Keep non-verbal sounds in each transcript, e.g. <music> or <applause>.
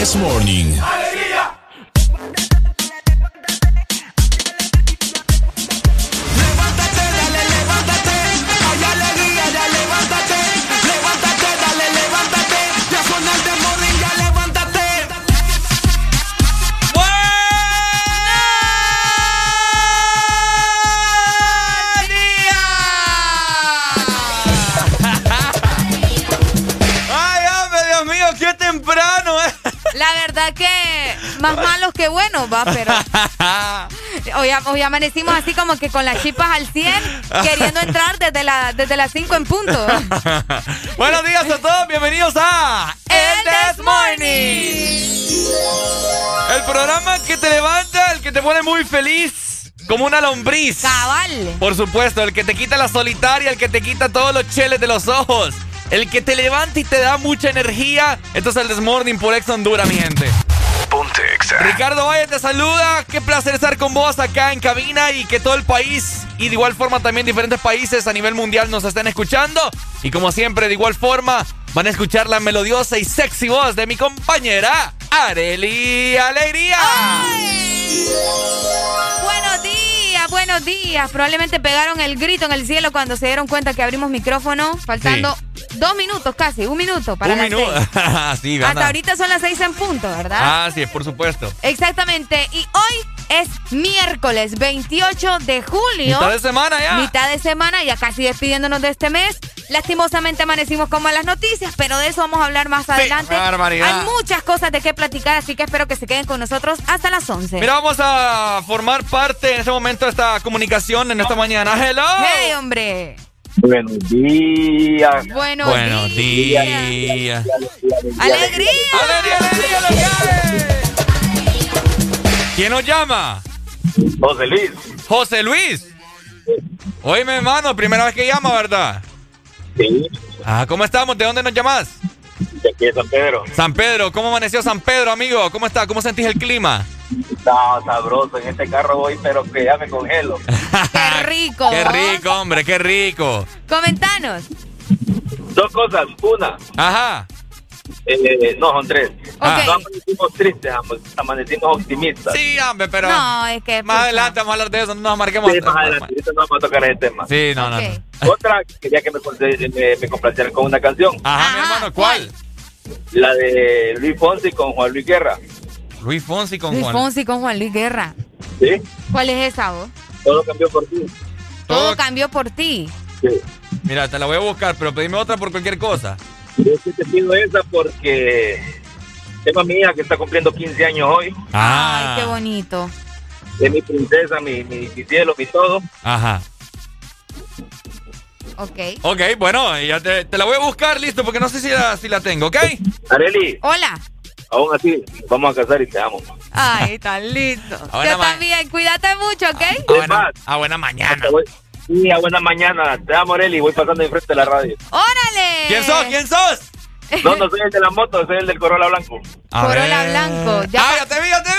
This Morning. Más malos que buenos, va, pero. <laughs> Hoy, amanecimos así como que con las chipas al 100, queriendo entrar desde, la, desde las 5 en punto. <laughs> Buenos días a todos, bienvenidos a El This Morning. El programa que te levanta, el que te pone muy feliz. Como una lombriz. Cabal. Por supuesto, el que te quita la solitaria, el que te quita todos los cheles de los ojos. El que te levanta y te da mucha energía. Esto es el Desmorning por Ex Honduras, mi gente. Ricardo Valle te saluda. Qué placer estar con vos acá en cabina y que todo el país y de igual forma también diferentes países a nivel mundial nos estén escuchando. Y como siempre, de igual forma, van a escuchar la melodiosa y sexy voz de mi compañera Areli Alegría. Buenos días, buenos días. Probablemente pegaron el grito en el cielo cuando se dieron cuenta que abrimos micrófono, faltando dos minutos casi, un minuto para un minuto. <laughs> sí, Hasta ahorita son las seis en punto, ¿verdad? Ah, sí, por supuesto. Exactamente. Y hoy es miércoles 28 de julio. Mitad de semana ya. Mitad de semana, ya casi despidiéndonos de este mes. Lastimosamente amanecimos como en las noticias, pero de eso vamos a hablar más adelante. Hay muchas cosas de qué platicar, así que espero que se queden con nosotros hasta las 11. Mira, vamos a formar parte en este momento de esta comunicación en esta mañana. ¡Hello! ¡Hey, hombre! Buenos días. Buenos, Buenos días. ¡Alegría! ¡Alegría, alegría, alegría! ¿Quién nos llama? José Luis. José Luis. Oíme, hermano, primera vez que llama, ¿verdad? Sí. Ah, ¿cómo estamos? ¿De dónde nos llamas? De aquí de San Pedro. San Pedro, ¿cómo amaneció San Pedro, amigo? ¿Cómo está? ¿Cómo sentís el clima? No, sabroso. En este carro voy, pero que ya me congelo. <laughs> ¡Qué rico! ¡Qué rico, hombre! ¡Qué rico! Comentanos. Dos cosas. Una. Ajá. Eh, no, son tres. No amanecimos tristes, amanecimos optimistas. Sí, hombre, pero. No, es que. Más adelante vamos a hablar de eso, no nos marquemos. Sí, más adelante, no vamos a tocar ese tema. Sí, no, no, Otra, quería que me, me, me complacieran con una canción. Ajá, mi hermano, ¿cuál? La de Luis Fonsi con Juan Luis Guerra. Luis Fonsi con Luis Juan. Fonsi con Juan Luis Guerra. ¿Sí? ¿Cuál es esa, vos? Todo cambió por ti. Todo, cambió por ti. Sí. Mira, te la voy a buscar, pero pedime otra por cualquier cosa. Yo sí te pido esa porque tengo a mi hija que está cumpliendo 15 años hoy. Ah. Ay, qué bonito. Es mi princesa, mi, mi, cielo, mi todo. Ajá. Ok. Ok, bueno, ya te, te, la voy a buscar, listo, porque no sé si la, si la tengo, ¿ok? Areli. Hola. Aún así, vamos a casar y te amo. Ay, tan lindo. <laughs> Yo también. Cuídate mucho, ¿ok? A buena, a buena mañana. Sí, a buena mañana. Te amo, Areli. Voy pasando enfrente de la radio. ¡Órale! ¿Quién sos? ¿Quién sos? No, no soy el de la moto, soy el del Corolla Blanco. Corolla Blanco. Ya ¡Ah, ya te vi, ya te vi!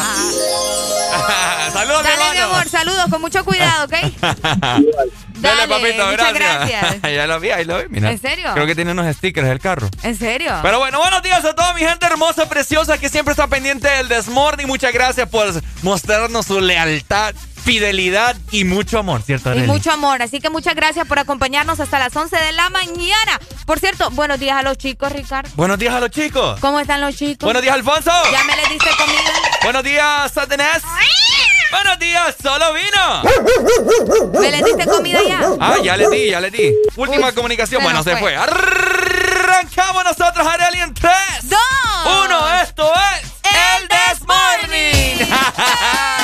<laughs> saludos, Dale, mi, amor, saludos, con mucho cuidado, ¿ok? <laughs> Dale, papito, muchas gracias. <laughs> ya lo vi, ahí lo vi, mira. ¿En serio? Creo que tiene unos stickers del carro. ¿En serio? Pero bueno, buenos días a toda mi gente hermosa, preciosa, que siempre está pendiente del Desmorning. Muchas gracias por mostrarnos su lealtad fidelidad y mucho amor, ¿cierto? Y mucho amor. Así que muchas gracias por acompañarnos hasta las 11 de la mañana. Por cierto, buenos días a los chicos, Ricardo. Buenos días a los chicos. ¿Cómo están los chicos? Buenos días, Alfonso. ¿Ya me le diste comida? Buenos días, Satanás. Buenos días, solo vino. ¿Me le diste comida ya? Ah, ya le di, ya le di. Última comunicación. Bueno, se fue. Arrancamos nosotros, Arely, en 3, 2, 1. Esto es El Desmorning. <laughs>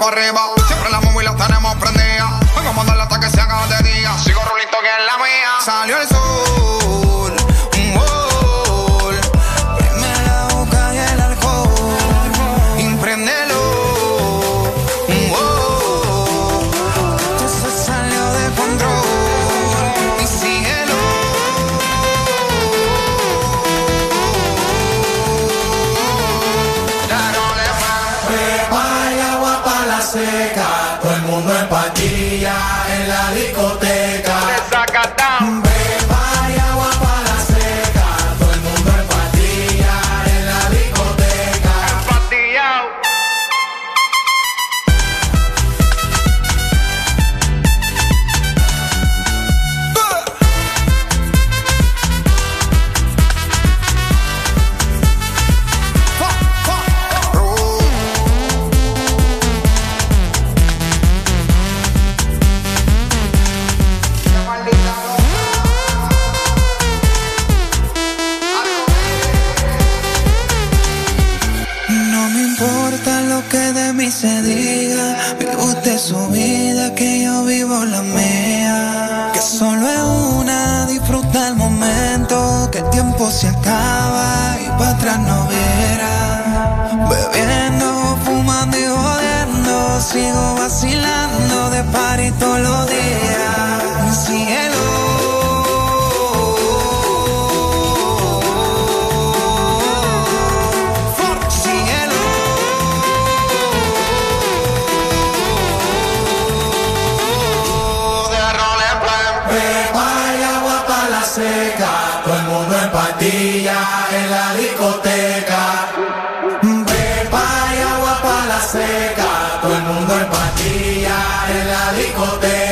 para arriba. todos los días. Apple Day.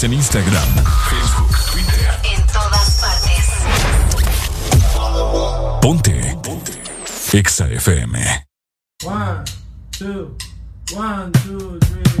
En Instagram, Facebook, Twitter. En todas partes. Ponte. Ponte. Exa FM. One, two, one, two, three.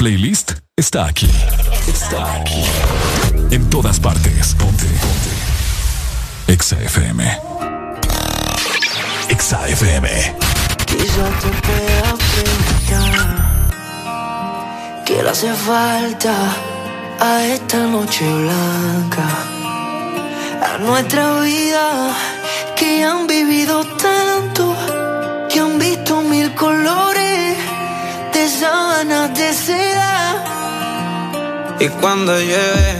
Playlist está aquí. Y cuando llueve,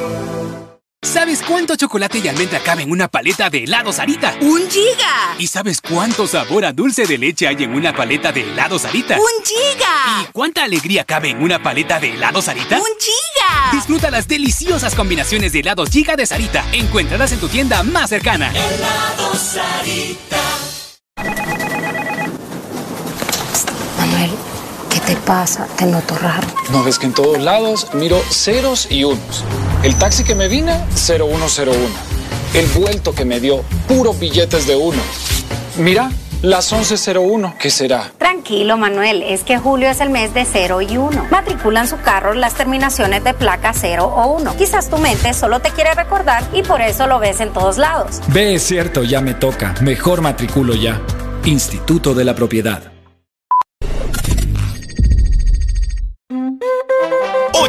¿Sabes cuánto chocolate y almendra cabe en una paleta de helado Sarita? ¡Un giga! ¿Y sabes cuánto sabor a dulce de leche hay en una paleta de helado Sarita? ¡Un giga! ¿Y cuánta alegría cabe en una paleta de helado Sarita? ¡Un giga! Disfruta las deliciosas combinaciones de helados Giga de Sarita. Encuéntralas en tu tienda más cercana. Helado Sarita. Manuel, ¿qué te pasa? Te noto raro. ¿No ves que en todos lados miro ceros y unos? El taxi que me vine, 0101. El vuelto que me dio, puros billetes de uno. Mira, las 11.01, ¿qué será? Tranquilo, Manuel, es que julio es el mes de 0 y 1. Matriculan su carro las terminaciones de placa 0 o 1. Quizás tu mente solo te quiere recordar y por eso lo ves en todos lados. Ve, es cierto, ya me toca. Mejor matriculo ya. Instituto de la Propiedad.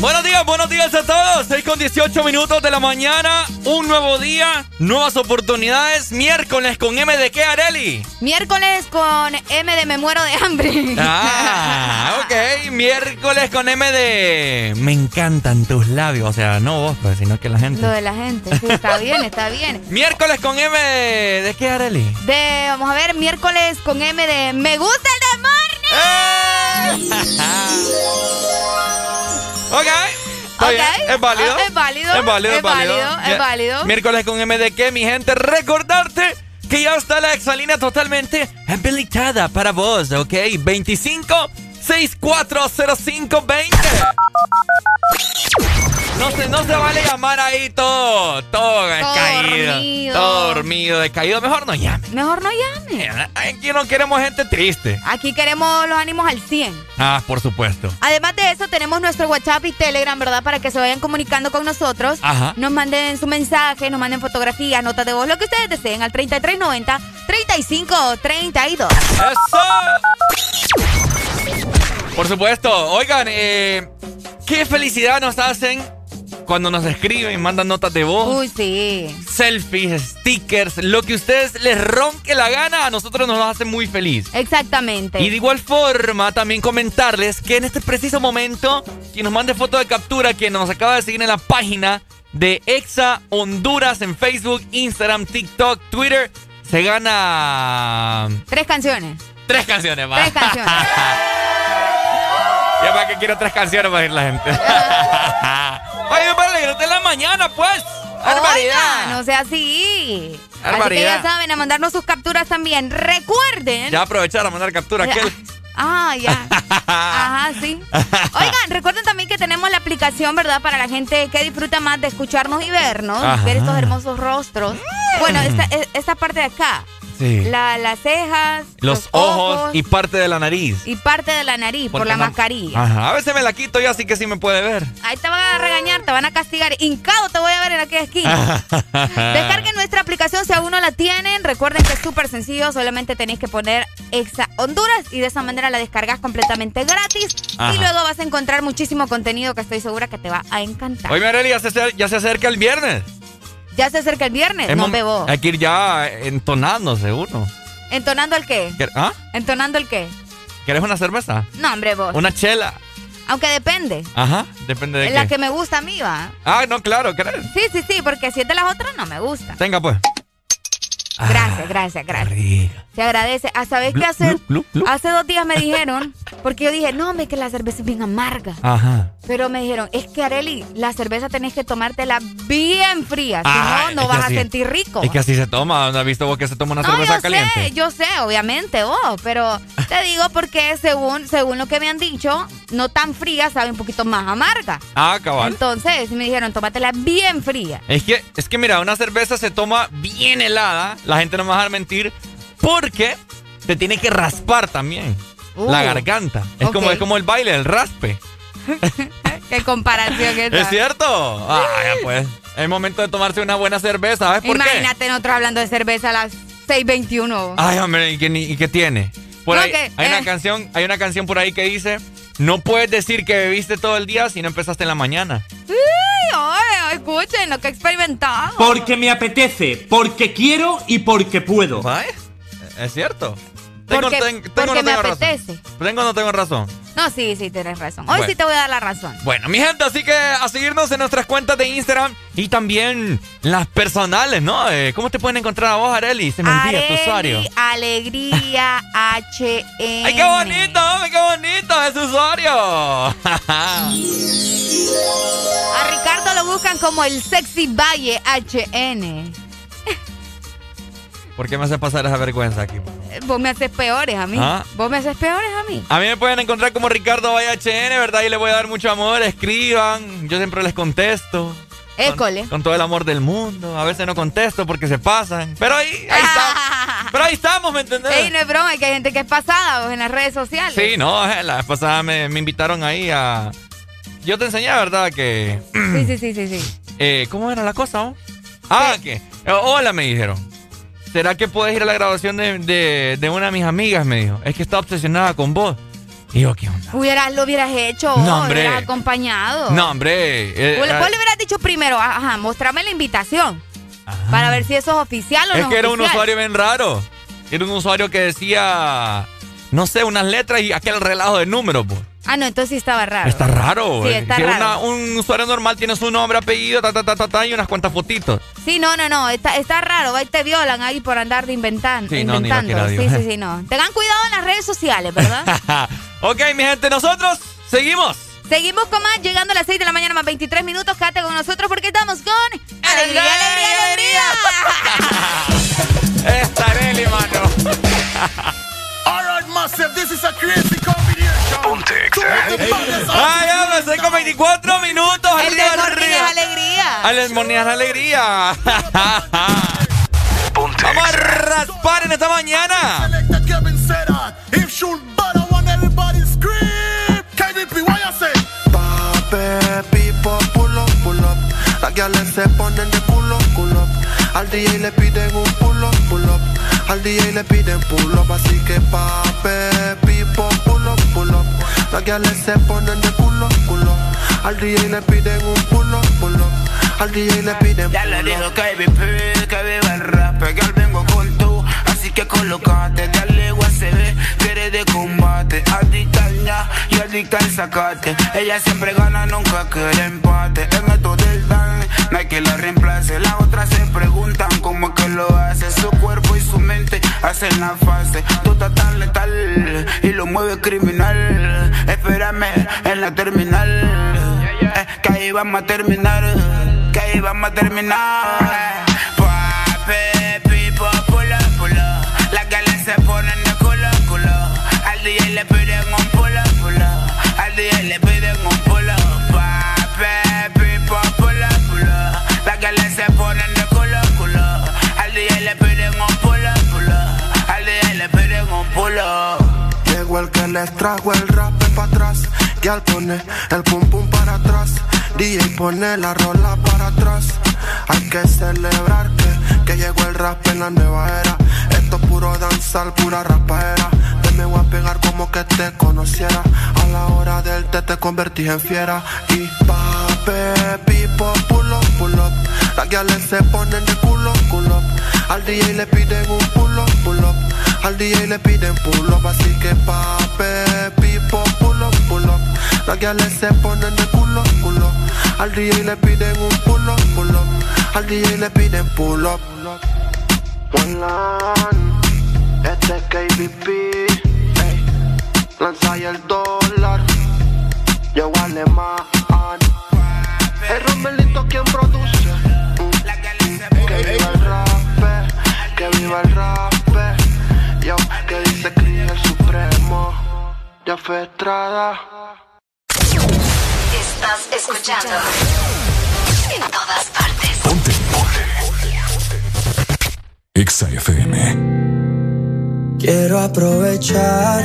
Buenos días, buenos días a todos. 6 con 18 minutos de la mañana. Un nuevo día, nuevas oportunidades. Miércoles con M de qué, Areli? Miércoles con M de me muero de hambre. Ah, ok. Miércoles con M de me encantan tus labios. O sea, no vos, pues, sino que la gente. Lo de la gente. Sí, está bien, está bien. Miércoles con M de, ¿de qué, Areli? De, vamos a ver, miércoles con M de me gusta el demonio. <laughs> Ok. Está bien. Es válido. Ah, es válido. Es válido, es válido. Es válido. Miércoles con MDQ, mi gente. Recordarte que ya está la exalina totalmente habilitada para vos, ¿ok? 25 640520. No se, no se vale llamar ahí todo, todo, descaído. Dormido. Todo dormido, descaído. Mejor no llame. Mejor no llame. Aquí no queremos gente triste. Aquí queremos los ánimos al 100. Ah, por supuesto. Además de eso, tenemos nuestro WhatsApp y Telegram, ¿verdad? Para que se vayan comunicando con nosotros. Ajá. Nos manden su mensaje, nos manden fotografías, notas de voz, lo que ustedes deseen al 3390 3532. ¡Eso! Por supuesto. Oigan, eh, qué felicidad nos hacen cuando nos escriben, y mandan notas de voz. Uy, sí. Selfies, stickers, lo que ustedes les ronque la gana, a nosotros nos hace muy feliz. Exactamente. Y de igual forma, también comentarles que en este preciso momento, quien nos mande foto de captura, que nos acaba de seguir en la página de Exa Honduras en Facebook, Instagram, TikTok, Twitter, se gana. Tres canciones. Tres canciones, va. Tres canciones. <laughs> Ya para que quiero tres canciones para ir la gente. <laughs> Oye, para alegrarte en la mañana, pues. Oiga, no sea así. Así que ya saben, a mandarnos sus capturas también. Recuerden. Ya aprovechar a mandar captura. Aquel. <laughs> Ah, ya. <laughs> Ajá, sí. Oigan, recuerden también que tenemos la aplicación, ¿verdad? Para la gente que disfruta más de escucharnos y vernos, ver estos hermosos rostros. Bueno, esta, esta parte de acá las cejas, los, ojos, y parte de la nariz. Y parte de la nariz por la mascarilla. Ajá, a veces me la quito yo así que sí me puede ver. Ahí te van a regañar, te van a castigar. Hincado te voy a ver en aquella esquina. <laughs> Descarguen nuestra aplicación si aún no la tienen. Recuerden que es súper sencillo, solamente tenéis que poner Exa Honduras y de esa manera la descargas completamente gratis. Y luego vas a encontrar muchísimo contenido que estoy segura que te va a encantar. Oye, se, ya se acerca el viernes. Ya se acerca el viernes, no bebo. Hay que ir ya entonándose uno. ¿Entonando el qué? ¿Ah? ¿Entonando el qué? ¿Quieres una cerveza? No, hombre, vos. Una chela. Aunque depende. Ajá, depende de qué. La que me gusta a mí, va. Ah, no, claro, ¿crees? Sí, sí, sí, porque si es de las otras no me gusta. Tenga, pues. Gracias, gracias, gracias. Se agradece. ¿A ah, sabes qué hacer? Hace dos días me dijeron, <laughs> porque yo dije, no, me que la cerveza es bien amarga. Ajá. Pero me dijeron, es que Areli, la cerveza tenés que tomártela bien fría, si no, no vas a sentir rico. Es que así se toma, ¿no has visto vos que se toma una cerveza yo caliente? Sé, yo sé, obviamente, vos, pero <laughs> te digo porque según, según lo que me han dicho, no tan fría, sabe un poquito más amarga. Ah, cabal. Entonces me dijeron, tómatela bien fría. Es que, es que mira, una cerveza se toma bien helada, la gente no me va a dejar mentir, porque te tiene que raspar también la uh. garganta. Es, como, es como el baile, el raspe. <laughs> Qué comparación es ¿Es cierto? Ah, ya pues. Es momento de tomarse una buena cerveza. ¿Sabes por qué? Imagínate nosotros hablando de cerveza a las 6.21. Ay, hombre, ¿y qué, tiene? Por ahí, hay, una eh. canción, hay una canción por ahí que dice, no puedes decir que bebiste todo el día si no empezaste en la mañana. Escuchen lo que he experimentado. Porque me apetece, porque quiero y porque puedo. Es cierto. Tengo, porque, porque me apetece. ¿Tengo o no tengo razón? No, sí, sí, tienes razón. Hoy sí te voy a dar la razón. Bueno, mi gente, así que a seguirnos en nuestras cuentas de Instagram y también las personales, ¿no? Eh, ¿Cómo te pueden encontrar a vos, Areli? Se me olvida tu usuario. Alegría <laughs> HN. ¡Ay, qué bonito! ¡Qué bonito es usuario! <laughs> a Ricardo lo buscan como el Sexy Valle HN. ¿Por qué me haces pasar esa vergüenza aquí? Vos me haces peores a mí. ¿Ah? Vos me haces peores a mí. A mí me pueden encontrar como Ricardo HN, ¿verdad? Y le voy a dar mucho amor. Escriban. Yo siempre les contesto. École. Con, todo el amor del mundo. A veces no contesto porque se pasan. Pero ahí, ahí estamos. <laughs> Pero ahí estamos, ¿me entendés? Ey, no es broma, que hay gente que es pasada vos, en las redes sociales. Sí, no, eh, la vez pasada me, invitaron ahí a. Yo te enseñé, ¿verdad? Que. Sí, sí, sí, sí, sí. <clears throat> Eh, ¿Cómo era la cosa? Ah, que. Hola, me dijeron. ¿Será que puedes ir a la grabación de, una de mis amigas? Me dijo. Es que está obsesionada con vos. Y yo, ¿qué onda? Hubieras, lo hubieras hecho, no, hombre. hubieras acompañado. No, hombre. Eh, vos, le eh, hubieras dicho primero, ajá, mostrame la invitación. Para ver si eso es oficial o no. Es que era un usuario bien raro. Era un usuario que decía, no sé, unas letras y aquel relajo de números, pues. Ah, no, entonces sí estaba raro. Está raro, Sí, está raro. un usuario normal tiene su nombre, apellido, ta, ta, ta, ta, y unas cuantas fotitos. Sí, no, no, no, está, está raro. Ahí te violan ahí por andar de inventando. Sí, inventando. sí, sí, sí, no. Tengan cuidado en las redes sociales, ¿verdad? <laughs> ok, mi gente, nosotros seguimos. Seguimos con más, llegando a las 6 de la mañana más 23 minutos. Quédate con nosotros porque estamos con... ¡Alegría, alegría, alegría! alegría. <laughs> Esta Nelly, mano. All right, massive, this is a crazy combination. Ponte Ay, ya me con 24 minutos. El de es alegría. El de es alegría. Ponte Vamos a raspar en esta mañana. pull up, pull up. Las gales se ponen de culo, culo. Al DJ le piden un pull up, pull up. Al DJ le piden pull up, así que pape, pipo, pull up, pull up. Las gales se ponen de culo, culo. Al DJ le piden un pull up, pull up. Al DJ le piden Ya le digo que vive, que viva el rap, que al vengo con tú. Así que colocate, dale USB, quiere de combate. Adicta al ya y adicta al sacate. Ella siempre gana, nunca quiere empate. En esto del dan, no hay que la reemplace. Las otras se preguntan cómo que lo hace. Su cuerpo y su mente hacen la fase. Tú estás tan letal y lo mueve criminal. Espérame en la terminal. Que ahí vamos a terminar. Que ahí vamos a terminar. DJ le piden un pulo, pulo. Al DJ le piden un pulo. Papi, pipo, pulo, pulo. Las galas se ponen de culo, culo. Al DJ le piden un pulo, pulo. Al DJ le piden un pulo. Llegó el que les trajo el rap para atrás. Y al pone el pum pum para atrás. DJ pone la rola para atrás. Hay que celebrar que, que llegó el rap en la nueva era. Esto es puro danzar, pura rapaera. Me voy a pegar como que te conociera. A la hora del té te convertí en fiera. Y pape, pipo, pull up, pull up. Las guiales se ponen de culo, culo. Al DJ le piden un pull up, pull up. Al DJ le piden pull up. Así que pape, pipo, pull up, pull up. Las guiales se ponen de culo, culo. Al DJ le piden un pull up, pull up. Al DJ le piden pull up. One line, este es KBP. Lanza ahí el dólar. Yo alemán. El Romelito quien produce. Que viva el rap, que viva el rap. Yo, que dice Cris el Supremo. Ya fue Estrada. Estás escuchando en todas partes. Ponte. Exa FM. Quiero aprovechar,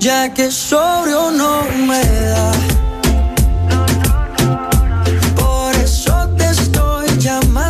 Ya que sobrio no me da. Por eso te estoy llamando.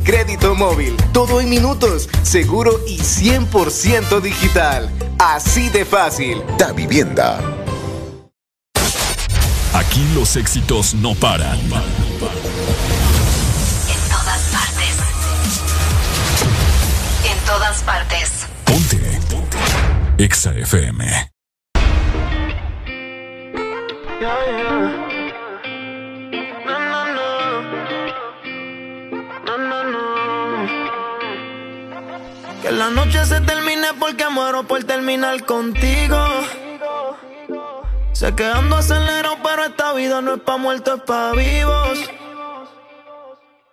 crédito móvil. Todo en minutos, seguro y 100% digital. Así de fácil. Da Vivienda. Aquí los éxitos no paran. En todas partes. En todas partes. Ponte. EXA FM. Que la noche se termine porque muero por terminar contigo. Sé que ando acelerado, pero esta vida no es pa' muertos, es pa' vivos.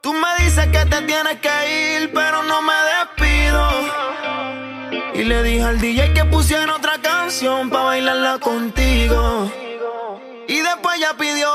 Tú me dices que te tienes que ir, pero no me despido. Y le dije al DJ que pusiera otra canción pa' bailarla contigo. Y después ya pidió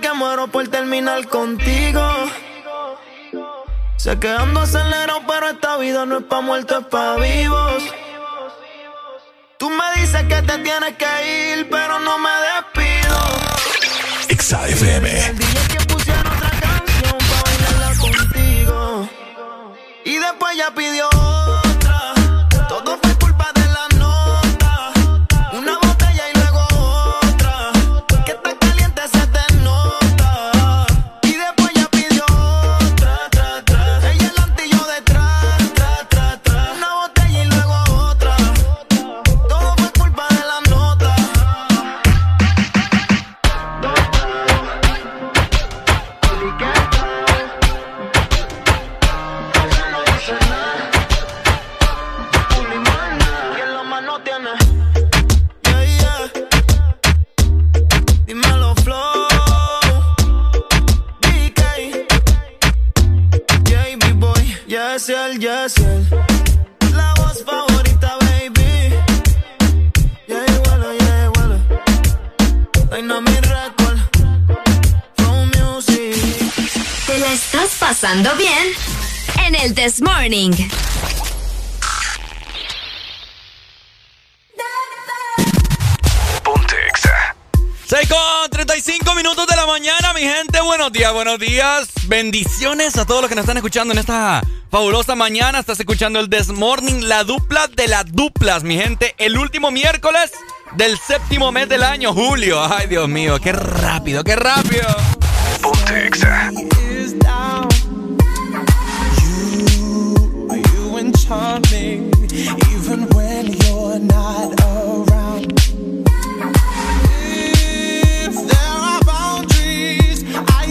porque muero por terminar contigo. Sé que ando acelerado, pero esta vida no es pa' muertos, es pa' vivos. Tú me dices que te tienes que ir, pero no me despido. EXA FM. El DJ que pusiera otra canción pa' bailarla contigo. Y después ya pidió La voz favorita, baby. Yeah, huele, yeah, huele. Dynamic Record. Flow Music. ¿Te la estás pasando bien? En el This Morning. 6 con 35 minutos de la mañana, mi gente. Buenos días, buenos días. Bendiciones a todos los que nos están escuchando en esta fabulosa mañana. Estás escuchando el This Morning, la dupla de las duplas, mi gente. El último miércoles del séptimo mes del año, julio. Ay, Dios mío, qué rápido, qué rápido. Ponte exa. even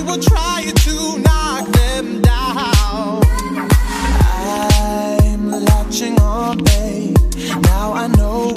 will try to knock them down. I'm latching on, babe. Now I know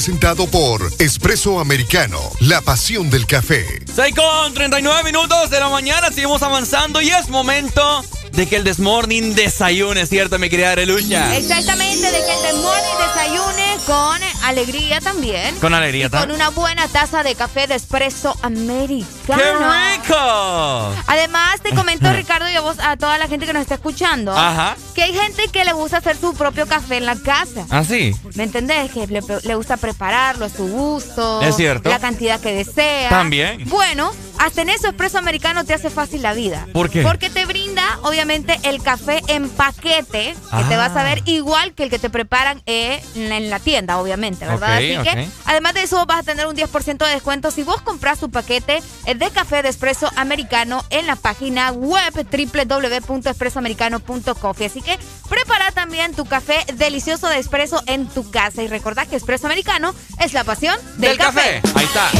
presentado por Espresso Americano, la pasión del café. 6 con 39 minutos de la mañana, seguimos avanzando y es momento de que el Desmorning desayune, ¿cierto, mi querida Arelucha? Exactamente, de que el Desmorning desayune con alegría también. Con alegría también. Con una buena taza de café de espresso americano. ¡Qué rico! Además, te comento, <laughs> Ricardo, y a vos, a toda la gente que nos está escuchando, Ajá. Hay gente que le gusta hacer su propio café en la casa. ¿Ah, sí? ¿Me entendés? Que le, le gusta prepararlo a su gusto. Es cierto. La cantidad que desea. También. Bueno, hasta en eso Espresso Americano te hace fácil la vida. ¿Por qué? Porque obviamente, el café en paquete, que te vas a ver igual que el que te preparan eh, en, la tienda, obviamente, ¿verdad? Así que, además de eso, vas a tener un 10% de descuento si vos compras tu paquete eh, de café de Espresso Americano en la página web www.espressoamericano.coffee. Así que prepara también tu café delicioso de espresso en tu casa. Y recordad que Espresso Americano es la pasión del, café. Ahí está.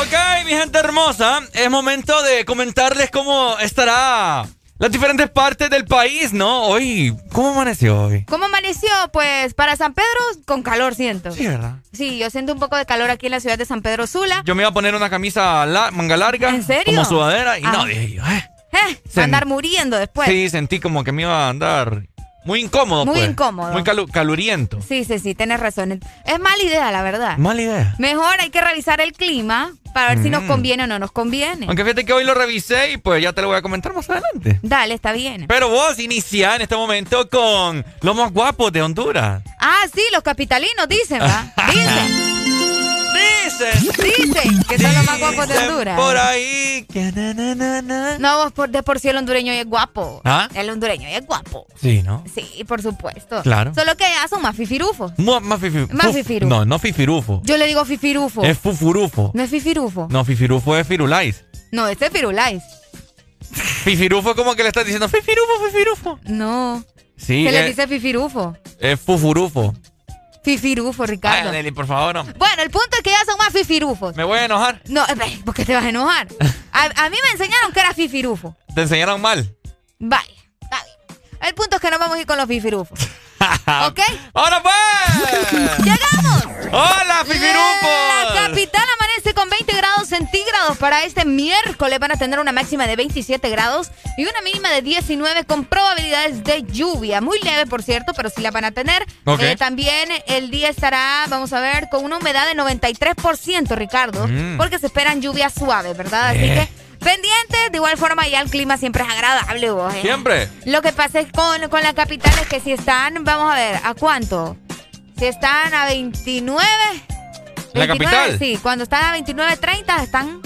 Ok, mi gente hermosa, es momento de comentarles cómo estará las diferentes partes del país, ¿no? Hoy, ¿cómo amaneció hoy? ¿Cómo amaneció? Pues para San Pedro, con calor siento. Sí, ¿verdad? Sí, yo siento un poco de calor aquí en la ciudad de San Pedro Sula. Yo me iba a poner una camisa la- manga larga. ¿En serio? Como sudadera y Ah. no, dije yo, eh. Eh, andar muriendo después. Sí, sentí como que me iba a andar muy incómodo. Muy pues. incómodo. Muy calu- caluriento. Sí, sí, sí, tienes razón. Es mala idea, la verdad. Mala idea. Mejor hay que revisar el clima para ver si nos Mm. conviene o no nos conviene. Aunque fíjate que hoy lo revisé y pues ya te lo voy a comentar más adelante. Dale, está bien. Pero vos inicia en este momento con los más guapos de Honduras. Ah, sí, los capitalinos dicen, ¿va? <laughs> Dicen. Dicen. Dicen que son los más guapos de Honduras. Por ahí. No, vos por, de por sí el hondureño es guapo. ¿Ah? El hondureño es guapo. Sí, ¿no? Sí, por supuesto. Claro. Solo que ya son más fifirufos. Mu- Más, fifirufo. No, no fifirufo. Yo le digo fifirufo. Es fufurufo. No es fifirufo. No, fifirufo es firulais. No, este es firulais. <laughs> Fifirufo es como que le estás diciendo fifirufo, fifirufo. No. Sí, Se le es, dice fifirufo. es fufurufo. Fifirufo, Ay, Ricardo. Nelly, por favor, no. Bueno, el punto es que ya son más fifirufos. Me voy a enojar. No, eh, ¿por qué te vas a enojar? <laughs> A, a mí me enseñaron que era fifirufo. Te enseñaron mal. Vaya, está bien. El punto es que no vamos a ir con los fifirufos. <laughs> ¿Ok? ¡Ahora pues! ¡Llegamos! ¡Hola, fifirufos! La capital amanece con 20 grados centígrados para este miércoles. Van a tener una máxima de 27 grados y una mínima de 19 con probabilidades de lluvia. Muy leve, por cierto, pero sí la van a tener. Eh, también el día estará, vamos a ver, con una humedad de 93%, Ricardo, Mm. porque se esperan lluvias suaves, ¿verdad? Así Eh. que pendientes. De igual forma, ya el clima siempre es agradable, vos. ¿eh? Siempre. Lo que pasa es con, con la capital es que si están, vamos a ver, ¿a cuánto? Si están a 29. ¿La 29, capital? Sí, cuando están a 29, 30 están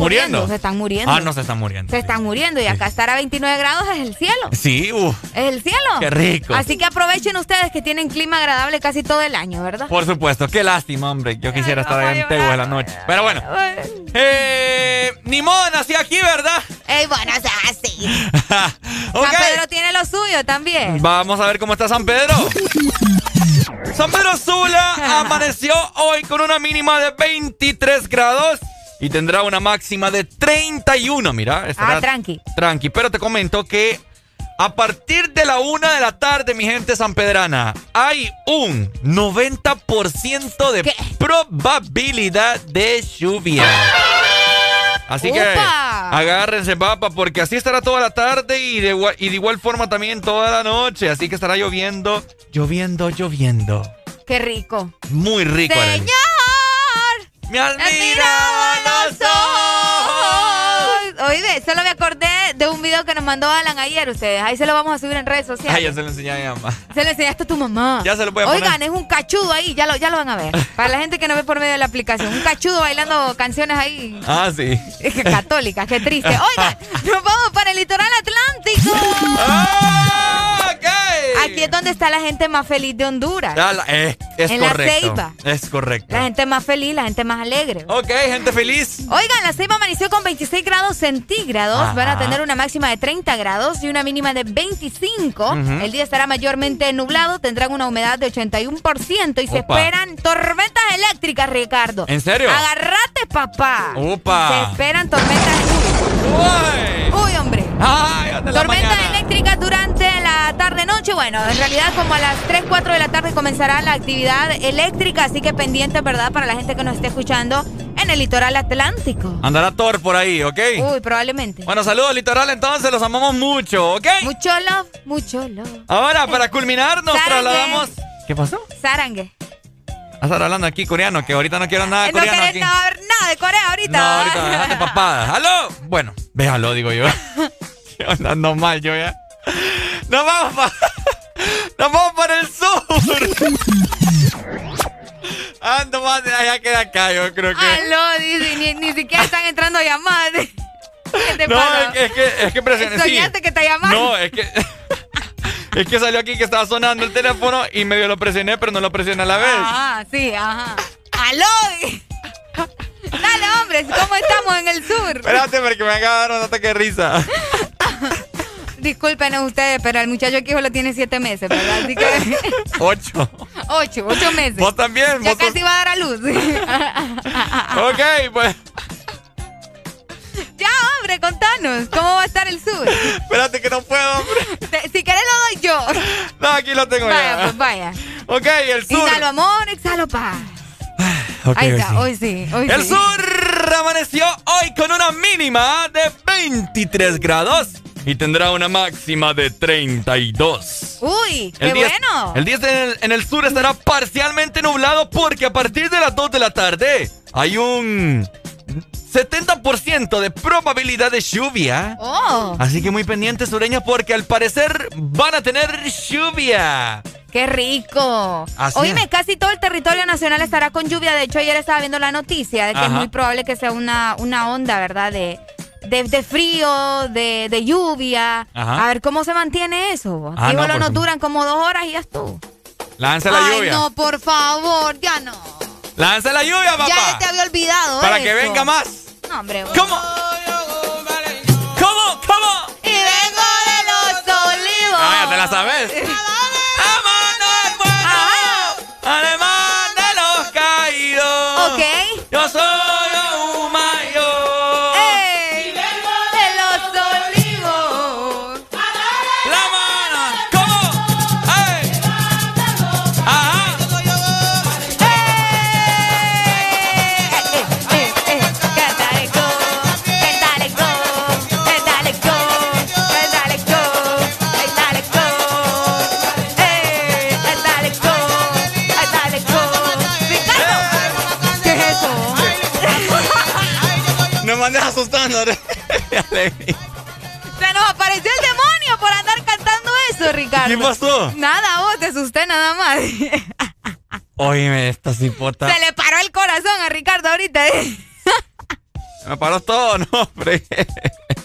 ¿Muriendo? Se están muriendo. Ah, no se están muriendo. Se están muriendo y acá estar a 29 grados es el cielo. Sí, uh, Es el cielo. Qué rico. Así que aprovechen ustedes que tienen clima agradable casi todo el año, ¿verdad? por supuesto. Qué lástima, hombre. Yo quisiera estar allá en Tegua en la noche. Pero bueno. Eh, ni modo, nací aquí, ¿verdad? Ey, bueno, o sea, así. <laughs> San Pedro tiene lo suyo también. Vamos a ver cómo está San Pedro. San Pedro Sula <laughs> amaneció hoy con una mínima de 23 grados y tendrá una máxima de 31. Mira, estará Ah, tranqui. Tranqui, pero te comento que a partir de la una de la tarde, mi gente sanpedrana, hay un 90% de probabilidad de lluvia. Así que agárrense, papa, porque así estará toda la tarde y de, igual, y de igual forma también toda la noche. Así que estará lloviendo, lloviendo, lloviendo. Qué rico. Muy rico. ¡Señor! ¡Me has ¡Me has mirado los ojos! Oye, solo me acordé de un video que nos mandó Alan ayer ustedes. Ahí se lo vamos a subir en redes sociales. Ay, ya se lo enseñé a mi mamá. Se lo enseñaste a tu mamá. Ya se lo voy a poner. Oigan, es un cachudo ahí, ya lo, ya lo van a ver. Para la gente que no ve por medio de la aplicación. Un cachudo bailando canciones ahí Ah, sí. católicas, qué triste. Oigan, nos vamos para el litoral atlántico. ¡Ah, ok! Aquí es donde está la gente más feliz de Honduras. Ah, la- eh, es En la. Ceiba. Es correcto. La gente más feliz, la gente más alegre. Ok, gente feliz. Oigan, la Ceiba amaneció con 26 grados centígrados. Ajá. Van a tener una máxima de 30 grados y una mínima de 25. Ujú. El día estará mayormente nublado. Tendrán una humedad de 81% y se esperan tormentas eléctricas, Ricardo. ¿En serio? Agárrate, papá. Opa. Se esperan tormentas. Uy. Uy, hombre. Ay, Tormentas eléctricas durante la tarde-noche. Bueno, en realidad como a las 3, 4 de la tarde comenzará la actividad eléctrica, así que pendiente, ¿verdad? Para la gente que nos esté escuchando en el litoral atlántico. Andará Thor por ahí, ¿ok? Uy, probablemente. Bueno, saludos, litoral, entonces, los amamos mucho, ¿ok? Mucho love, mucho love. Ahora, para culminar, nos Sarangue. trasladamos ¿Qué pasó? Sarangue. A estar hablando aquí coreano, que ahorita no quiero nada de no coreano aquí. nada, nada de Corea ahorita. No, ahorita déjate papada. ¡Aló! Bueno, véalo, digo. Yo <laughs> andando mal yo ya. ¡Nos vamos pa- <laughs> ¡Nos vamos para el sur! Ando más de allá que de acá, yo creo que. Aló, dice, ni, ni siquiera están entrando llamadas. ¿Qué te No, es que, es que, es que presioné. sí. ¿Soñaste que te llamaban? No, es que. <laughs> Es que salió aquí que estaba sonando el teléfono y medio lo presioné, pero no lo presioné a la vez. Ajá, sí, ajá. ¡Aló! Dale, hombres, ¿cómo estamos en el sur? Espérate, porque me acaba de dar un ataque de risa. <laughs> Disculpen a ustedes, pero el muchacho aquí solo tiene siete meses, ¿verdad? Así que. <laughs> Ocho. ocho, ocho meses. Vos también, Ya vos sos- casi va a dar a luz. <laughs> Ok, pues. ya, hombre, contanos, ¿cómo va a estar el sur? Espérate que no puedo, hombre. Te- si querés lo doy yo. No, aquí lo tengo Vaya, ya. pues vaya. Ok, el sur. Inhalo amor, exhalo paz. Ok, Ahí hoy está, sí. hoy sí, hoy El sí. sur amaneció hoy con una mínima de 23 grados y tendrá una máxima de 32. Uy, qué El día, bueno. el día en el, en el sur estará parcialmente nublado porque a partir de las 2 de la tarde hay un 70% de probabilidad de lluvia. Oh, Así que muy pendientes sureños porque al parecer van a tener lluvia. qué rico. Así Oíme, es. casi todo el territorio nacional estará con lluvia. De hecho, ayer estaba viendo la noticia de que es muy probable que sea una, una onda, ¿verdad? De, de, de frío, de, de lluvia. Ajá. A ver cómo se mantiene eso. Ah, no, nos su- duran como dos horas y ya estuvo. Lanza la Ay, lluvia. no, por favor, ya no. Lanza la lluvia, papá. Ya te había olvidado. Para que venga más. No, hombre. ¿Cómo? ¿Cómo? ¿Cómo? Y vengo de los olivos. Ah, ya te la sabes. <laughs> Se nos apareció el demonio por andar cantando eso, Ricardo. ¿Qué pasó? Nada, vos te asusté nada más. <laughs> Óyeme, esta cipota. Se le paró el corazón a Ricardo ahorita. ¿eh? Me paró todo, no, hombre. <laughs>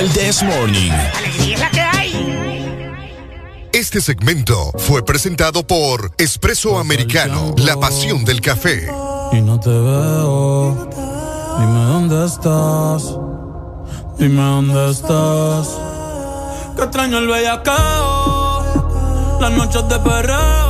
El This Morning. Alegría es la que hay. Este segmento fue presentado por Espresso Americano, la pasión del café. Y no te veo. Dime dónde estás. Dime dónde estás. Que extraño el bellacao. Las noches de perreo.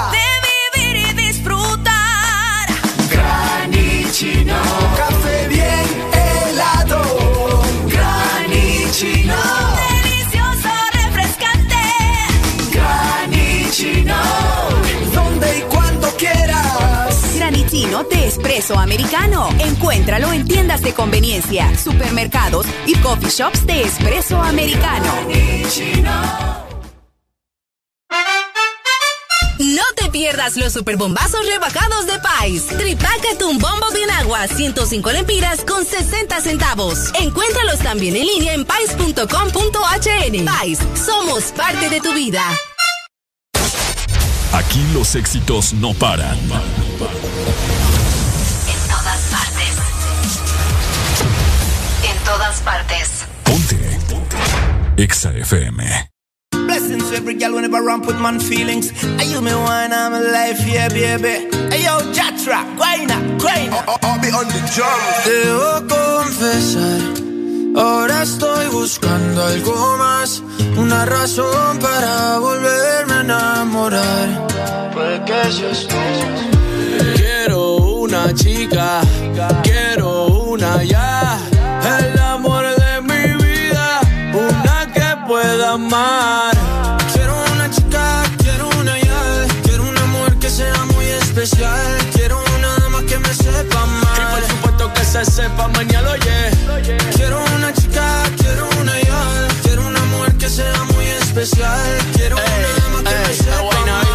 Granitino de espresso americano. Encuéntralo en tiendas de conveniencia, supermercados y coffee shops de espresso americano. No te pierdas los superbombazos rebajados de Pais. Tripácate un bombo bien agua, 105 lempiras con 60 centavos. Encuéntralos también en línea en pais.com.hn. Pais, somos parte de tu vida. Aquí los éxitos no paran. Partes. Ponte. EXA FM. Blessings to every girl whenever I put man feelings. I you me wine, I'm alive, yeah, baby. Hey yo, Jatra, guayna, guayna. I'll be on the drum. Debo confesar, ahora estoy buscando algo más, una razón para volverme a enamorar. Puede que seas tú. Quiero una chica, quiero una ya, amar. Quiero una chica, quiero una ya, quiero una mujer que sea muy especial, quiero una dama que me sepa amar. Y por supuesto que se sepa mañana, oye. Quiero una chica, quiero una ya, quiero una mujer que sea muy especial, quiero una dama que me sepa amar.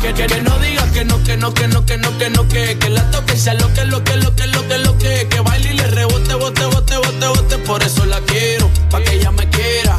Que, que, que no digas que no, que no, que no, que no, que no, que, que la toque sea lo que, lo que, lo que, lo que, lo que, que baile y le rebote, bote, bote, bote, bote, por eso la quiero, pa' que ella me quiera.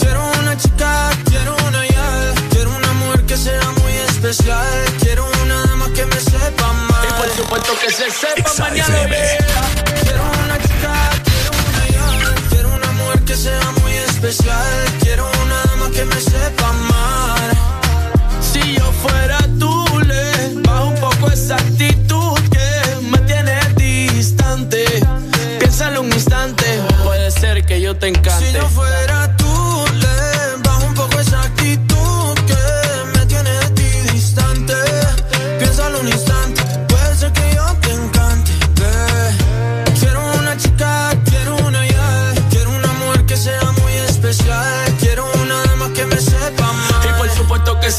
Quiero una chica, quiero una ya, quiero una mujer que sea muy especial, quiero una dama que me sepa amar. Y por supuesto que se sepa mañana. Quiero una chica, quiero una ya, quiero una mujer que sea muy especial, quiero una dama que me sepa amar. Si yo fuera tú, le bajo un poco esa actitud que me tiene distante. Piénsalo un instante, puede ser que yo te encante. Si yo fuera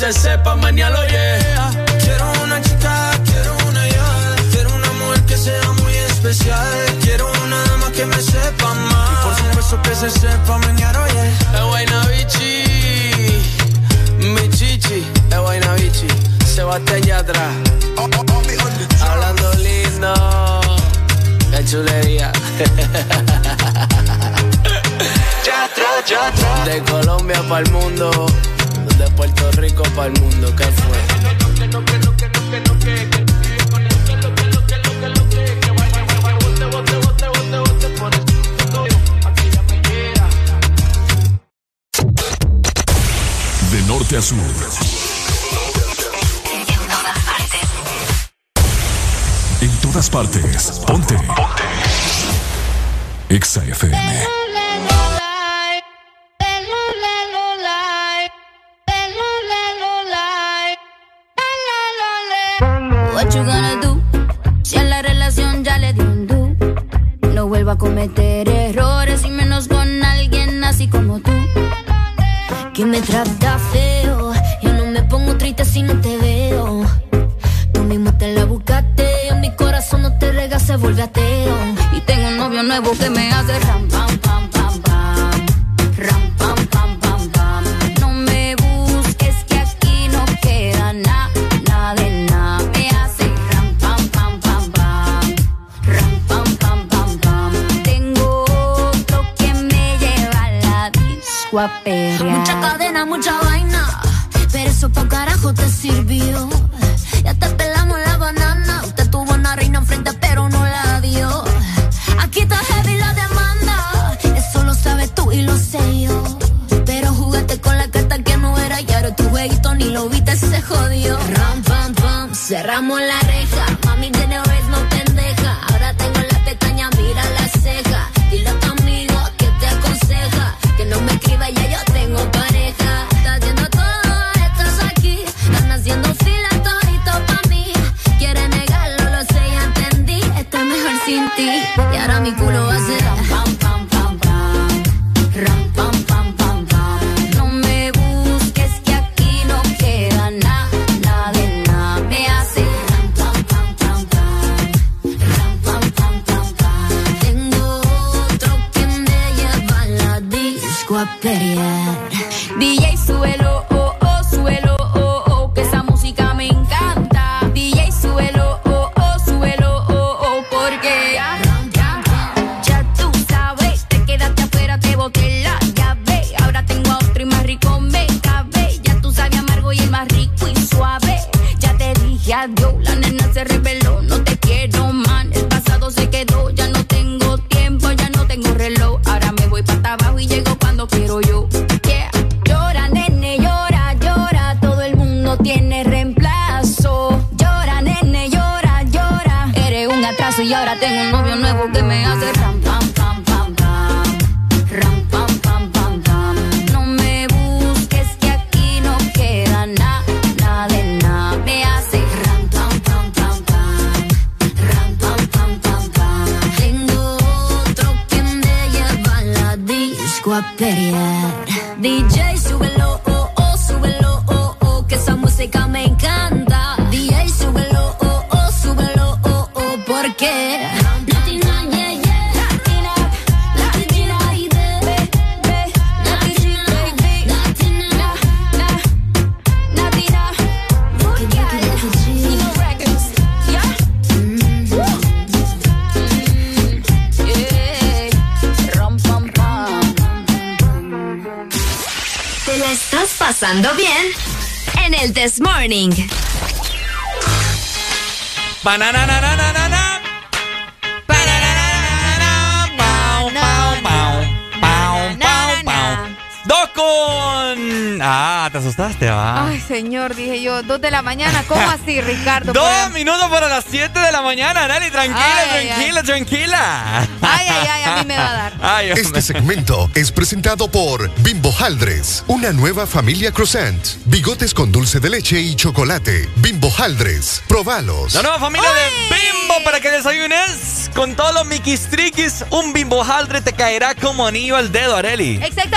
que se sepa mañana, yeah. Quiero una chica, quiero una ya, quiero una mujer que sea muy especial, quiero una dama que me sepa. Y por supuesto que se sepa mañana, oye. Es buena bichi, mi chichi, es buena bichi. Sebastián Yatra, hablando lindo, qué chulería. <laughs> De Colombia para el mundo, de Puerto Rico para el mundo, ¿qué fue? De norte a sur. En todas partes. Ponte. Ponte. Exa. You gonna do? Si a la relación ya le di un do. No vuelvo a cometer errores y menos con alguien así como tú. Que me trata feo. Yo no me pongo triste si no te veo. Tú mismo te la buscaste. En mi corazón no te rega, se vuelve ateo. Y tengo un novio nuevo que me hace ram, pam, pam. A perrear. Mucha cadena, mucha vaina. Pero eso pa' carajo te sirvió. Pau. Dos con. Ah, te asustaste, va. Ay, señor, dije yo, dos de la mañana, ¿cómo <laughs> así, Ricardo? Dos minutos para las 7 de la mañana, Nani. Tranquila, Ay, tranquila, tranquila. Ay, ay, ay, a mí me va a dar. Ay. Este segmento es presentado por Bimbo Haldres, una nueva familia croissant, bigotes con dulce de leche y chocolate. Bimbo Haldres, probalos. La nueva familia de Bimbo para que desayunes con todos los miquistriquis. Un Bimbo Haldre te caerá como anillo al dedo, Areli. Exactamente,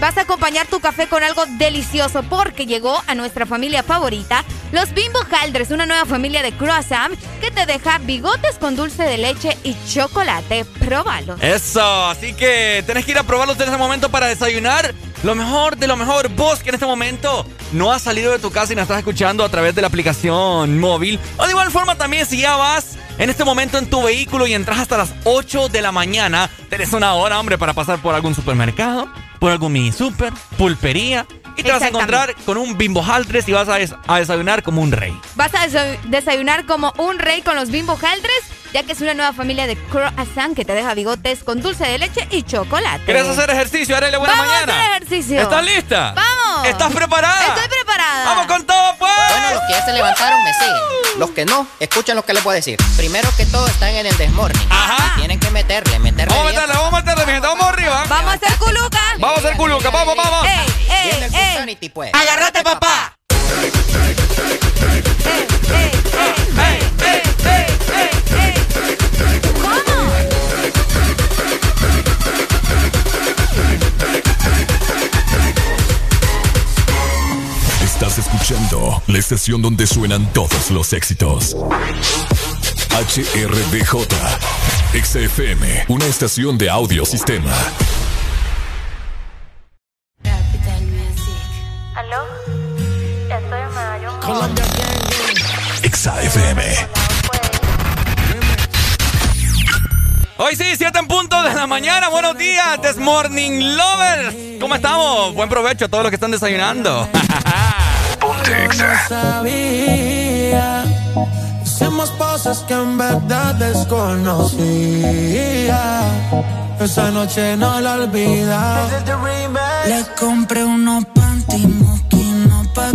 vas a acompañar tu café con algo delicioso porque llegó a nuestra familia favorita, los Bimbo Haldres, una nueva familia de croissant que te deja bigotes con dulce de leche y chocolate. Próbalo. Eso, así que tenés que ir a probarlos en este momento para desayunar. Lo mejor de lo mejor, vos que en este momento no has salido de tu casa y nos estás escuchando a través de la aplicación móvil. O de igual forma también si ya vas en este momento en tu vehículo y entras hasta las 8 de la mañana, tenés una hora, hombre, para pasar por algún supermercado, por algún mini super, pulpería. Y te vas a encontrar con un bimbo Haldres y vas a, des- a desayunar como un rey. Vas a desa- desayunar como un rey con los Bimbo Haldres, ya que es una nueva familia de croissant que te deja bigotes con dulce de leche y chocolate. ¿Quieres hacer ejercicio, Arele? Buena Vamos mañana. Vamos a hacer ejercicio. ¿Estás lista? Vamos. ¿Estás preparada? Estoy preparada. Vamos con todo, pues. Bueno, los que ya se levantaron me siguen. Uh. Los que no, escuchen lo que les voy a decir. Primero que todo, están en el desmorning. Ajá. Y tienen que meterle, meterle. Vamos a meterle, vamos a meterle, mi gente. Vamos arriba. Vamos a hacer culuca. Vamos a hacer culuca. Vamos, vamos. Ey, ey, ey. Pues. Agárrate, papá. Ey, ey, ey. ey. Estás escuchando la estación donde suenan todos los éxitos. HRDJ, XFM, una estación de audiosistema. Capital Music. ¿Aló? Estoy XFM. Hoy sí, 7 en punto de la mañana. Buenos días, This Morning Lovers. ¿Cómo estamos? Buen provecho a todos los que están desayunando. <laughs> No sabía. Hicimos cosas que en verdad desconocía. Esa noche no la olvida. Le compré unos panty moquinos pa'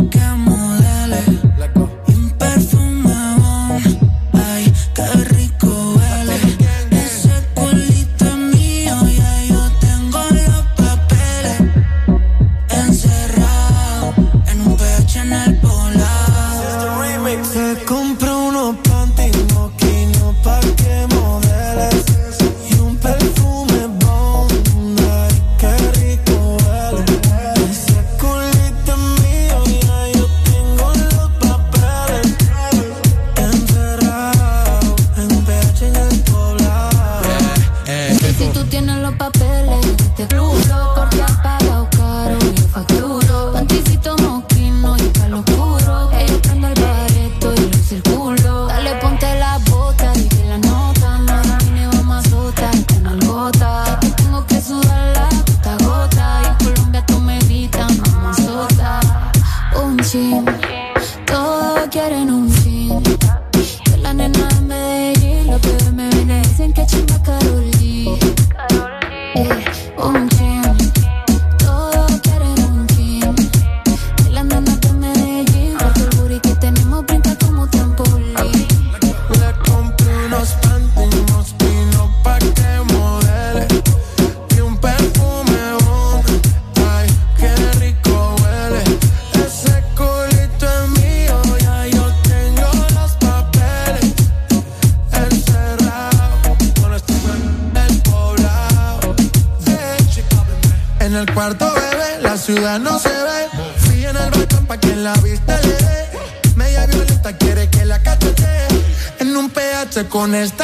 con esta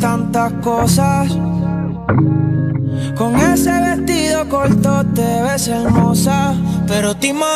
tantas cosas. Con ese vestido corto te ves hermosa, pero te imaginas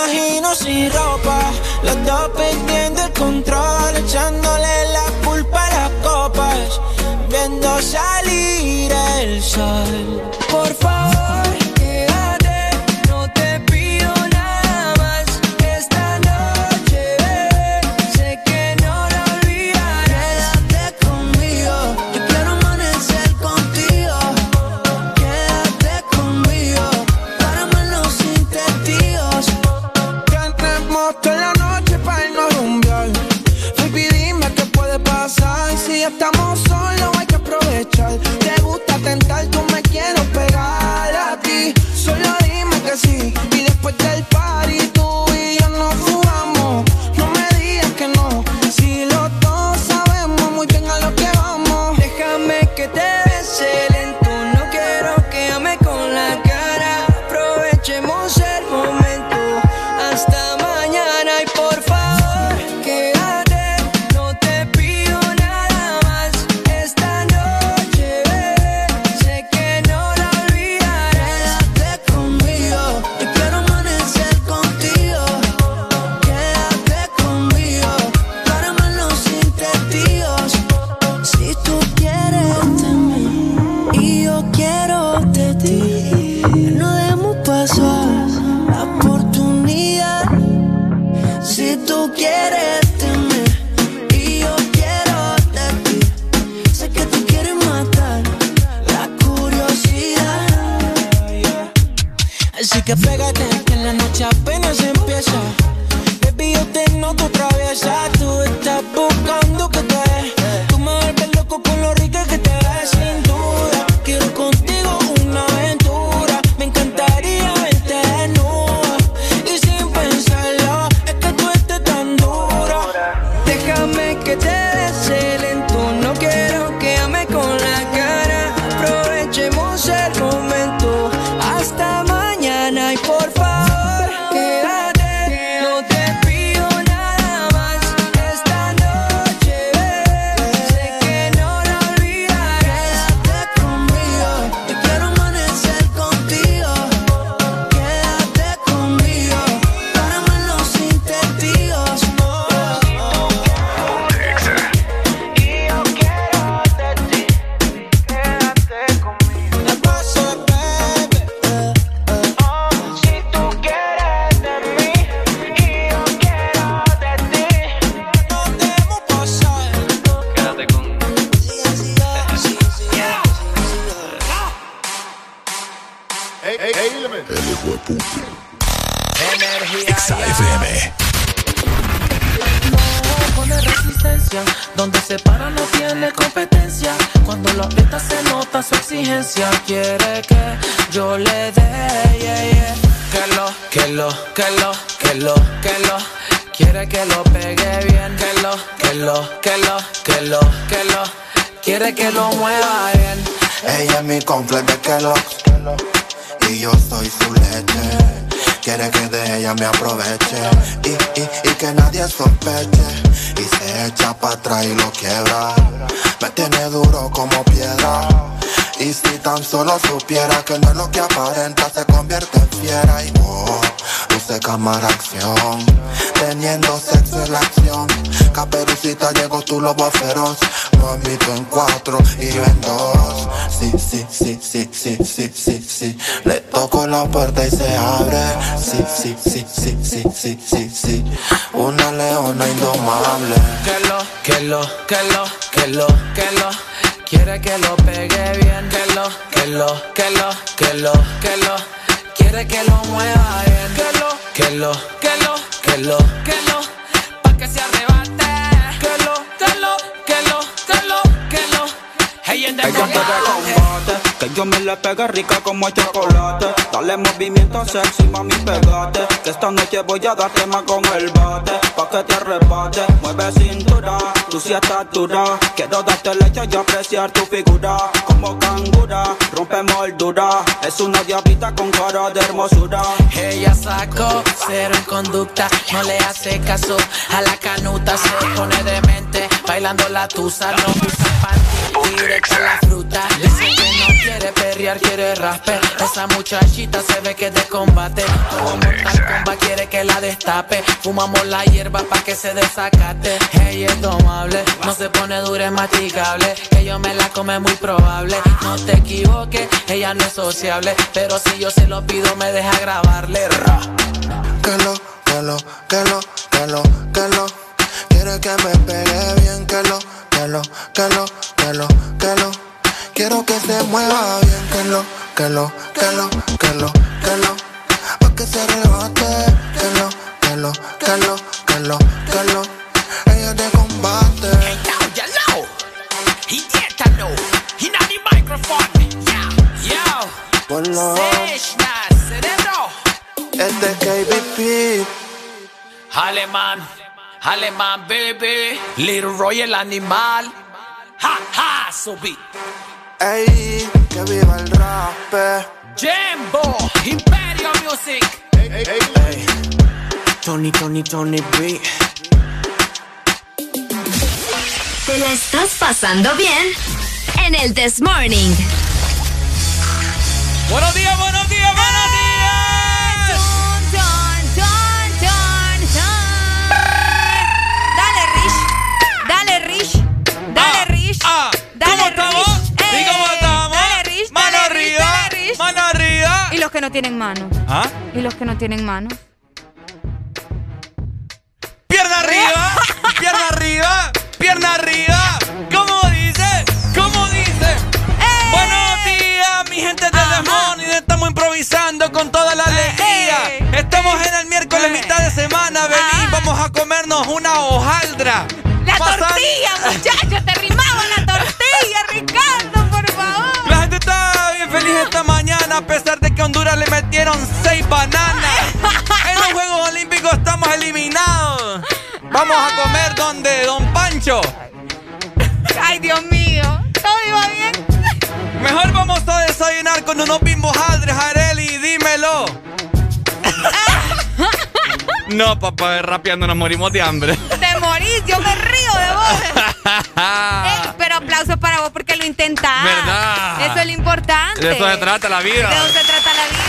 voy a darte más con el bate. Pa' que te arrebate, mueve cintura. Tú sí estás dura. Quiero darte leche y apreciar tu figura. Como cangura, rompe moldura. Es una diablita con cara de hermosura. Ella sacó cero en conducta, no le hace caso a la canuta, se pone demente, bailando la tusa, no directa a la fruta, dice que no quiere perrear, quiere raspe, esa muchachita se ve que es de combate, Kombat quiere que la destape, fumamos la hierba pa' que se desacate, ella es domable, no se pone dura, es masticable, que yo me la come muy probable, no te equivoques, ella no es sociable, pero si yo se lo pido me deja grabarle, ra. que lo, que lo, que lo. Quiere que me pegue bien, que lo, que Little Roy el animal, ha, ha, so beat. Ey, que viva el rap. Jimbo, Imperio Music. Tony, Tony, Tony B. ¿Te la estás pasando bien? En el This Morning. Buenos días, buenos días, buenos que no tienen mano. ¿Ah? Y los que no tienen mano. Pierna arriba, pierna arriba, pierna arriba. ¿Cómo dice? ¿Cómo dice? ¡Eh! Buenos días, mi gente de Desmorning. Estamos improvisando con toda la alegría. ¡Eh! Estamos en el miércoles, mitad de semana. Vení, vamos a comernos una hojaldra. La Pasan- tortilla, muchachos. <laughs> <laughs> En los Juegos Olímpicos estamos eliminados. Vamos a comer donde Don Pancho. Ay, Dios mío. ¿Todo iba bien? Mejor vamos a desayunar con unos bimbos aldres, Areli, dímelo. <laughs> No, papá, rapeando nos morimos de hambre. Te morís, yo me río de vos. <laughs> Eh, pero aplauso para vos porque lo intentás. ¿Verdad? Eso es lo importante. De eso se trata la vida. De eso se trata la vida.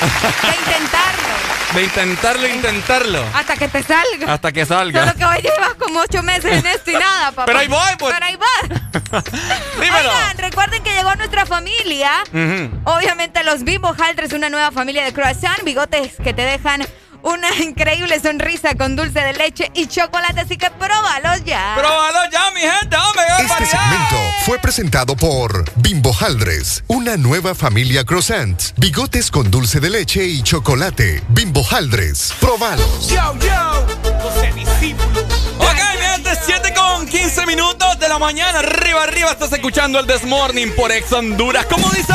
De intentarlo. De intentarlo, intentarlo. Hasta que te salga. Hasta que salga. Solo que hoy llevas como ocho meses en esto y nada, papá. Pero ahí voy, pues. Pero ahí va. <laughs> Dímelo. Oigan, recuerden que llegó nuestra familia. Obviamente los Bimbo Haltres, una nueva familia de croissant, bigotes que te dejan una increíble sonrisa con dulce de leche y chocolate, así que próbalos ya. Próbalo ya, mi gente, hombre. Este segmento fue presentado por Bimbo Haldres, una nueva familia croissant, bigotes con dulce de leche y chocolate. Bimbo Haldres, probalos. Yo, yo. Ok, mi gente, 7 con 15 minutos de la mañana. Arriba, arriba, estás escuchando el Desmorning por Ex Honduras. ¿Cómo dice?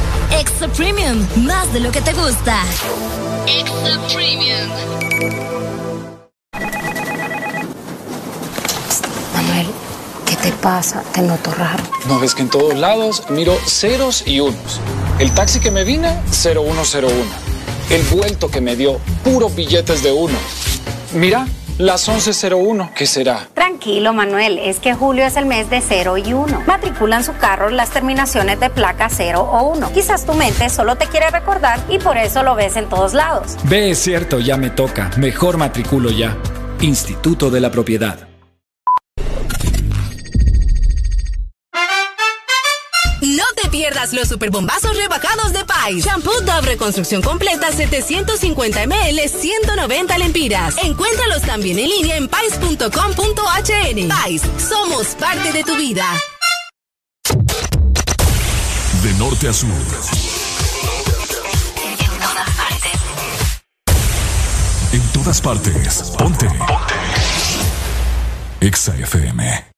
Extra Premium, más de lo que te gusta. Extra Premium. Manuel, ¿qué te pasa? Te noto raro. ¿No ves que en todos lados miro ceros y unos? El taxi que me vine, 0101. El vuelto que me dio, puros billetes de uno. Mira, las 11.01, ¿qué será? Tranquilo, Manuel, es que julio es el mes de 0 y 1. Matriculan su carro las terminaciones de placa 0 o 1. Quizás tu mente solo te quiere recordar y por eso lo ves en todos lados. Ve, es cierto, ya me toca. Mejor matriculo ya. Instituto de la Propiedad. No te pierdas los superbombazos rebajados de Shampoo Dove Reconstrucción Completa 750 ml 190 lempiras. Encuéntralos también en línea en pais.com.hn. Pais, somos parte de tu vida. De norte a sur. En todas partes. Ponte. Ponte. Exa FM.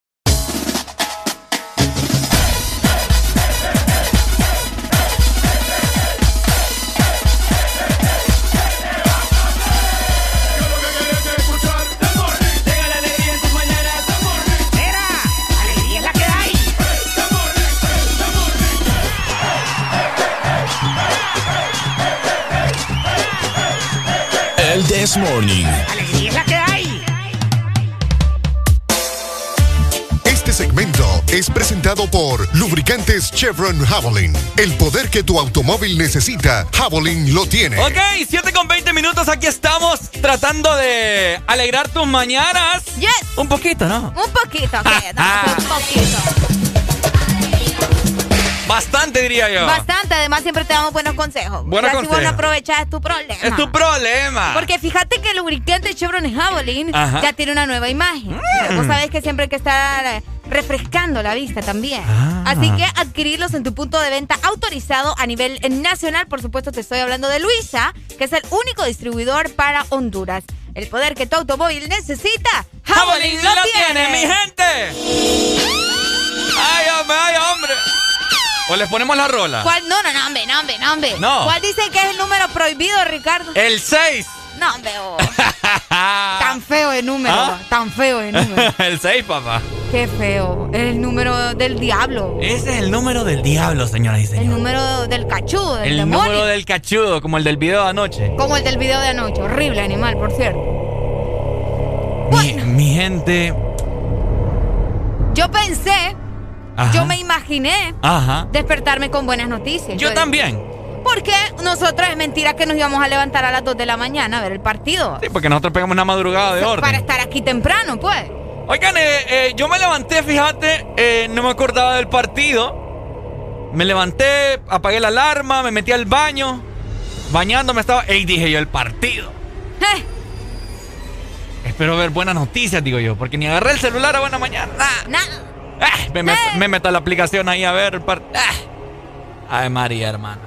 This Morning. Alegría es la que hay. Este segmento es presentado por Lubricantes Chevron Javelin. El poder que tu automóvil necesita, Javelin lo tiene. Ok, 7 con 20 minutos, aquí estamos tratando de alegrar tus mañanas. Yes. Un poquito, ¿no? Un poquito, ¿qué? <laughs> No, un poquito. Bastante, diría yo. Bastante, además siempre te damos buenos consejos. Buenos Ya Si vos no aprovechas es tu problema. Es tu problema. Porque fíjate que el lubricante Chevron Javelin Ajá. ya tiene una nueva imagen. Vos sabés que siempre hay que estar eh, refrescando la vista también. Ah. Así que adquirirlos en tu punto de venta autorizado a nivel nacional. Por supuesto, te estoy hablando de Luisa, que es el único distribuidor para Honduras. El poder que tu automóvil necesita, Javelin lo tiene, mi gente. Ay, hombre, ay, hombre. O les ponemos la rola. ¿Cuál? No, no, no, hombre, no, hombre, no, hombre. No. ¿Cuál dicen que es el número prohibido, Ricardo? El 6. No, hombre, oh. <laughs> tan feo el número, ¿Ah? tan feo el número. <laughs> el 6, papá. Qué feo. Es el número del diablo. Ese es el número del diablo, señoras y El señores. número del cachudo, del El demonio. número del cachudo, como el del video de anoche. Como el del video de anoche. Horrible animal, por cierto. Mi, mi gente. Yo pensé, Ajá. yo me imaginé Ajá. despertarme con buenas noticias. Yo también. Porque nosotros es mentira que nos íbamos a levantar a las 2 de la mañana a ver el partido. Sí, porque nosotros pegamos una madrugada de Para orden. estar aquí temprano, pues. Oigan, eh, eh, yo me levanté, fíjate, eh, no me acordaba del partido. Me levanté, apagué la alarma, me metí al baño, bañándome estaba. Y dije yo, el partido. Eh, Espero ver buenas noticias, digo yo, porque ni agarré el celular a buena mañana. nada. Ah, me, met- me meto a la aplicación ahí a ver el partido. Ay, María, hermano.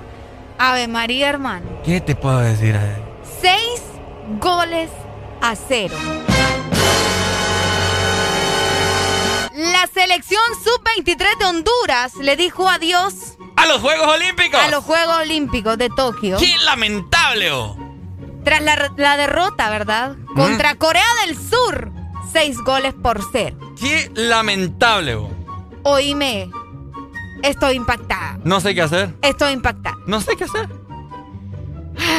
Ave María, hermano. ¿Qué te puedo decir? eh? Seis goles a cero. La selección sub-23 de Honduras le dijo adiós ¡A los Juegos Olímpicos! a los Juegos Olímpicos de Tokio. ¡Qué lamentable! oh! Tras la, la derrota, ¿verdad? Contra Corea del Sur. Seis goles por cero. ¡Qué lamentable! Oíme, estoy impactada. No sé qué hacer. Estoy impactada. No sé qué hacer.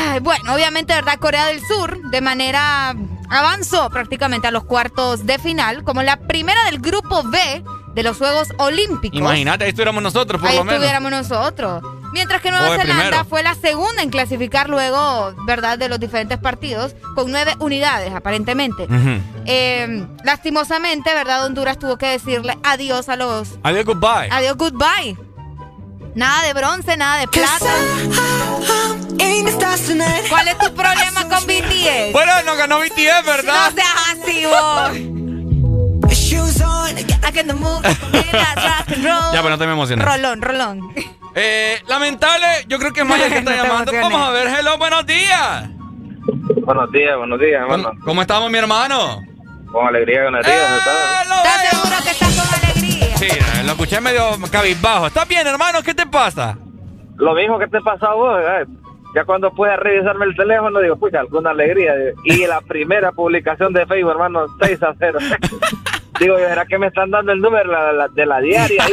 Ay, Bueno, obviamente, ¿verdad? Corea del Sur de manera avanzó prácticamente a los cuartos de final como la primera del grupo B de los Juegos Olímpicos. Imagínate, ahí estuviéramos nosotros, por Ahí lo menos. estuviéramos nosotros. Mientras que Nueva Zelanda fue la segunda en clasificar luego, ¿verdad?, de los diferentes partidos, con nueve unidades, aparentemente. Eh, lastimosamente, ¿verdad?, Honduras tuvo que decirle adiós a los... Adiós, goodbye. Adiós, goodbye. Nada de bronce, nada de plata. ¿Cuál es tu <laughs> problema con BTS? Bueno, no ganó BTS, ¿verdad? No seas así, vos. <laughs> ya, pero no te me emociones. Rolón, rolón. Eh, lamentable, yo creo que es Maya que <laughs> está llamando. Vamos a ver, hello, buenos días. Buenos días, buenos días, hermano. ¿Cómo estamos, mi hermano? Con alegría, con alegría. ¿Estás seguro que estás con alegría? Sí, lo escuché medio cabizbajo. ¿Estás bien, hermano? ¿Qué te pasa? Lo mismo que te pasa a vos, eh. ya cuando puedes revisarme el teléfono, digo, pucha, alguna alegría. Y la primera publicación de Facebook, hermano, 6 a 0. <laughs> digo, ¿será que me están dando el número de la diaria? <laughs>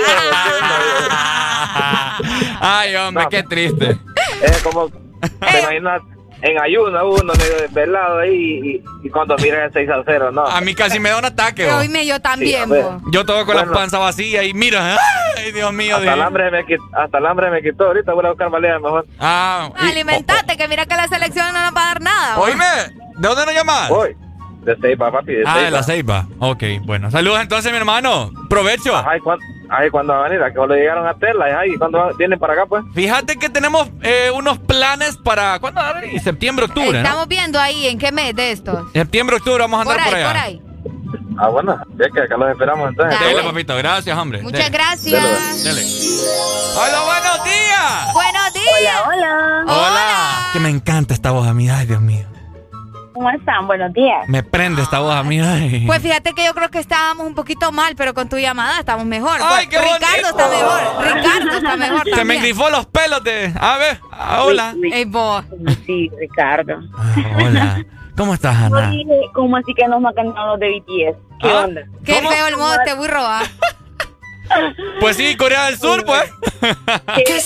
Ay, hombre, qué triste. Es como, te imaginas, en ayuno uno medio desvelado ahí y, cuando miran el 6 a 0, no. A mí casi me da un ataque. Hoy me yo también. yo todo con la panza vacía y mira, ay Dios mío. Hasta, El, hambre me quitó, hasta el hambre me quitó. Ahorita voy a buscar valía mejor. Ah, Alimentate, que mira que la selección no nos va a dar nada. Oíme, ¿de dónde nos llamas? Hoy. De Ceiba, papi. De ah, de la Ceiba. Ok, bueno. Saludos entonces, mi hermano. Provecho. Ay, ¿cuándo, ay, ¿cuándo van a venir? ¿A qué le llegaron a Tela? Ay, ¿cuándo vienen para acá, pues? Fíjate que tenemos eh, unos planes para... ¿Cuándo van a venir? Septiembre, octubre, Estamos viendo ahí en qué mes de estos. Septiembre, octubre, vamos a andar por, allá. Por ahí. Ah, bueno, es que acá los esperamos entonces. Dale, papito, gracias, hombre. Muchas gracias. Dale. Hola, buenos días. Buenos días. Hola, hola. Hola. Que me encanta esta voz a mí, ay, Dios mío. ¿Cómo están? Buenos días. Me prende esta voz a mí. Pues fíjate que yo creo que estábamos un poquito mal, pero con tu llamada estamos mejor. Ay, qué Ricardo está mejor. Ricardo está <laughs> mejor también. Se me grifó los pelos de... A ver, hola. Ey, vos. Sí, Ricardo. Ah, hola. ¿Cómo estás, Ana? ¿Cómo así que nos matan los de BTS? ¿Qué ¿Ah? onda? Qué feo el modo este burro, ¿ah? Pues sí, Corea del Sur, pues. <laughs> Qué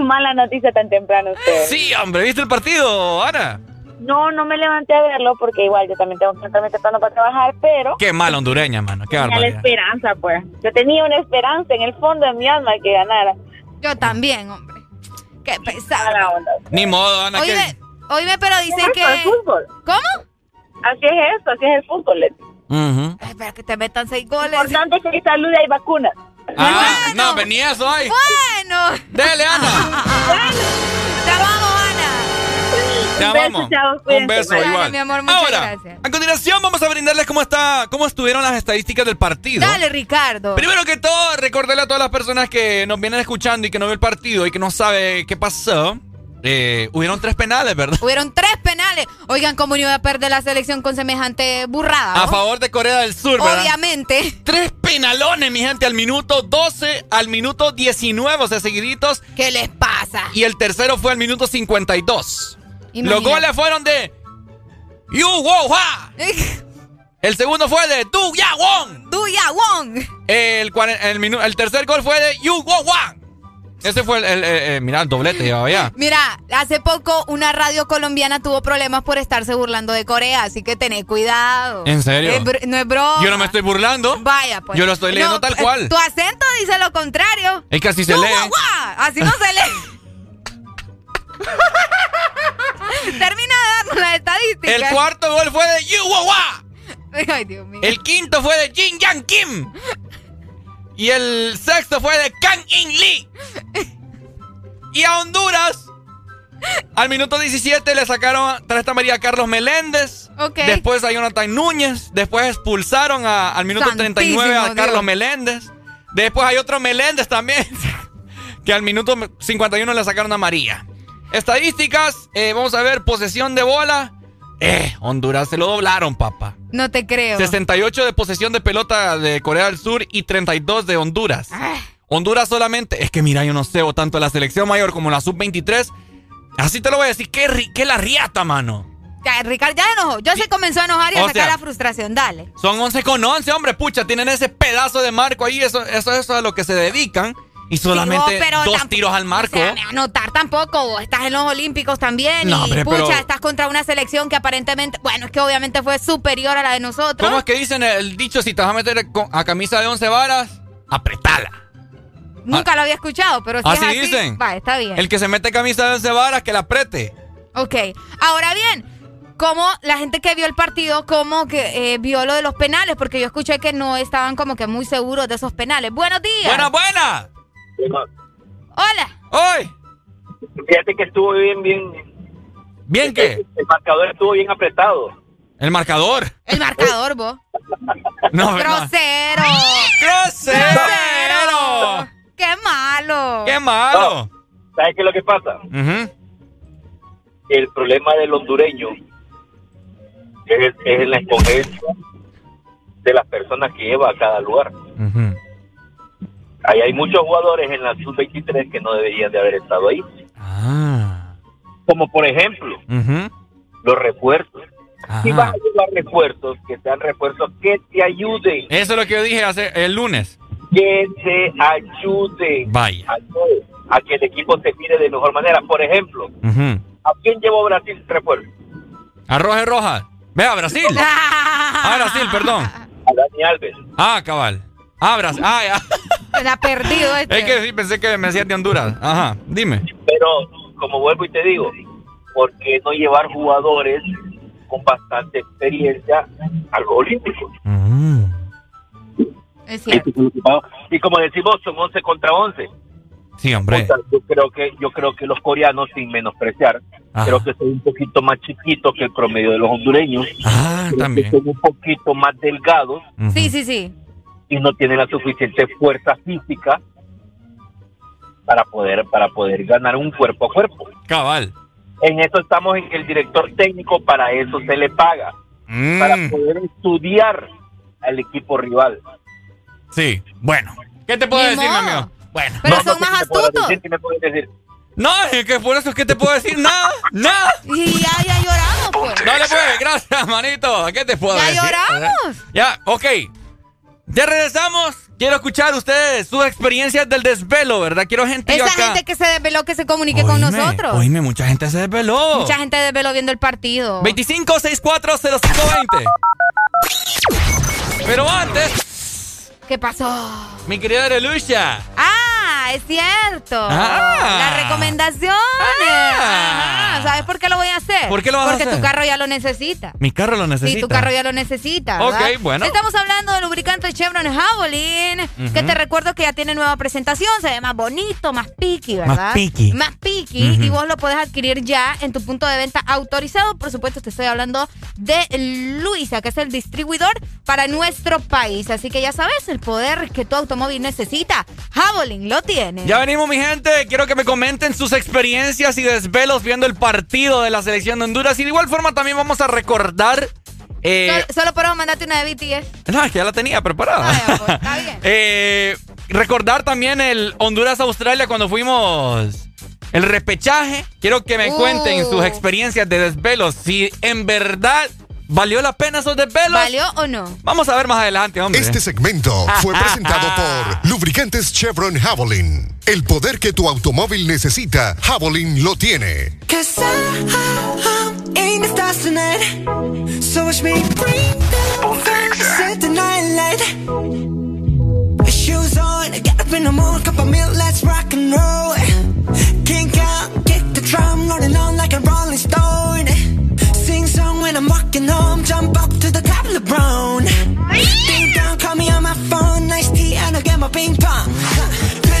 mala noticia tan temprano usted. Sí, hombre, ¿viste el partido, Ana? No, no me levanté a verlo porque igual yo también tengo que estarme temprano para trabajar, pero... Qué mal hondureña, mano, qué Tenía la esperanza, pues. Yo tenía una esperanza en el fondo de mi alma que ganara. Yo también, hombre. Qué pesada. Ni modo, Ana. Oíme, oíme pero dicen que... El fútbol. ¿Cómo? Así es eso, así es el fútbol, Leti. Uh Espera que te metan seis goles. Importante que hay salud y hay vacuna. Ah, no, venía eso ahí. Bueno. Dele, Ana. Te amamos, Ana. Te amamos. Un beso, Dale, igual. mi amor, muchas Ahora, gracias. a continuación vamos a brindarles cómo está, cómo estuvieron las estadísticas del partido. Dale, Ricardo. Primero que todo, recordarle a todas las personas que nos vienen escuchando y que no ven el partido y que no sabe qué pasó. Eh, hubieron tres penales, ¿verdad? Hubieron tres penales. Oigan, ¿cómo iba a perder la selección con semejante burrada? A favor de Corea del Sur, ¿verdad? Obviamente. Tres penalones, mi gente, al minuto 12, al minuto 19, o sea, seguiditos. ¿Qué les pasa? Y el tercero fue al minuto 52. Imagínate. Los goles fueron de Yu Wo Hwa. <laughs> El segundo fue de Du Ya Won. Du Ya Won. El, el, el tercer gol fue de Yu Wo Hwa. Ese fue el, el- el- el- mira, el doblete llevaba ya. Mira, hace poco una radio colombiana tuvo problemas por estarse burlando de Corea, así que tened cuidado. ¿En serio? Es no es broma. Yo no me estoy burlando. Vaya, pues. Yo lo estoy leyendo No, tal eh, cual. Tu acento dice lo contrario. Es que así se lee. guau, guau. Así no se lee. <laughs> Termina de darnos las estadísticas. El cuarto gol fue de Yu Wo Hwa. Ay, Dios mío. El quinto fue de Jin Yang Kim. Y el sexto fue de Kang In Lee. Y a Honduras, al minuto 17 le sacaron tarjeta María a Carlos Meléndez. Ok. Después a Jonathan Núñez. Después expulsaron a- al minuto 39 a Carlos. Meléndez. Después hay otro Meléndez también. <laughs> Que al minuto 51 le sacaron a María. Estadísticas, eh, vamos a ver, posesión de bola. Eh, Honduras se lo doblaron, papá. No te creo. 68 de posesión de pelota de Corea del Sur y 32 de Honduras. Ah. Honduras solamente, es que mira, yo no sé, o tanto la selección mayor como la sub-23. Así te lo voy a decir, qué, la riata, mano. Ya, Ricardo ya enojó. Yo se comenzó a enojar y a O sacar sea- la frustración. Dale. Son 11 con 11, hombre, pucha, tienen ese pedazo de marco ahí, eso, eso, eso es a lo que se dedican. Y solamente Sí, vos, pero dos tampoco- tiros al marco. O sea, anotar tampoco. vos Estás en los Olímpicos también. No, y hombre, pucha, pero- estás contra una selección que aparentemente. Bueno, es que obviamente fue superior a la de nosotros. ¿Cómo es que dicen el dicho si te vas a meter a camisa de 11 varas? apretada. Nunca lo había escuchado, pero si Así es así, dicen. va, está bien. El que se mete camisa de once varas, que la apriete. Ok, ahora bien, ¿cómo la gente que vio el partido, cómo que eh, vio lo de los penales? Porque yo escuché que no estaban como que muy seguros de esos penales. Buenos días. Buena, buena. Hola. Hoy. Fíjate que estuvo bien, bien. ¿Bien qué? El marcador estuvo bien apretado. El marcador. El marcador, vos. <laughs> No, no. Grosero. Grosero. Qué malo. Qué malo. ¿Sabes qué es lo que pasa? Ujú. El problema del hondureño es, es en la escogencia de las personas que lleva a cada lugar. Ahí hay muchos jugadores en la sub-23 que no deberían de haber estado ahí. Ah. Como por ejemplo, los refuerzos. Si Ajá. vas a llevar refuerzos, que sean refuerzos que te ayuden, Eso es lo que yo dije hace el lunes. que te ayuden Vaya. a, a que el equipo te mire de mejor manera. Por ejemplo. ¿a quién llevó Brasil refuerzo? Arroz y roja. Vea, Brasil. <laughs> Ah, Brasil, perdón. A Dani Alves. Ah, cabal. Brasil. Ah, ya. Se ha perdido este. Es que sí, pensé que me decías de Honduras. Ajá, dime. Pero, como vuelvo y te digo, ¿por qué no llevar jugadores con bastante experiencia al olímpico? Es Eso es pasa. Y como decimos, son 11 contra 11. Sí, hombre. O sea, yo creo que yo creo que los coreanos, sin menospreciar, Ajá. creo que son un poquito más chiquitos que el promedio de los hondureños. Ah, Creo también. Que son un poquito más delgados Sí, sí, sí. Y no tienen la suficiente fuerza física para poder para poder ganar un cuerpo a cuerpo. Cabal. En eso estamos en que el director técnico para eso se le paga Mm. para poder estudiar al equipo rival. Sí, bueno. ¿Qué te puedo decir, amigo? Bueno. Pero No, son no más astutos. decir, ¿qué me puedes decir? No, es que por eso es que te puedo decir nada, nada. Y ya, ya lloramos, pues. Dale pues, gracias, manito. ¿Qué te puedo Ya decir? lloramos. Ya, ok. Ya regresamos. Quiero escuchar ustedes sus experiencias del desvelo, ¿verdad? Quiero gente Esa acá. gente que se desveló, que se comunique con nosotros. Oíme, mucha gente se desveló. Mucha gente desveló viendo el partido. 25640520. Pero antes, ¿Qué pasó? mi querida Arelucha. Ah, es cierto. Ah. Las recomendaciones. Ajá. ¿Sabes por qué lo voy a hacer? ¿Por qué lo vas a Porque hacer? tu carro ya lo necesita. Mi carro lo necesita. Sí, tu carro ya lo necesita. Ok, bueno. Estamos hablando del lubricante Chevron Javelin, que te recuerdo que ya tiene nueva presentación, se ve más bonito, más piqui, ¿verdad? Más piqui. Más piqui, y vos lo puedes adquirir ya en tu punto de venta autorizado. Por supuesto, te estoy hablando de Luisa, que es el distribuidor para nuestro país. Así que ya sabes, el poder que tu automóvil necesita, Javelin lo tiene. Ya venimos, mi gente. Quiero que me comenten sus experiencias y desvelos viendo el partido de la selección de Honduras. Y de igual forma también vamos a recordar. eh, Solo, solo podemos mandarte una de BTS. no, es que ya la tenía preparada. Pues, está bien. <laughs> Eh, recordar también el Honduras-Australia cuando fuimos el repechaje. Quiero que me Uh. cuenten sus experiencias de desvelos. Si en verdad valió la pena esos desvelos. ¿Valió o no? Vamos a ver más adelante, hombre. Este segmento fue presentado por Lubricantes Chevron Javelin. El poder que tu automóvil necesita, Javelin lo tiene. Let's rock and roll. Kink out, kick the drum, rolling on like a rolling stone. Walking home, jump up to the top of the brown. Ding dong, call me on my phone, nice tea, and I'll get my ping pong. This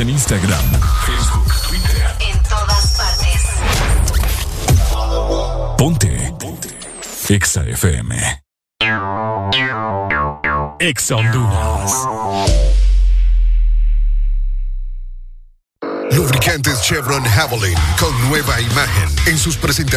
en Instagram,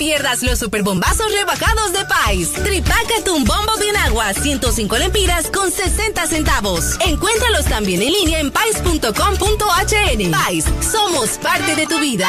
Pierdas los superbombazos rebajados de Pais. Tripácate un bombo de agua, 105 lempiras con 60 centavos. Encuéntralos también en línea en pais.com.hn. Pais, somos parte de tu vida.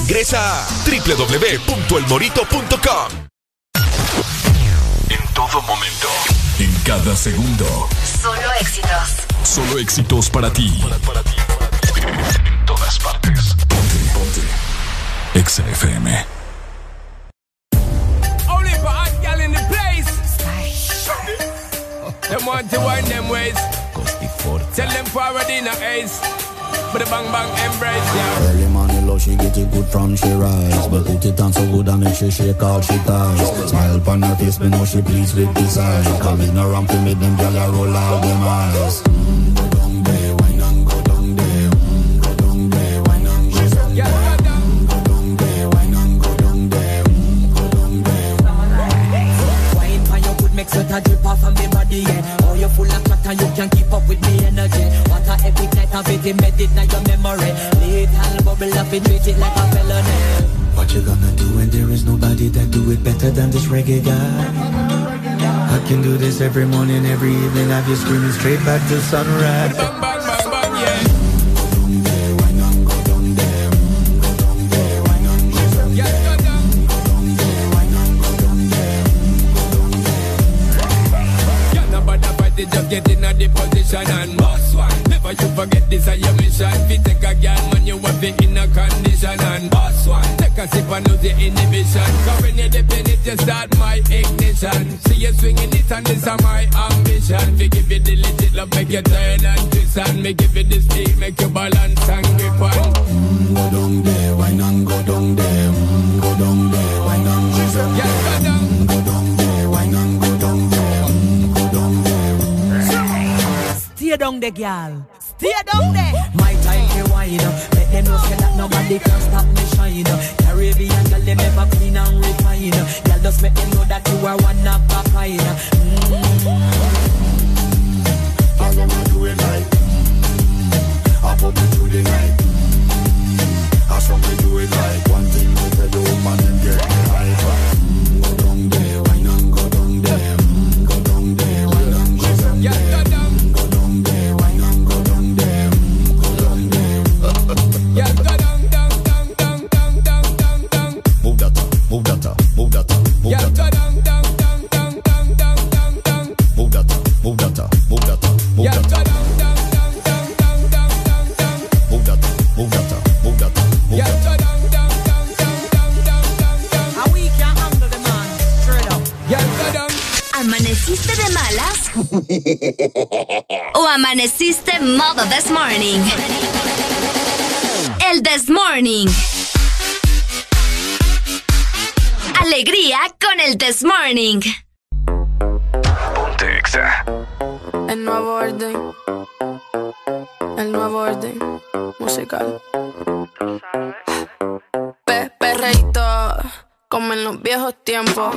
ingresa a www.elmorito.com. En todo momento, en cada segundo. Solo éxitos. Solo éxitos para ti. En todas partes. Ponte, ponte. Exa FM. Only for hot gal in the place. Them want to wind them ways. Tell them forward in a ace. But a bang bang embrace, yeah. She get it good from she rise. But put it on so good and make she shake all she ties. Smile upon her face, me know she pleased with this eyes. Coming around to make them gyal a roll out them eyes. Go down there, wine and go down there. Go down there, wine and go down there. Off of me body, yeah. Full of chatter, you can't keep up with me energy. What a epic night of it, embedded in your memory. Little bubble up, it treat it like a felony. What you gonna do when there is nobody that do it better than this reggae guy? I can do this every morning, every evening. Have you screaming straight back to sunrise. It, just get in a the position and boss one. Never you forget this is your mission. Fi take a girl when you have it in a condition and boss one. Take a sip and lose your inhibition. Cause when you dip in it, you start my ignition. See you swinging it and this is my ambition. Fi give you the legit love, make you turn and twist and me give you the speed, make you balance and grip on. Mm, go down there, wine and go down there. Mm, go down there, wine and go down there. Mm, go down there, Stay down there, girl. Stay down there. My time to wine up. Let them know say that nobody can stop me shine. Caribbean girl, they never clean and refine. Girl, just make them know that you are one of a kind. Girl, them a do it like mm, I pop it through the night. Mm, I saw me do it like one thing with the woman and get ¿O amaneciste modo this morning? El this morning. Alegría con el this morning. Ponte Exa. El nuevo orden. El nuevo orden musical. Pe perreíto, como en los viejos tiempos.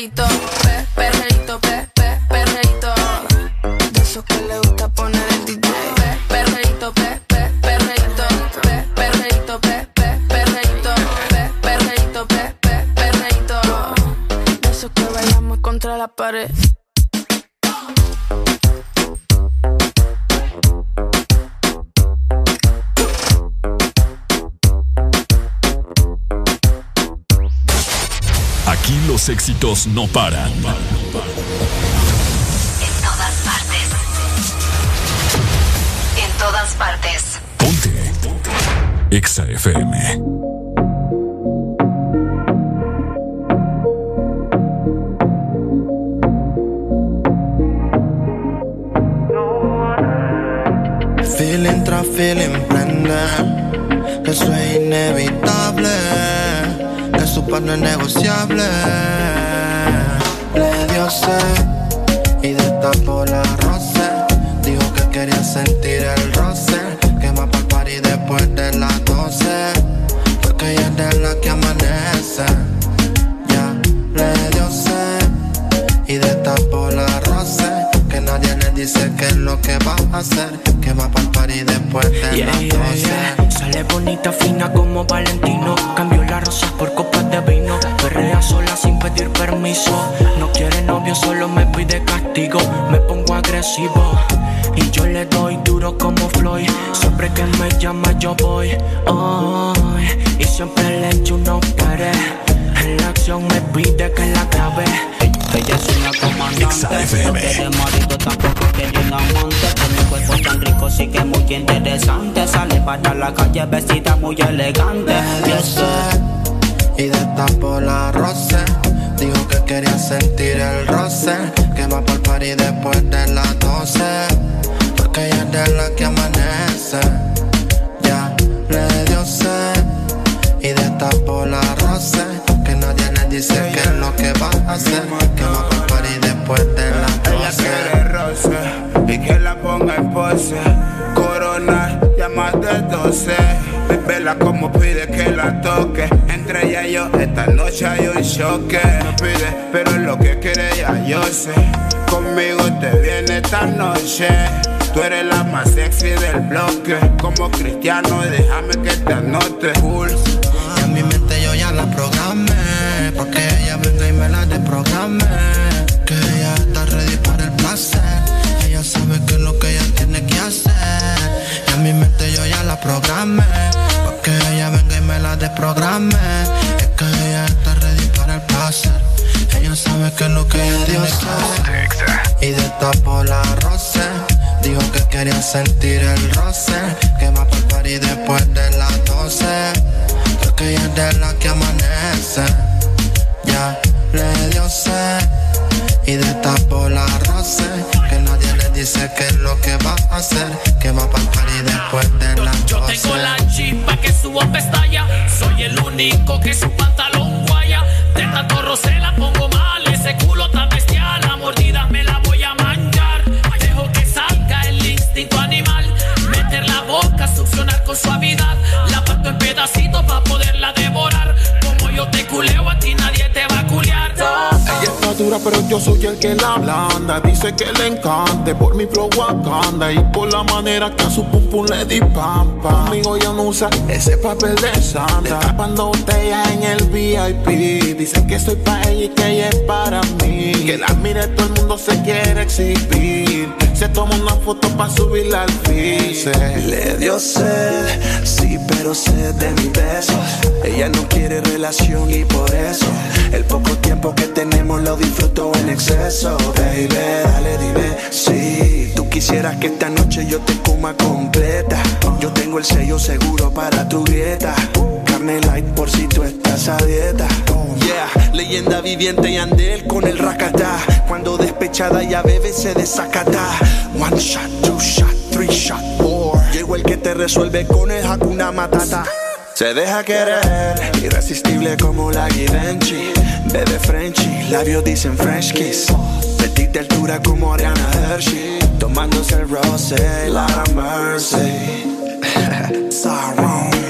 perreíto, pe, perreíto, pe, pe, perreíto. De esos que le gusta poner el DJ. Pe, perreíto, pe, pe, perreíto, pe, perreíto, pe, pe, perreíto, pe, perreíto, pe, pe, perreíto. De esos que bailamos contra la pared. Los éxitos no paran. En todas partes. En todas partes. Exa FM. Feeling tras feeling prende, que eso es inevitable, su pan no es negociable. Le dio sed y destapó la roce, dijo que quería sentir el roce, que más para party después de las 12, porque ella es de la que amanece. Ya le dio sed y destapó la roce, que nadie le dice qué es lo que va a hacer, que va para party después de Yeah, las yeah, 12. yeah. Sale bonita, fina como Valentino. Cambió las rosas por copas de vino. Perrea sola sin pedir permiso. No quiere novio, solo me pide castigo. Me pongo agresivo. Y yo le doy duro como Floyd. Siempre que me llama, yo voy. Oh, y siempre le echo unos pares. En la acción me pide que la grabe. Ella es una comandante No quiere marido tampoco quiere un amante Tiene cuerpo tan rico sí que muy interesante Sale para la calle vestida muy elegante Le dio sed y destapó la roce. Dijo que quería sentir el roce. Que va por party después de las 12. Porque ella es de la que amanece. Ya le dio sed y destapó la roce. Que nadie le dice qué es lo que va a hacer. Que va por party después de las Ella 12. quiere roce y que la ponga en pose. Corona, ya más de 12. Vela como pide que la toque. Entre ella y yo, esta noche hay un choque. No pide, pero lo que quiere ya yo sé. Conmigo te viene esta noche. Tú eres la más sexy del bloque. Como cristiano, déjame que te anote. Cool. Y en mi mente yo ya la programé. Porque ella venga y me la desprograme. Que ella está ready para el placer. Ella sabe que es lo que ella tiene que hacer. Y en mi mente yo ya la programé. La desprograme. Es que ella está ready para el placer. Ella sabe que es lo que ella que hacer. Y destapó la roce. Dijo que quería sentir el roce. Que va por party después de las 12. Porque ella es de la que amanece. Ya le dio sed y destapó la roce. Que dice qué es lo que va a hacer. Que va para party después de Yo 12. tengo la chispa que subo pestaña. Soy el único que su pantalón guaya. De tanto roce la pongo mal. Ese culo tan bestial. La mordida me la voy a manchar. Dejo que salga el instinto animal. Meter la boca, succionar con suavidad. La parto en pedacitos para poderla devorar. Como yo te culeo, a ti nadie te va a culear. Ella está dura pero yo soy el que la blanda. Dice que le encante por mi Wakanda y por la manera que a su pum pum le di pampa. Conmigo ya no usa ese papel de santa. Tapando botella en el VIP. Dicen que soy para ella y que ella es para mí. Que la mire todo el mundo se quiere exhibir. Se toma una foto para subirla al feed. Le dio sed, sí, pero sed de mi besos. Ella no quiere relación y por eso el poco tiempo que tenemos lo disfruto en exceso. Baby, dale, dime si tú quisieras que esta noche yo te coma completa. Yo tengo el sello seguro para tu dieta. Carne light por si tú estás a dieta. Yeah, leyenda viviente y andel con el racata. Cuando despechada ya bebe se desacata. One shot, two shot, three shot, four. Llegó el que te resuelve con el Hakuna Matata. Se deja querer, irresistible como la Givenchy. Bebe Frenchy, labios dicen French kiss. Petit de altura como Ariana Hershey. Tomándose el rosé, la mercy. <laughs> Sorrow.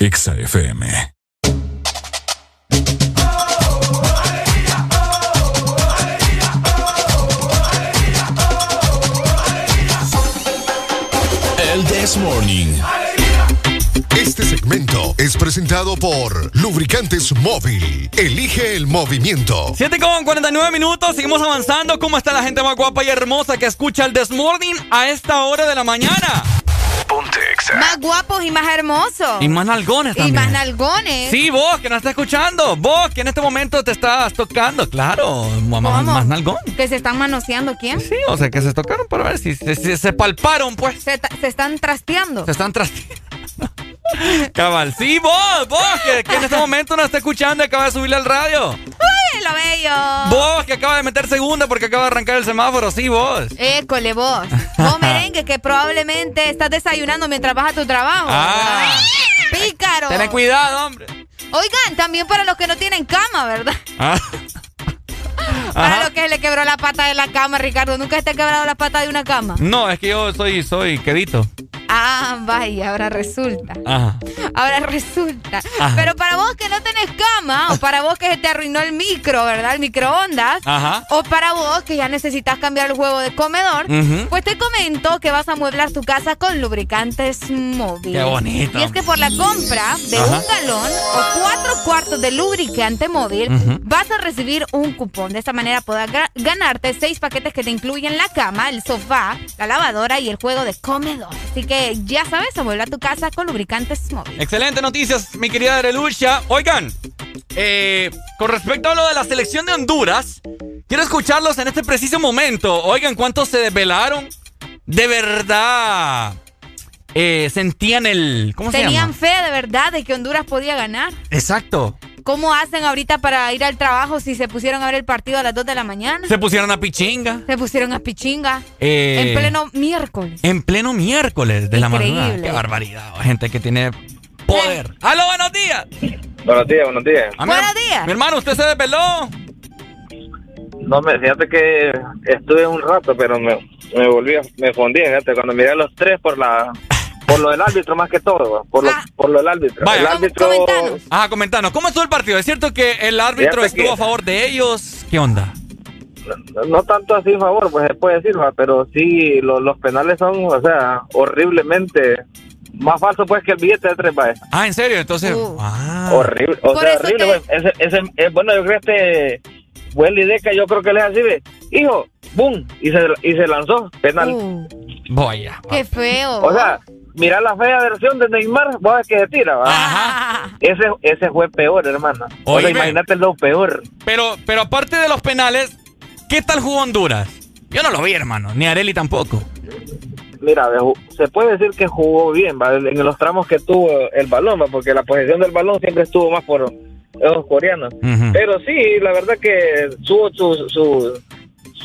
Exa FM. El This Morning. Este segmento es presentado por Lubricantes Móvil. Elige el movimiento. 7 con 49 minutos, seguimos avanzando. ¿Cómo está la gente más guapa y hermosa que escucha el This Morning a esta hora de la mañana? Ponte Más guapos y más hermosos. Y más nalgones Y también. más nalgones. Sí, vos que nos está escuchando. Vos que en este momento te estás tocando. Claro, más, más, nalgón. ¿Que se están manoseando quién? Sí, o sea, que se tocaron para ver si, si- si se palparon, pues. Se, se están trasteando. Se están tras... Cabal, sí, vos, vos, que, que en este momento nos está escuchando y acaba de subirle al radio. ¡Uy, lo bello! Vos, que acaba de meter segunda porque acaba de arrancar el semáforo, sí, vos. École vos. Vos <laughs> merengue que probablemente estás desayunando mientras vas a tu trabajo. Ah. Pícaro. Ten cuidado, hombre. Oigan, también para los que no tienen cama, ¿verdad? Ah. <laughs> Para Ajá. los que le quebró la pata de la cama, Ricardo. ¿Nunca te ha quebrado la pata de una cama? No, es que yo soy, soy quedito. Ah, vaya, ahora resulta. Ajá. Ahora resulta. Ajá. Pero para vos que no tenés cama, o para vos que se te arruinó el micro, ¿verdad? El microondas. Ajá. O para vos que ya necesitas cambiar el juego de comedor. Ujú. Pues te comento que vas a mueblar tu casa con lubricantes móviles. Qué bonito. Y es que por la compra de un galón o cuatro cuartos de lubricante móvil, vas a recibir un cupón. De esta manera podrás ga- ganarte seis paquetes que te incluyen la cama, el sofá, la lavadora y el juego de comedor. Así que ya sabes, amuebla tu casa con lubricantes móviles. Excelente noticias, mi querida Arelucha. Oigan, eh, con respecto a lo de la selección de Honduras, quiero escucharlos en este preciso momento. Oigan, ¿cuántos se desvelaron? De verdad. eh, sentían el. ¿Cómo se Tenían llama? fe de verdad de que Honduras podía ganar. Exacto. ¿Cómo hacen ahorita para ir al trabajo si se pusieron a ver el partido a las 2 de la mañana? Se pusieron a pichinga. Se pusieron a pichinga. Eh, En pleno miércoles. En pleno miércoles de la madrugada. Qué barbaridad. Gente que tiene poder. ¡Aló, buenos días! Buenos días, buenos días. Ah, mi her- días. Mi hermano, ¿usted se desveló? No, me, fíjate que estuve un rato, pero me, me volví, a- me fundí, fíjate, cuando miré a los tres por la por lo del árbitro más que todo, por lo, por lo del árbitro. Vaya. el árbitro, Ajá, comentanos. ¿Cómo estuvo el partido? ¿Es cierto que el árbitro Fíjate estuvo que- a favor de ellos? ¿Qué onda? no tanto así a favor, pues se puede decir, va, pero sí, lo- los penales son, o sea, horriblemente más falso pues que el billete de tres veces. Ah, ¿en serio? Entonces... Uh. Ah. Horrible, o Por sea, horrible, te- pues. Ese, ese, eh, bueno, yo creo que este Welly Deca, yo creo que le es así, hijo, boom, y se, y se lanzó, penal. Uh, Vaya. qué feo. O sea, mira la fea versión de Neymar, vos ves que se tira, ¿va? Ah. Ese, ese fue peor, hermano. O sea, imagínate lo peor. Pero, pero aparte de los penales, ¿qué tal jugó Honduras? Yo no lo vi, hermano. Ni Areli tampoco. Mira, se puede decir que jugó bien, ¿va? En los tramos que tuvo el balón, ¿va? porque la posición del balón siempre estuvo más por los coreanos. Pero sí, la verdad que tuvo sus, sus,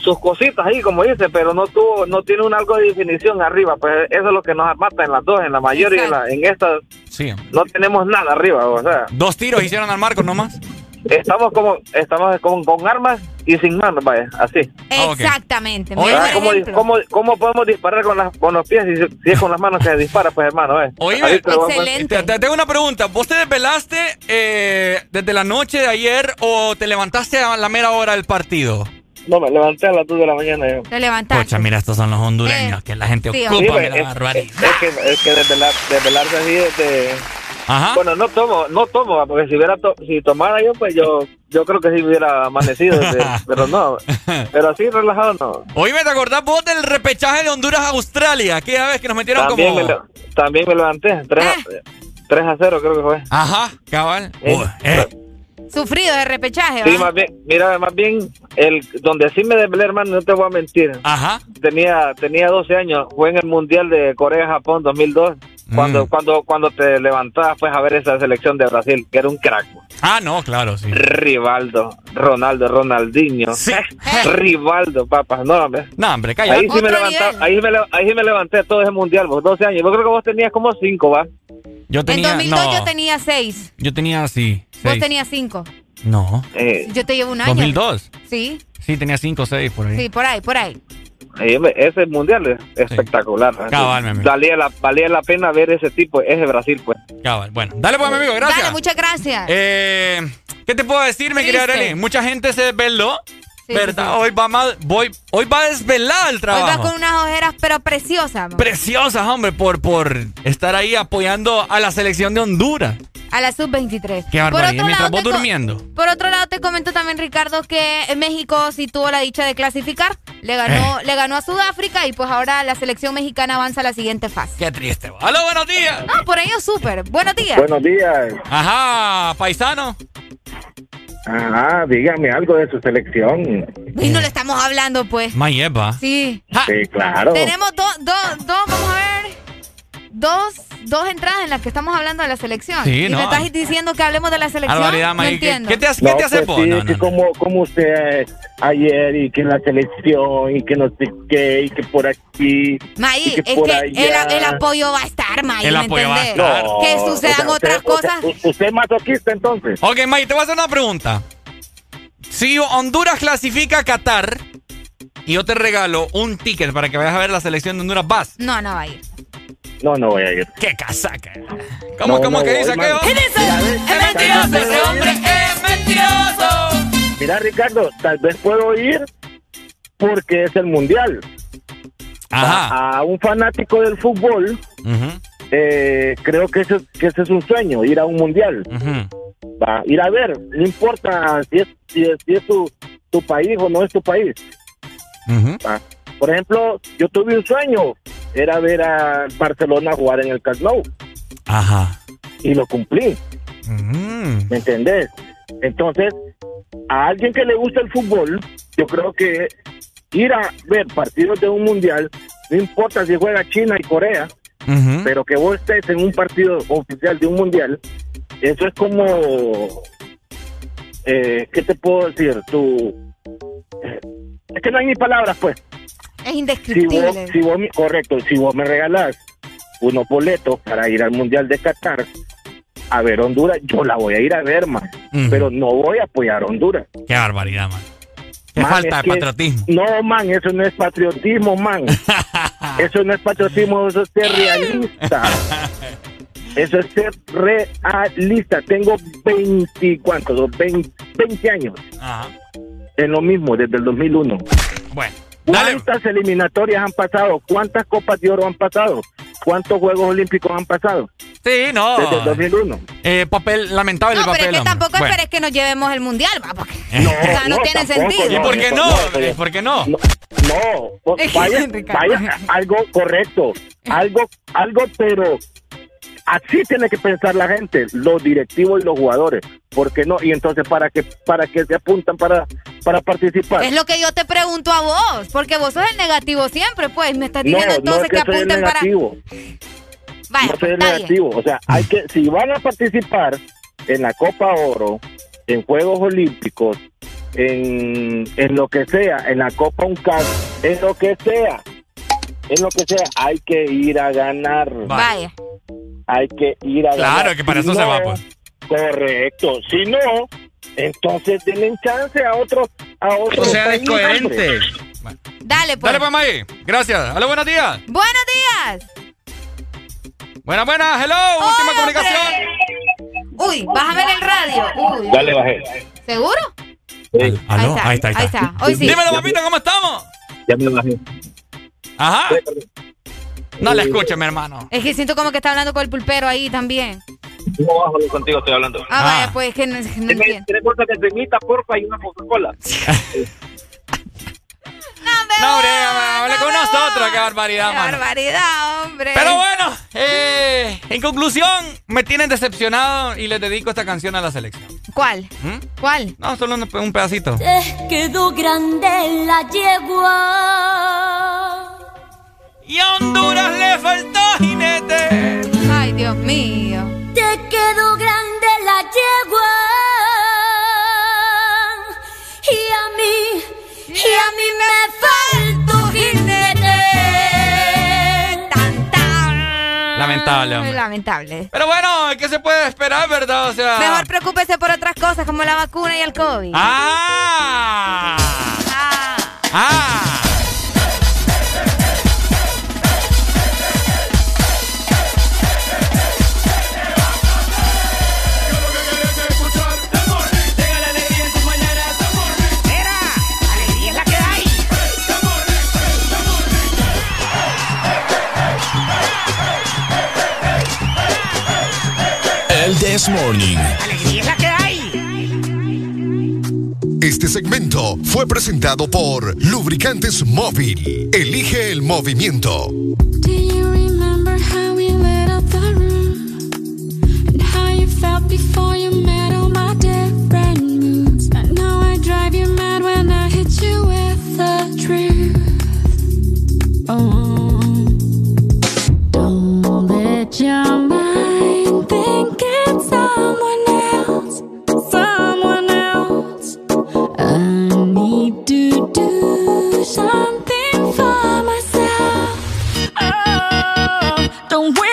sus cositas ahí, como dice, pero no tuvo, no tiene un algo de definición arriba. Pues eso es lo que nos mata en las dos, en la mayor y en, la, en esta Sí. no tenemos nada arriba, o sea, Dos tiros hicieron al marco nomás. estamos como, estamos con, con armas y sin manos, vaya, así. Ah. Exactamente. ¿cómo, cómo, cómo podemos disparar con, las, con los pies si, si es con las manos que se dispara, pues hermano? Eh? A- Excelente. te, te tengo una pregunta. ¿Vos te desvelaste eh, desde la noche de ayer o te levantaste a la mera hora del partido? No, me levanté a las 2 de la mañana. yo. Te levantaste. Pocha, mira, estos son los hondureños, Eh, que la gente sí, ocupa, Sí, mira, pues, la es, barbaridad. es- es que, es que desvelar, desvelarse así desde... Ajá. Bueno, no tomo, no tomo, porque si hubiera to- si tomara yo, pues yo yo creo que sí hubiera amanecido, desde- <laughs> pero no, pero así relajado no. Oíme, ¿te acordás vos del repechaje de Honduras a Australia? Aquella vez que nos metieron También, como... me, también me levanté, 3 a, 3 a 0 creo que fue. Ajá, cabal. Eh, Uy, eh. Sufrido de repechaje, Sí, ¿va? más bien, mira, más bien, el donde sí me desvelé, hermano, no te voy a mentir. Ajá. Tenía tenía 12 años, fue en el Mundial de Corea-Japón 2002, cuando Mm. cuando cuando te levantabas pues a ver esa selección de Brasil, que era un crack. Ah, no, claro, sí. Rivaldo, Ronaldo, Ronaldinho. Sí. <laughs> Rivaldo, papas, no, hombre. No, hombre, calla. Ahí sí, me Otro levanta- nivel. ahí, me le- ahí sí me levanté todo ese mundial, vos 12 años. Yo creo que vos tenías como 5, ¿va? Yo En tenía... 2002 no, yo tenía 6. Yo tenía, sí, Vos seis. tenías 5. No. Eh, Yo te llevo un año. ¿2002? Sí, Sí, tenía cinco o seis por ahí. sí, por ahí, por ahí. me- ese mundial es espectacular. Cabal, mi amigo. valía, la, valía la pena ver ese tipo, ese Brasil, pues. Cabal. Bueno, dale pues, mi amigo, gracias. Dale, muchas gracias. Eh, ¿Qué te puedo decir, mi querida. Arely? Mucha gente se desveló, Sí, ¿verdad? sí, sí. Hoy va más, voy, hoy va desvelada el Hoy trabajo. vas con unas ojeras, pero preciosas. Preciosas, hombre, por, por estar ahí apoyando a la selección de Honduras. A la sub-23. Qué Por barbaridad. otro Mientras lado, vos durmiendo. Por otro lado, te comento también, Ricardo, que México sí tuvo la dicha de clasificar. Le ganó, Eh. le ganó a Sudáfrica y pues ahora la selección mexicana avanza a la siguiente fase. Qué triste. va. ¡Aló, buenos días! No, por ello súper. Buenos días. Buenos días. Ajá, paisano. Ajá, dígame algo de su selección. Y no le estamos hablando, pues. Mayeva. Sí. Sí, claro. Tenemos dos, dos, dos, vamos a ver. Dos, dos entradas en las que estamos hablando de la selección. Sí, y no. me estás diciendo que hablemos de la selección. No. ¿Qué, te hace, qué te hace vos? pues sí, No, no, que no. Como, como usted ayer y que la selección y que no sé qué y que por aquí. Y que es por que allá. el, el apoyo va a estar, May, El ¿me apoyo va a estar. Que No, sucedan o sea, otras usted- o sea, cosas. usted es masoquista entonces. Ok, May, te voy a hacer una pregunta. Si Honduras clasifica a Qatar y yo te regalo un ticket para que vayas a ver la selección de Honduras, vas. No, no va a ir. No, no voy a ir. ¡Qué casaca! ¿Cómo, cómo que dice que ¿Qué dice? Es mentiroso, ese hombre es mentiroso. Mira, Ricardo, tal vez puedo ir porque es el mundial. Ajá. A, un fanático del fútbol, eh, creo que ese, que ese es un sueño, ir a un mundial. Va, ir a ver, no importa si es, si es, si es tu, tu país o no es tu país. Va. Por ejemplo, yo tuve un sueño, era ver a Barcelona jugar en el Camp Nou. Ajá. Y lo cumplí. ¿Me entendés? Entonces, a alguien que le gusta el fútbol, yo creo que ir a ver partidos de un mundial, no importa si juega China y Corea, pero que vos estés en un partido oficial de un mundial, eso es como, eh, ¿qué te puedo decir? Tu, es que no hay ni palabras, pues. Es Si indescriptible. vos, si vos correcto, si vos me regalás unos boletos para ir al mundial de Qatar a ver Honduras, yo la voy a ir a ver, man. Pero no voy a apoyar a Honduras. ¡Qué barbaridad, man! ¡Qué Man, falta de que- patriotismo! No, man, eso no es patriotismo, man. <laughs> eso no es patriotismo, eso es ser realista. <laughs> Eso es ser realista. Tengo 20, ¿cuántos? 20, 20 años Ajá. en lo mismo, desde el 2001. Bueno. ¿Cuántas eliminatorias han pasado? ¿Cuántas Copas de Oro han pasado? ¿Cuántos Juegos Olímpicos han pasado? Sí, no. Desde el 2001. Eh, papel, lamentable No, el pero papel. es que hombre. tampoco Bueno. esperes que nos llevemos el mundial, va, porque <laughs> No, <laughs> o sea, no, no, tiene tampoco, sentido. ¿Y por qué no? ¿Y por qué no? No, <laughs> vaya, vaya, algo correcto, algo, algo, pero así tiene que pensar la gente, los directivos y los jugadores, ¿por qué no? Y entonces, ¿para qué, para qué se apuntan para, para participar? Es lo que yo te pregunto a vos, porque vos sos el negativo siempre, pues. Me estás no, diciendo no entonces es que que soy el apunten para. negativo, Vaya, no soy el está bien. negativo, o sea, hay que, si van a participar en la Copa Oro, en Juegos Olímpicos, en, en lo que sea, en la Copa UNCAD, en lo que sea, en lo que sea, hay que ir a ganar. Vaya. Hay que ir a ganar. Claro, que para Si eso se no, va, pues. Correcto. Si no, entonces denle chance a otro, a otro. No sea país, descoherente. hombre. Dale, pues. Dale, pues, May. Gracias. Hola, buenos días. Buenos días. Buenas, buenas. Hello. Última comunicación. Uy, bájame en el radio. Uy. Ya le bajé. ¿Seguro? Aló, Ahí está, ahí está. Hoy sí. Dímelo, papito, ¿cómo estamos? Ya me bajé. Ajá. No le escuche, mi hermano. Es que siento como que está hablando con el pulpero ahí también. No bajo contigo, estoy hablando. Ah, vaya, pues que no, no entiendo. Tres bolsas de cremita, porfa, y una Coca-Cola. <laughs> No, hombre, hable con nosotros. Qué barbaridad, Qué mano. barbaridad, hombre. Pero bueno, eh, en conclusión, me tienen decepcionado y les dedico esta canción a la selección. ¿Cuál? ¿Mm? ¿Cuál? No, solo un, un pedacito. Te quedó grande la yegua. Y a Honduras le faltó jinete. Ay, Dios mío. Te quedó grande la yegua. Y a mí, y a mí me faltó jinete. Tan, tan. Lamentable, hombre. Lamentable. Pero bueno, ¿qué se puede esperar, verdad? O sea. Mejor preocúpese por otras cosas como la vacuna y el COVID. ¡Ah! Ah. ¡Ah! This Morning. Alegría es la que hay. Este segmento fue presentado por Lubricantes Móvil. Elige el movimiento. Do you remember how we lit up the room? And how you felt before you met all my different moods? I know I drive you mad when I hit you with the truth. Oh, don't let your to do something for myself. Oh, don't wait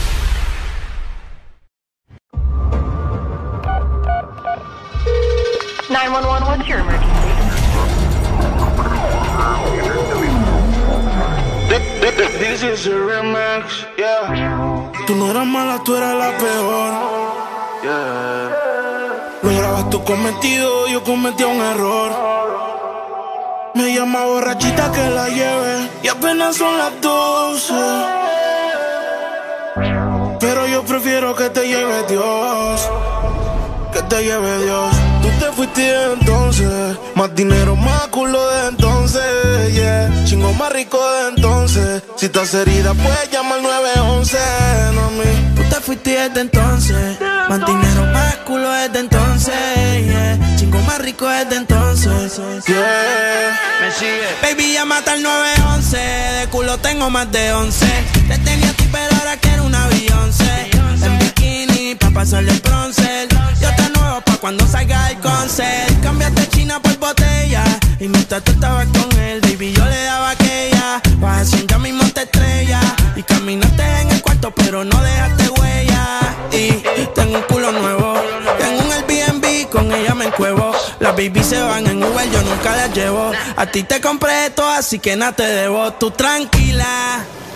Que la lleve y apenas son las 12. Pero yo prefiero que te lleve Dios, que te lleve Dios. Tú te fuiste entonces, más dinero, más culo de entonces, yeah. Chingo más rico de entonces. Si estás herida, puedes llamar 911, no a mí. Tú te fuiste desde entonces, más dinero, más culo desde entonces, yeah. Chingo más rico desde entonces, yeah. Me sigue. Baby, llámate al 911, de culo tengo más de 11. Te tenía a ti, pero ahora quiero un avión, En bikini, pa' pasarle el bronce. Yo te cuando salga el concert. Cambiaste China por botella. Y mientras tú estabas con él, baby, yo le daba aquella. Vas ya mismo te estrella. Y caminaste en el cuarto, pero no dejaste huella. Y tengo un culo nuevo. Tengo un Airbnb, con ella me encuevo. Las baby se van en Uber, yo nunca las llevo. A ti te compré esto, así que nada te debo. Tú tranquila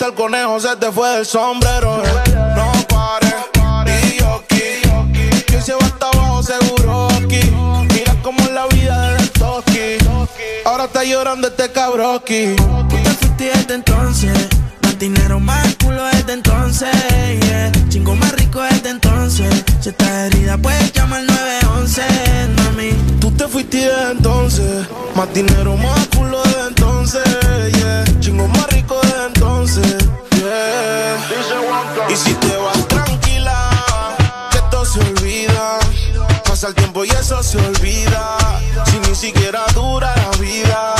más hasta el conejo se te fue del sombrero. No pares, y yo aquí. Que se va hasta abajo seguro aquí. Mira cómo es la vida del toki. Ahora está llorando este cabroki. Tú te fuiste desde entonces dinero, más culo desde entonces, yeah. Chingo más rico desde entonces. Si estás herida, puedes llamar 911, mami. Tú te fuiste desde entonces. Más dinero, más culo desde entonces, yeah. Pasa el tiempo y eso se olvida. Si ni siquiera dura la vida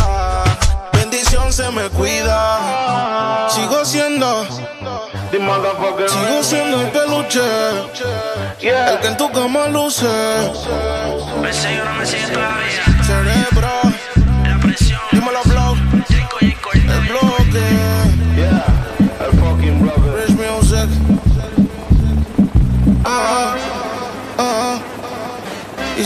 se me cuida. Sigo siendo. Sigo siendo el peluche. El que en tu cama luce. Cerebro.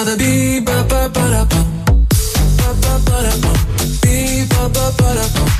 another beat, ba ba ba da ba, ba ba ba da ba, beat, ba ba ba da ba.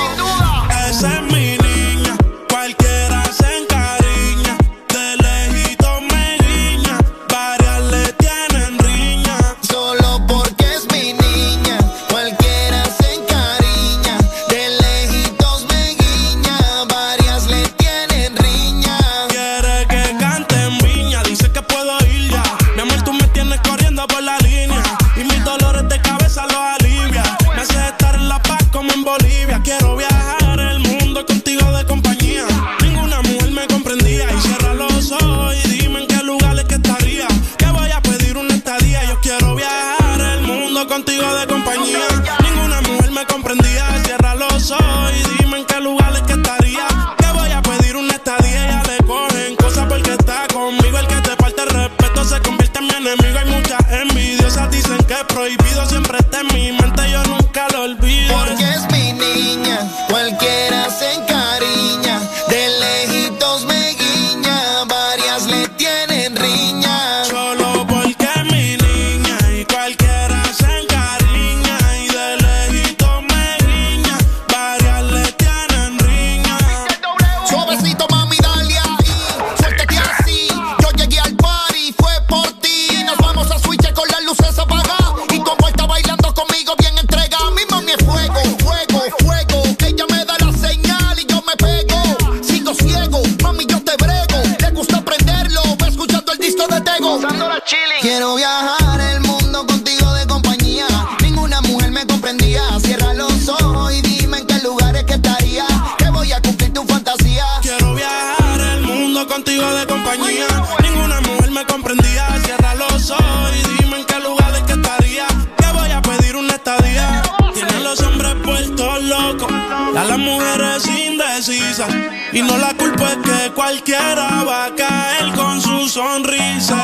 contigo de compañía. Ninguna mujer me comprendía. Cierra los ojos y dime en qué lugar es que estaría. Que voy a pedir una estadía. Tienen los hombres puestos locos, a las mujeres indecisas. Y no la culpa es que cualquiera va a caer con su sonrisa.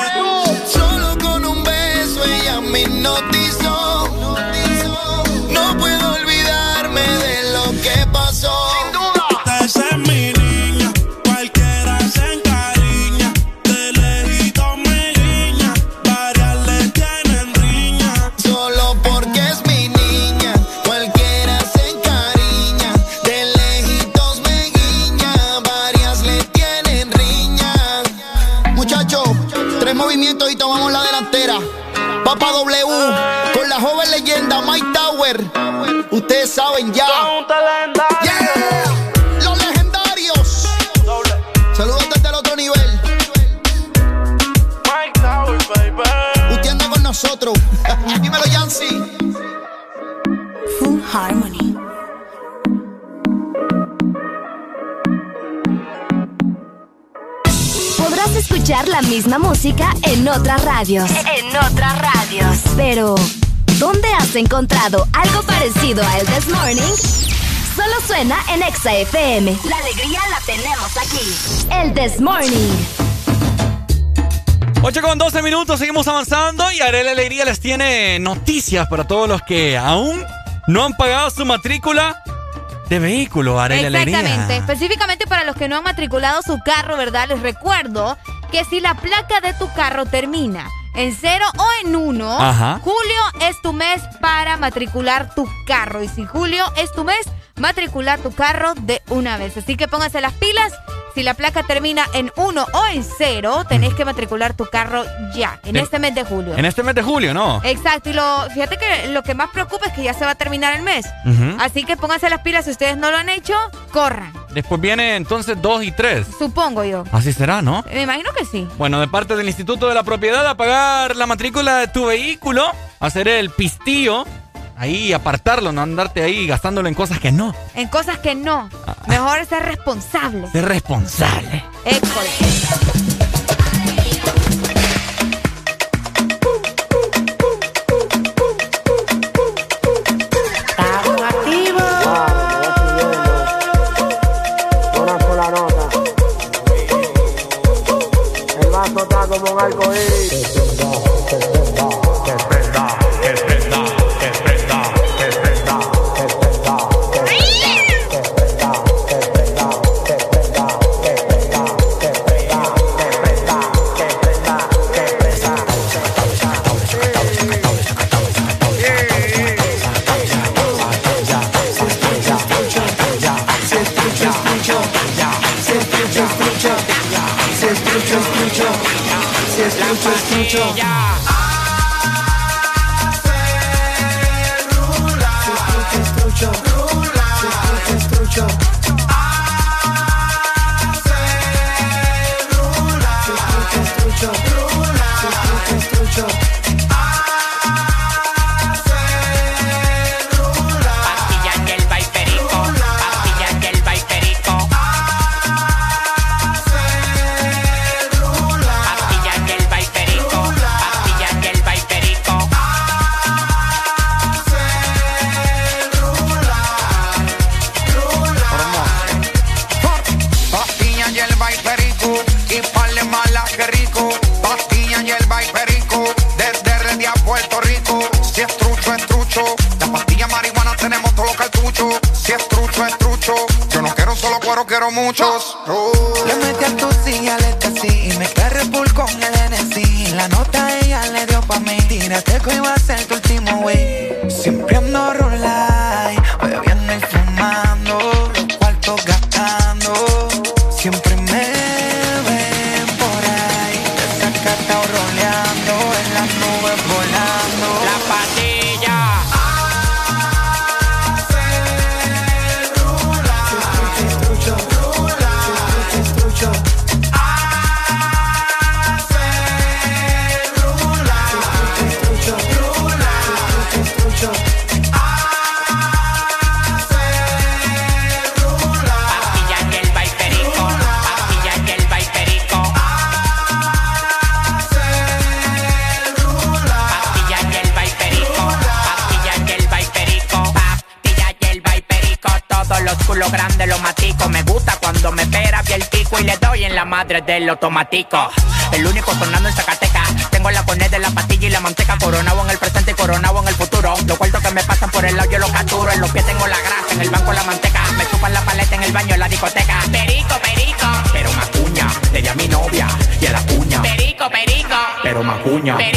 Solo con un beso ella me hipnotizó. No puedo olvidarme de lo que pasó. Escuchar la misma música en otras radios. En otras radios. Pero, ¿dónde has encontrado algo parecido a El This Morning? Solo suena en Exa FM. La alegría la tenemos aquí. El This Morning. 8 con 12 minutos, seguimos avanzando y Arela Alegría les tiene noticias para todos los que aún no han pagado su matrícula de vehículo, Arela Alegría. Exactamente. Específicamente para los que no han matriculado su carro, ¿verdad? Les recuerdo que si la placa de tu carro termina en cero o en uno, Ajá. julio es tu mes para matricular tu carro. Y si julio es tu mes, matricular tu carro de una vez. Así que pónganse las pilas. Si la placa termina en uno o en cero, tenés que matricular tu carro ya, en En- este mes de julio. En este mes de julio, ¿no? Exacto, y lo, fíjate que lo que más preocupa es que ya se va a terminar el mes. Así que pónganse las pilas, si ustedes no lo han hecho, corran, Después viene entonces 2 y 3. supongo yo. Así será, ¿no? Me imagino que sí. Bueno, de parte del Instituto de la Propiedad, a pagar la matrícula de tu vehículo, hacer el pistillo, ahí apartarlo, no andarte ahí gastándolo en cosas que no. En cosas que no. Mejor ser responsable. Ser responsable. Una sola nota. El vaso está como un arco Pastilla automático. El único sonando en Zacatecas. Tengo la poned de la pastilla y la manteca. Coronado en el presente y coronado en el futuro. Los cuartos que me pasan por el lado yo los capturo. En los pies tengo la grasa, en el banco la manteca. Me chupan la paleta en el baño en la discoteca. Perico, perico. Pero macuña, le di a mi novia y a la cuña. Perico, perico. Pero macuña. Perico.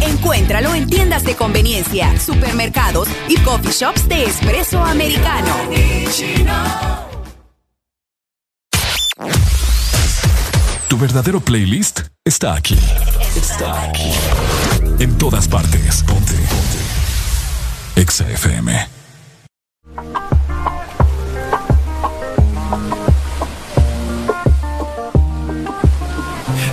Encuéntralo en tiendas de conveniencia, supermercados y coffee shops de espresso americano. Tu verdadero playlist está aquí. Está aquí. En todas partes. Ponte. Ponte. Exa FM.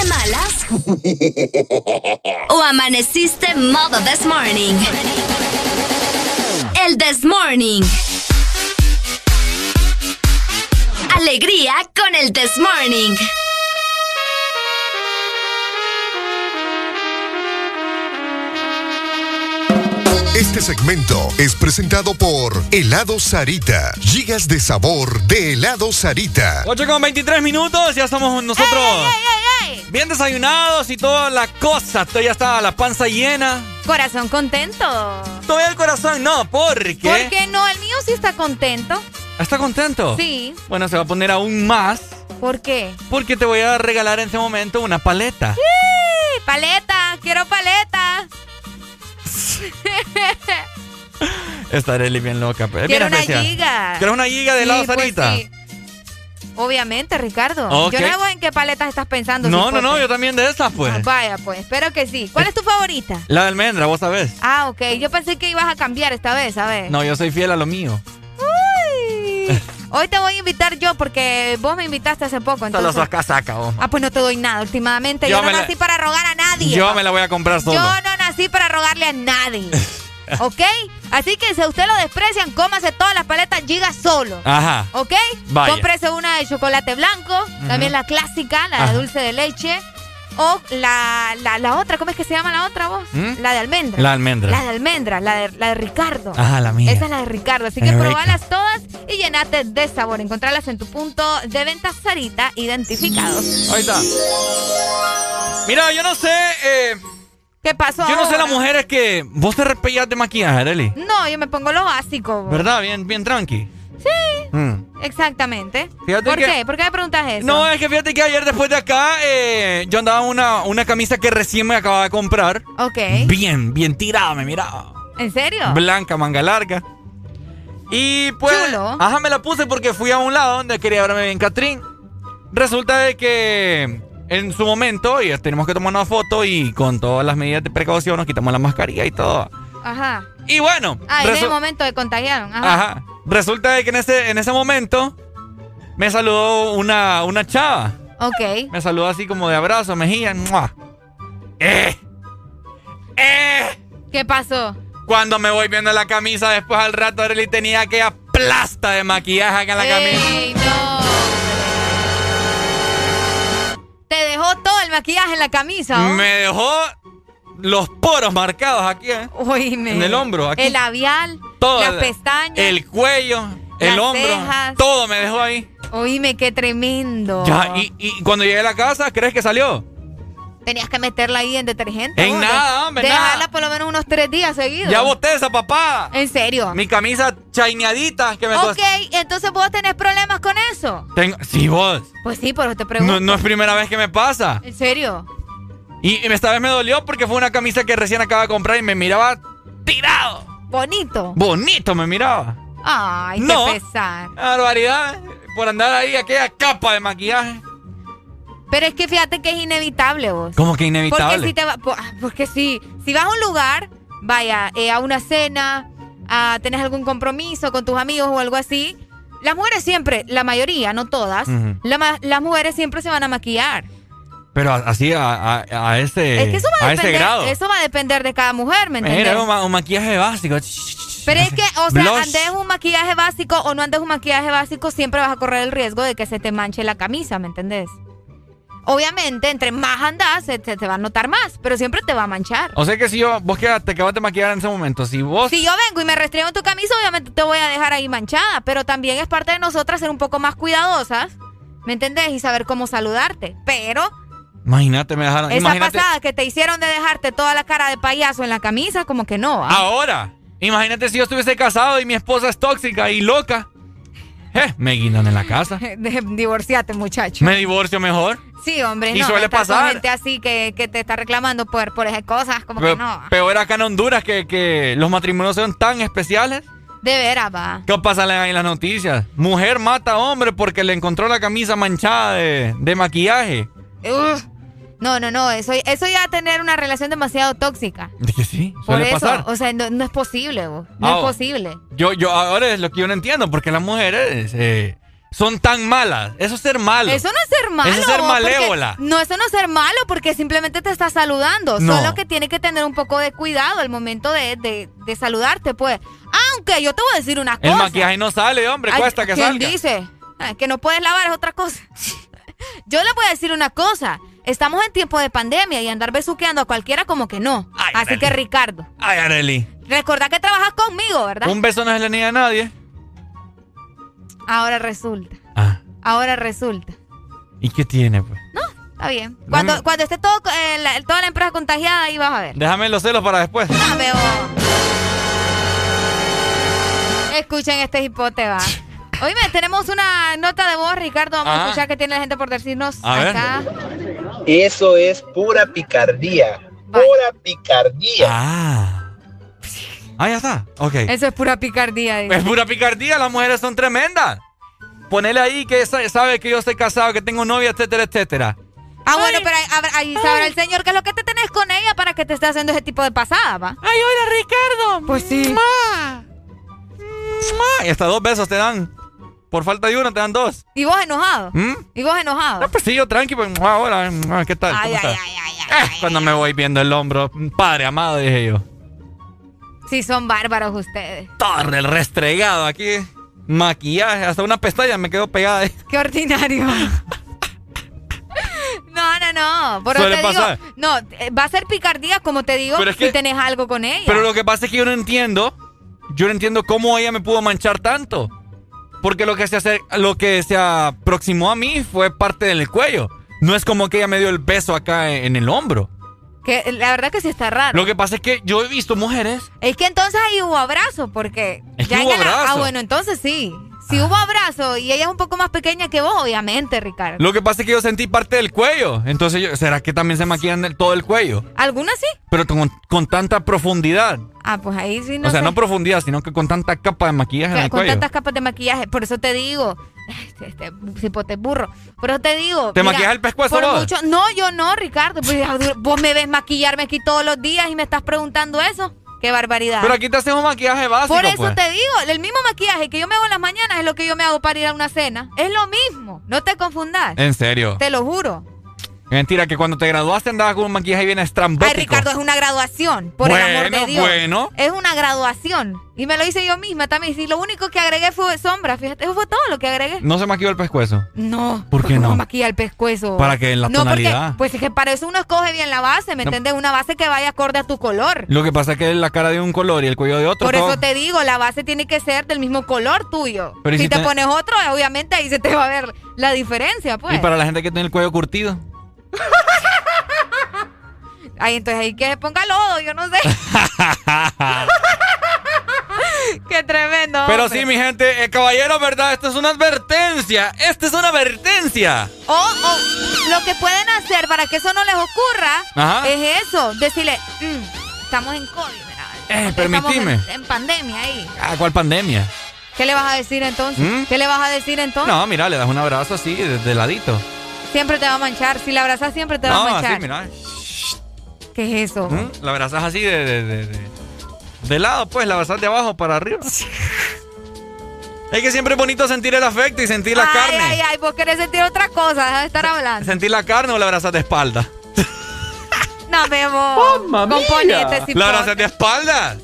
de malas? ¿O amaneciste modo this morning? El this morning. Alegría con el this morning. Este segmento es presentado por Helado Sarita. Gigas de sabor de Helado Sarita. 8 con 23 minutos, ya estamos nosotros bien desayunados y toda la cosa. Ya está la panza llena. Corazón contento. Todavía el corazón no, ¿por qué? ¿Por qué no? El mío sí está contento. ¿Está contento? Sí. Bueno, se va a poner aún más ¿Por qué? porque te voy a regalar en este momento una paleta. ¡Sí! Paleta, quiero paleta. <laughs> Estaré bien loca. pero quiero mira, una especial. giga. ¿Quieres una giga de helado Sí, pues Sarita? sí. Obviamente, Ricardo. Yo no sé en qué paletas estás pensando. No, no, no, yo también de esas, pues. Ah, vaya, pues, espero que sí. ¿Cuál es tu favorita? La de almendra, vos sabés. Ah, ok. Yo pensé que ibas a cambiar esta vez, ¿sabes? No, yo soy fiel a lo mío. Uy. <laughs> Hoy te voy a invitar yo porque vos me invitaste hace poco. Solo Entonces... sos casaca, vos. Ah, pues no te doy nada últimamente. Yo Yo, no la- nací para rogar a nadie. Yo me la voy a comprar solo. Yo no nací para rogarle a nadie. <laughs> ¿Ok? Así que si a usted lo desprecian, cómase todas las paletas Giga solo. Ajá. ¿Ok? Vaya. Cómprese una de chocolate blanco, también la clásica, la Ajá. de dulce de leche. O la, la, la otra, ¿cómo es que se llama la otra vos? ¿Mm? La de almendra. La almendra. La de almendra, la de, la de Ricardo. Ajá, la mía. Esa es la de Ricardo. Así que probalas todas y llenate de sabor. Encontrarlas en tu punto de venta Sarita identificados. Ahí está. Mira, yo no sé. eh, ¿Qué pasó? yo no sé las mujeres que. Vos te repellas de maquillaje, Arely. No, yo me pongo lo básico. vos. ¿Verdad? Bien, bien tranqui. Sí, Mm. exactamente. Fíjate ¿Por que- qué? ¿Por qué me preguntas eso? No, es que fíjate que ayer después de acá eh, yo andaba una, una camisa que recién me acababa de comprar. Ok. Bien, bien tirada, me miraba. ¿En serio? Blanca, manga larga. Y pues. Chulo. Ajá, me la puse porque fui a un lado donde quería verme bien Catrín. Resulta de que en su momento y tenemos que tomar una foto y con todas las medidas de precaución nos quitamos la mascarilla y todo. Ajá. Y bueno. Ah, en el momento de contagiaron. Ajá. Ajá. Resulta de que en ese, en ese momento me saludó una, una chava. Ok. Me saludó así como de abrazo, mejilla. ¡mua! ¡Eh! ¡Eh! ¿Qué pasó? Cuando me voy viendo la camisa, después al rato Arely tenía aquella plasta de maquillaje acá en la camisa. Ey, no. Dejó todo el maquillaje en la camisa. Me dejó los poros marcados aquí, ¿eh? Oíme. En el hombro, aquí. El labial, Todo. las pestañas. El cuello, el hombro. cejas. Todo me dejó ahí. Oíme, qué tremendo. Ya, y, y cuando llegué a la casa, ¿crees que salió? Tenías que meterla ahí en detergente. En vos. nada, hombre, Dejarla nada. por lo menos unos tres días seguidos. Ya boté esa papada. ¿En serio? Mi camisa chaineadita que me Ok, entonces vos tenés problemas con eso. Tengo... Sí, vos. Pues sí, por eso te pregunto. No, no es primera vez que me pasa. ¿En serio? Y y esta vez me dolió porque fue una camisa que recién acaba de comprar y me miraba tirado. Bonito. Bonito me miraba. Ay, No. qué pesar. Barbaridad. Por andar ahí aquella capa de maquillaje. Pero es que fíjate que es inevitable vos. ¿Cómo que inevitable? Porque si te va, ah, porque si, si vas a un lugar, vaya, eh, a una cena, a tenés algún compromiso con tus amigos o algo así, las mujeres siempre, la mayoría, no todas, la las mujeres siempre se van a maquillar. Pero así a, a, a ese, Es que eso va a, a ese depender, grado. eso va a depender de cada mujer, ¿me entiendes? Un, ma- un maquillaje básico. Pero es que, o sea, Blush. andes un maquillaje básico o no andes un maquillaje básico, siempre vas a correr el riesgo de que se te manche la camisa, ¿me entendés? Obviamente, entre más andas, se, se te va a notar más, pero siempre te va a manchar. O sea que si yo, vos que te acabas de maquillar en ese momento, si vos... Si yo vengo y me restriego en tu camisa, obviamente te voy a dejar ahí manchada, pero también es parte de nosotras ser un poco más cuidadosas, ¿me entendés? Y saber cómo saludarte. Pero Imagínate, me dejaron... esa imagínate, pasada que te hicieron de dejarte toda la cara de payaso en la camisa, como que no. ¿ah? Ahora, imagínate si yo estuviese casado y mi esposa es tóxica y loca. Eh, me guindan en la casa. <laughs> Divorciate, muchacho. Me divorcio mejor. Sí, hombre, Y no. suele pasar. gente así que, que te está reclamando por, por esas cosas, como Pe- que no. Peor acá en Honduras que, que los matrimonios son tan especiales. De veras, va. ¿Qué pasa ahí en las noticias? Mujer mata a hombre porque le encontró la camisa manchada de, de maquillaje. Ugh. No, no, no, eso, eso ya tener una relación demasiado tóxica. ¿De que sí? Por eso, pasar. o sea, no, no es posible, vos. no Ah, es posible. Yo, yo, ahora es lo que yo no entiendo, porque las mujeres eh, son tan malas. Eso es ser malo. Eso no es ser malo. Eso es ser malévola. No, eso no es ser malo porque simplemente te está saludando. No. Solo que tiene que tener un poco de cuidado al momento de, de- de saludarte, pues. Aunque yo te voy a decir una cosa. El maquillaje no sale, hombre, Ay, cuesta que ¿quién salga. dice? Ah, Que no puedes lavar es otra cosa. <laughs> Yo le voy a decir una cosa. Estamos en tiempo de pandemia y andar besuqueando a cualquiera como que no. Así que Ricardo, Ay, Areli. recordá que trabajas conmigo, ¿verdad? Un beso no se le niega a nadie. Ahora resulta. Ah. Ahora resulta. ¿Y qué tiene, pues? Está bien. Cuando, Déjame- cuando esté todo, eh, la- toda la empresa contagiada, ahí vas a ver. Déjame los celos para después. No, veo. Escuchen este hipote, va. <laughs> Oíme, tenemos una nota de voz, Ricardo. Vamos a escuchar qué tiene la gente por decirnos A ver. acá. Eso es pura picardía. Pura picardía. Ah. Ah, ya está. Ok. Eso es pura picardía. dice. Es pura picardía, las mujeres son tremendas. Ponele ahí que sa- sabe que yo estoy casado, que tengo novia, etcétera, etcétera. Ah, bueno, pero ahí, sabrá el señor qué es lo que te tenés con ella para que te esté haciendo ese tipo de pasada, ¿va? ¡Ay, hola, Ricardo! Pues sí. Y hasta dos besos te dan. Por falta de uno te dan dos. ¿Y vos enojado? ¿Mm? ¿Y vos enojado? No, pues sí, yo tranqui, pues, ah, hola, ah, ¿qué tal? Ay, ¿Cómo ay, estás? Eh, Cuando me voy viendo el hombro, padre amado, dije yo. Sí, son bárbaros ustedes. Torre, el restregado aquí. Maquillaje, hasta una pestaña me quedó pegada ahí. <laughs> Qué ordinario. No, no, no. Por eso Suele te pasar. digo, no, va a ser picardía, como te digo, Pero es si que- tenés algo con ella. Pero lo que pasa es que yo no entiendo, yo no entiendo cómo ella me pudo manchar tanto. Porque lo que se hace, lo que se aproximó a mí fue parte del cuello. No es como que ella me dio el beso acá en, en el hombro. Que la verdad que sí está raro. Lo que pasa es que yo he visto mujeres. Es que entonces ahí hubo abrazo, porque. Es que ya en el- abrazo. Ah, bueno, entonces sí. Si hubo abrazo y ella es un poco más pequeña que vos, obviamente, Ricardo. Lo que pasa es que yo sentí parte del cuello. Entonces, yo- ¿será que también se maquillan del- todo el cuello? ¿Algunas sí? Pero con, con tanta profundidad. Ah, pues ahí sí no o sea, sé. no profundidad, sino que con tanta capa de maquillaje en Con el cuello. tantas capas de maquillaje. Por eso te digo. Este, este cipote burro. Por eso te digo. ¿Te mira, maquillas el pescuezo por mucho- No, yo no, Ricardo. Pues, <laughs> vos me ves maquillarme aquí todos los días y me estás preguntando eso. Qué barbaridad. Pero aquí te hacen un maquillaje básico, Por eso pues. te digo, el mismo maquillaje que yo me hago en las mañanas es lo que yo me hago para ir a una cena. Es lo mismo. No te confundas. En serio. Te lo juro. Mentira, que cuando te graduaste andabas con un maquillaje bien estrambótico. Ay, Ricardo, es una graduación. Por el amor de Dios. bueno. Es una graduación. Y me lo hice yo misma también. Si lo único que agregué fue sombra, fíjate, eso fue todo lo que agregué. No se maquilló el pescuezo. No. ¿Por qué ¿Cómo no? maquilla el pescuezo? Para que en la no, tonalidad. Porque, pues es que para eso uno escoge bien la base, ¿me No. entiendes? Una base que vaya acorde a tu color. Lo que pasa es que la cara de un color y el cuello de otro. Por todo- eso te digo, la base tiene que ser del mismo color tuyo. Pero ¿y si si te te- pones otro, obviamente ahí se te va a ver la diferencia, pues. Y para la gente que tiene el cuello curtido. <laughs> Ay, entonces ahí que se ponga lodo, yo no sé. <laughs> Qué tremendo. Pero hombre. sí, mi gente, eh, caballero, ¿verdad? Esto es una advertencia. Esta es una advertencia. O, o lo que pueden hacer para que eso no les ocurra Ajá. es eso, decirle, "Mm, estamos en COVID, ¿verdad? Eh, Estamos permitime. en, en pandemia ahí. Ah, ¿cuál pandemia? ¿Qué le vas a decir entonces? ¿Mm? ¿Qué le vas a decir entonces? No, mira, le das un abrazo así, de, de ladito. Siempre te va a manchar. Si la abrazas, siempre te va no, a manchar. así, mira. ¿Qué es eso? ¿Mm? La abrazas así de, de, de, de- de lado, pues, la abrazas de abajo para arriba. <laughs> Es que siempre es bonito sentir el afecto y sentir la carne. Ay, ay, vos querés sentir otra cosa, deja de estar hablando. Sentir la carne o la abrazas de espalda. No, Bebo. Componete, si ¿La abrazas de espalda?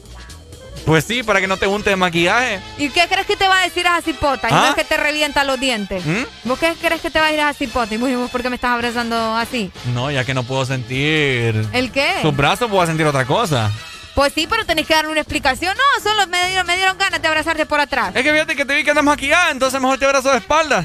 Pues sí, para que no te unte de maquillaje. ¿Y qué crees que te va a decir a cipota? Y no ¿Ah? es que te revienta los dientes. ¿Mm? ¿Vos qué crees que te va a decir a cipota? Y vos, ¿y vos por qué me estás abrazando así? No, ya que no puedo sentir ¿El qué? sus brazos, puedo sentir otra cosa. Pues sí, pero tenés que darle una explicación. No, solo me dieron, me dieron ganas de abrazarte por atrás. Es que fíjate que te vi que andas maquillada, entonces mejor te abrazo de espalda.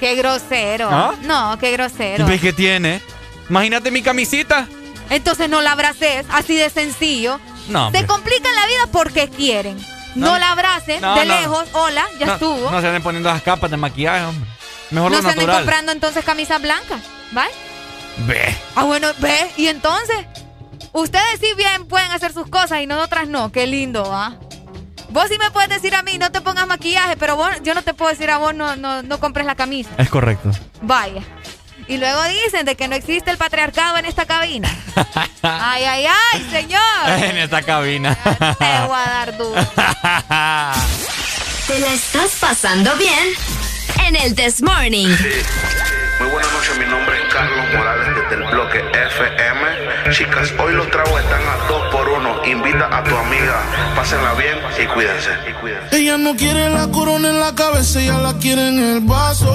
Qué grosero. ¿Ah? No, qué ¿Y grosero. ves qué tiene? Imagínate mi camisita. Entonces no la abraces, así de sencillo. No, hombre. Se complican la vida porque quieren. No, No. la abraces No, de no. lejos. Hola, ya estuvo. No se anden poniendo las capas de maquillaje, hombre. Mejor No lo se anden natural. comprando entonces camisas blancas. ¿Vale? Ve. Ah, bueno, ve. Y entonces, ustedes sí bien pueden hacer sus cosas y nosotras no. Qué lindo, ¿ah? Vos sí me puedes decir a mí, no te pongas maquillaje, pero vos, yo no te puedo decir a vos, no, no, no compres la camisa. Es correcto. Vaya. Y luego dicen de que no existe el patriarcado en esta cabina. <laughs> Ay, ay, ay, señor. <laughs> en esta cabina. Te voy a dar duro. ¿Te la estás pasando bien? En el This Morning. Muy buenas noches, mi nombre es Carlos Morales desde el bloque FM. Chicas, hoy los tragos están a dos por uno. Invita a tu amiga, pásenla bien y cuídense. Y cuídense. Ella no quiere la corona en la cabeza, ella la quiere en el vaso.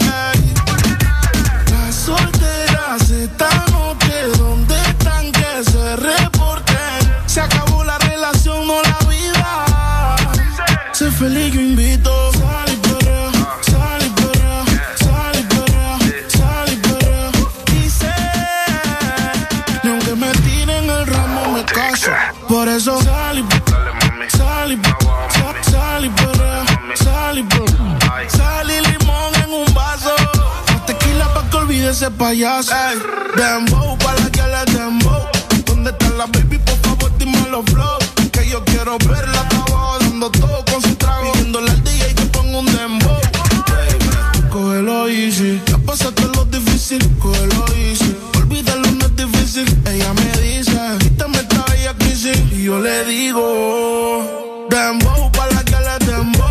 Ese payaso. Ey, dembow pa' la que le dembow. ¿Dónde está la baby? Por favor, dime los flow. Que yo quiero verla abajo dando todo con su trago. Pidiéndole al DJ que ponga un dembow. Baby, Cógelo easy. Ya pasaste lo difícil, cógelo easy. Olvídalo, no es difícil. Ella me dice, quítame esta bella crisis. Y yo le digo, dembow pa' la que le dembow.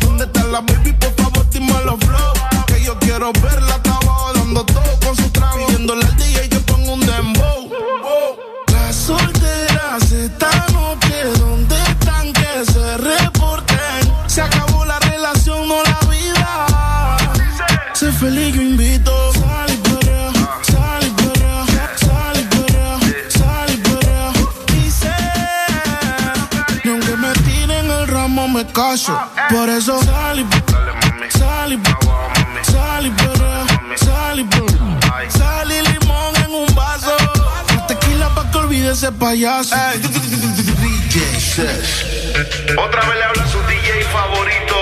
¿Dónde está la baby? Por favor, dime los flow. Que yo quiero verla Pidiéndole al DJ que ponga un dembow. Las solteras esta noche, ¿dónde están que se reporten? Se acabó la relación, no la vida. Sé feliz, yo invito. Sal y perrea, sal y ese payaso. DJ Sesh. Otra vez le habla su DJ favorito.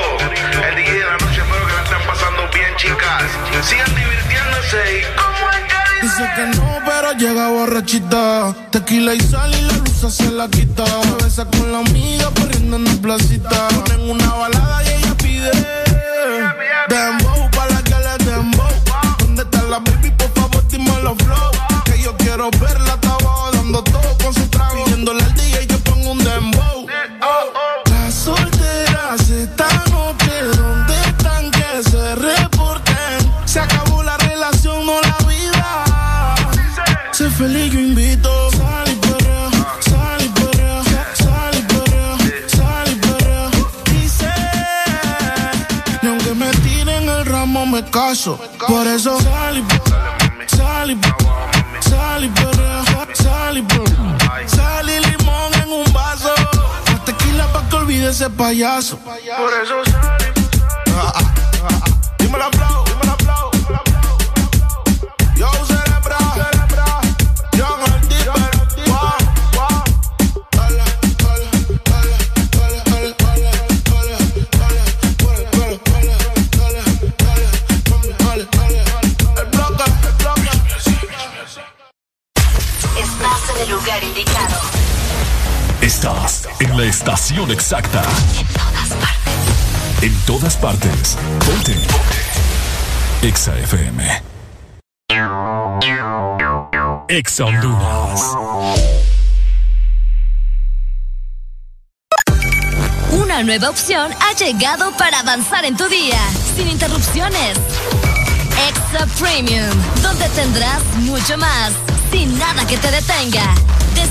El DJ de la noche, espero que la estén pasando bien, chicas. Sigan divirtiéndose y Dice que no, pero llega borrachita. Tequila y sal y la luz se la quita. Se besa con la amiga corriendo en la placita. Ponen una balada y ella pide. Dembow pa' la que le dembow. ¿Dónde está la baby? Por favor, dime los flow. Que yo quiero verla Yéndole al día y yo pongo un dembow. Las solteras están hotel de donde están, que se reporten. Se acabó la relación no la vida. Sé feliz, yo invito. Sal y perdón. Dice, ni aunque me tiren el ramo, me caso. Por eso salí. ese payaso. Por eso salimos. Dime la flow. En la estación exacta. En todas partes. En todas partes. Ponte. Exa FM. Exa Honduras. Una nueva opción ha llegado para avanzar en tu día, sin interrupciones. Exa Premium, donde tendrás mucho más, sin nada que te detenga.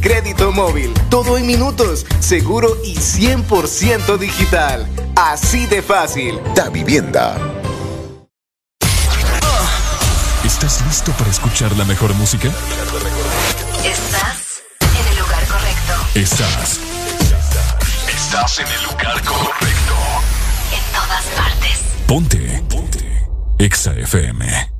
crédito móvil. Todo en minutos, seguro y 100% digital. Así de fácil. Da Vivienda. ¿Estás listo para escuchar la mejor música? Estás en el lugar correcto. Estás. Estás en el lugar correcto. En todas partes. Ponte. Ponte. Exa FM.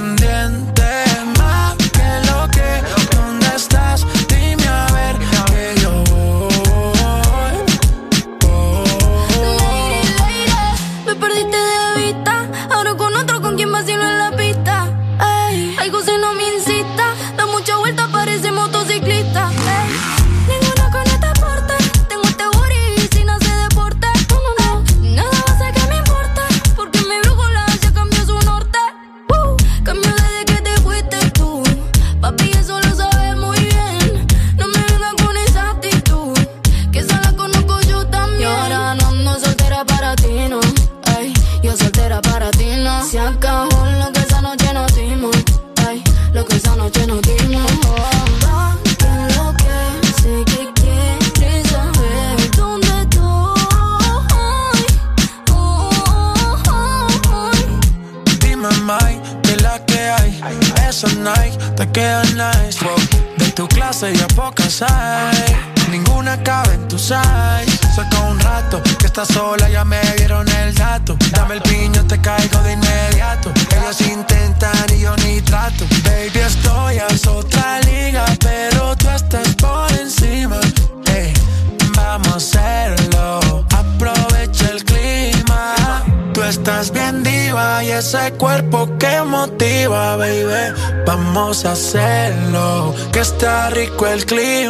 Está rico el ¿Qué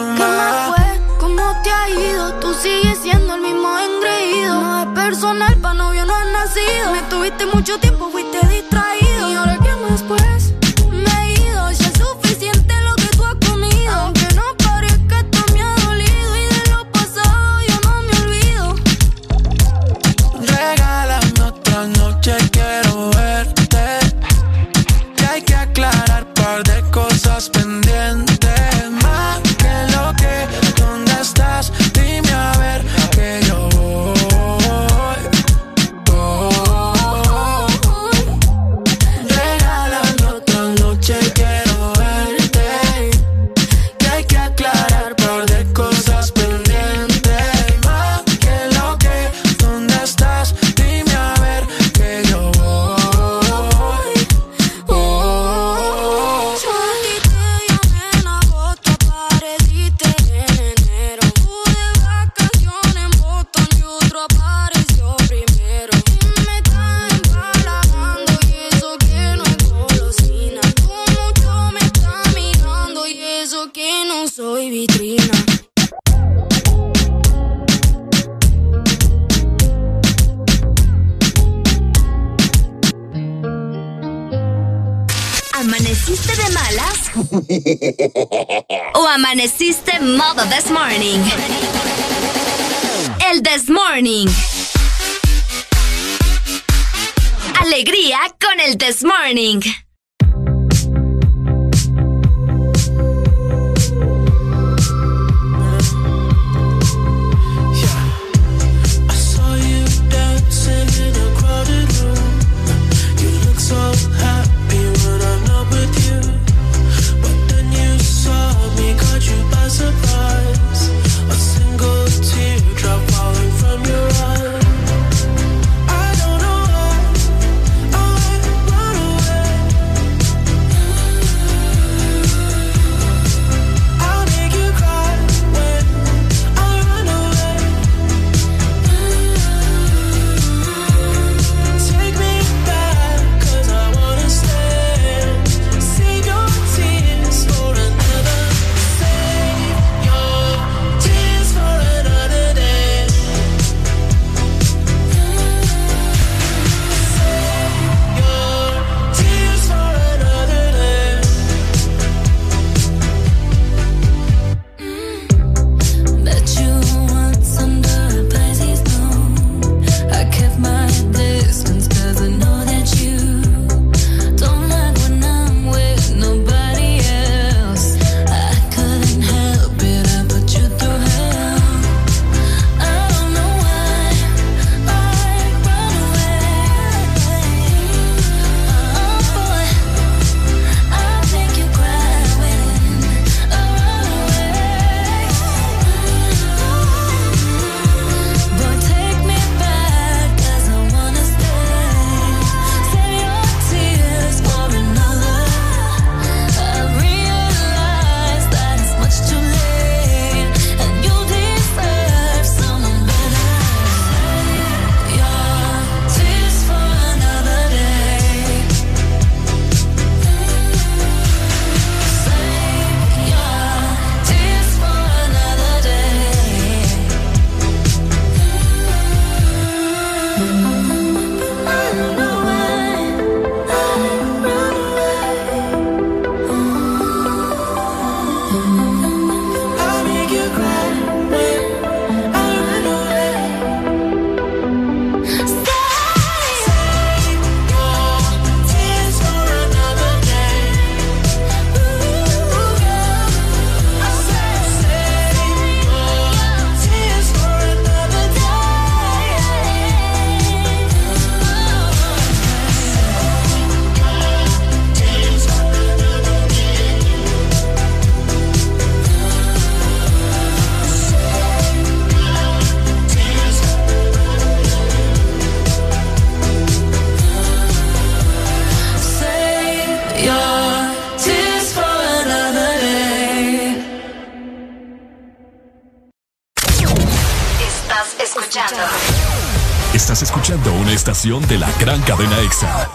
de la gran cadena EXA.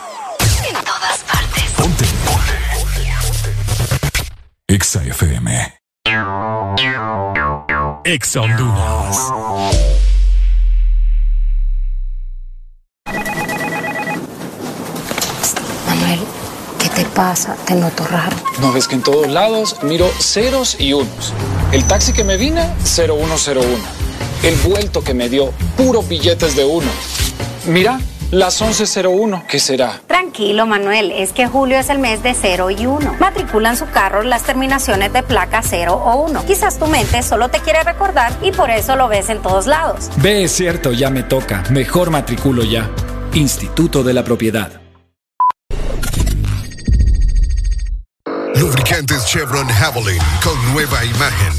En todas partes. Ponte. EXA FM. EXA Honduras. Manuel, ¿qué te pasa? Te noto raro. No ves que en todos lados miro ceros y unos. El taxi que me vine, 0101. El vuelto que me dio, puros billetes de uno. Mira, las 11.01, ¿qué será? Tranquilo, Manuel, es que julio es el mes de 0 y 1. Matriculan su carro las terminaciones de placa 0 o 1. Quizás tu mente solo te quiere recordar y por eso lo ves en todos lados. Ve, es cierto, ya me toca. Mejor matriculo ya. Instituto de la Propiedad. Lubricantes Chevron Javelin con nueva imagen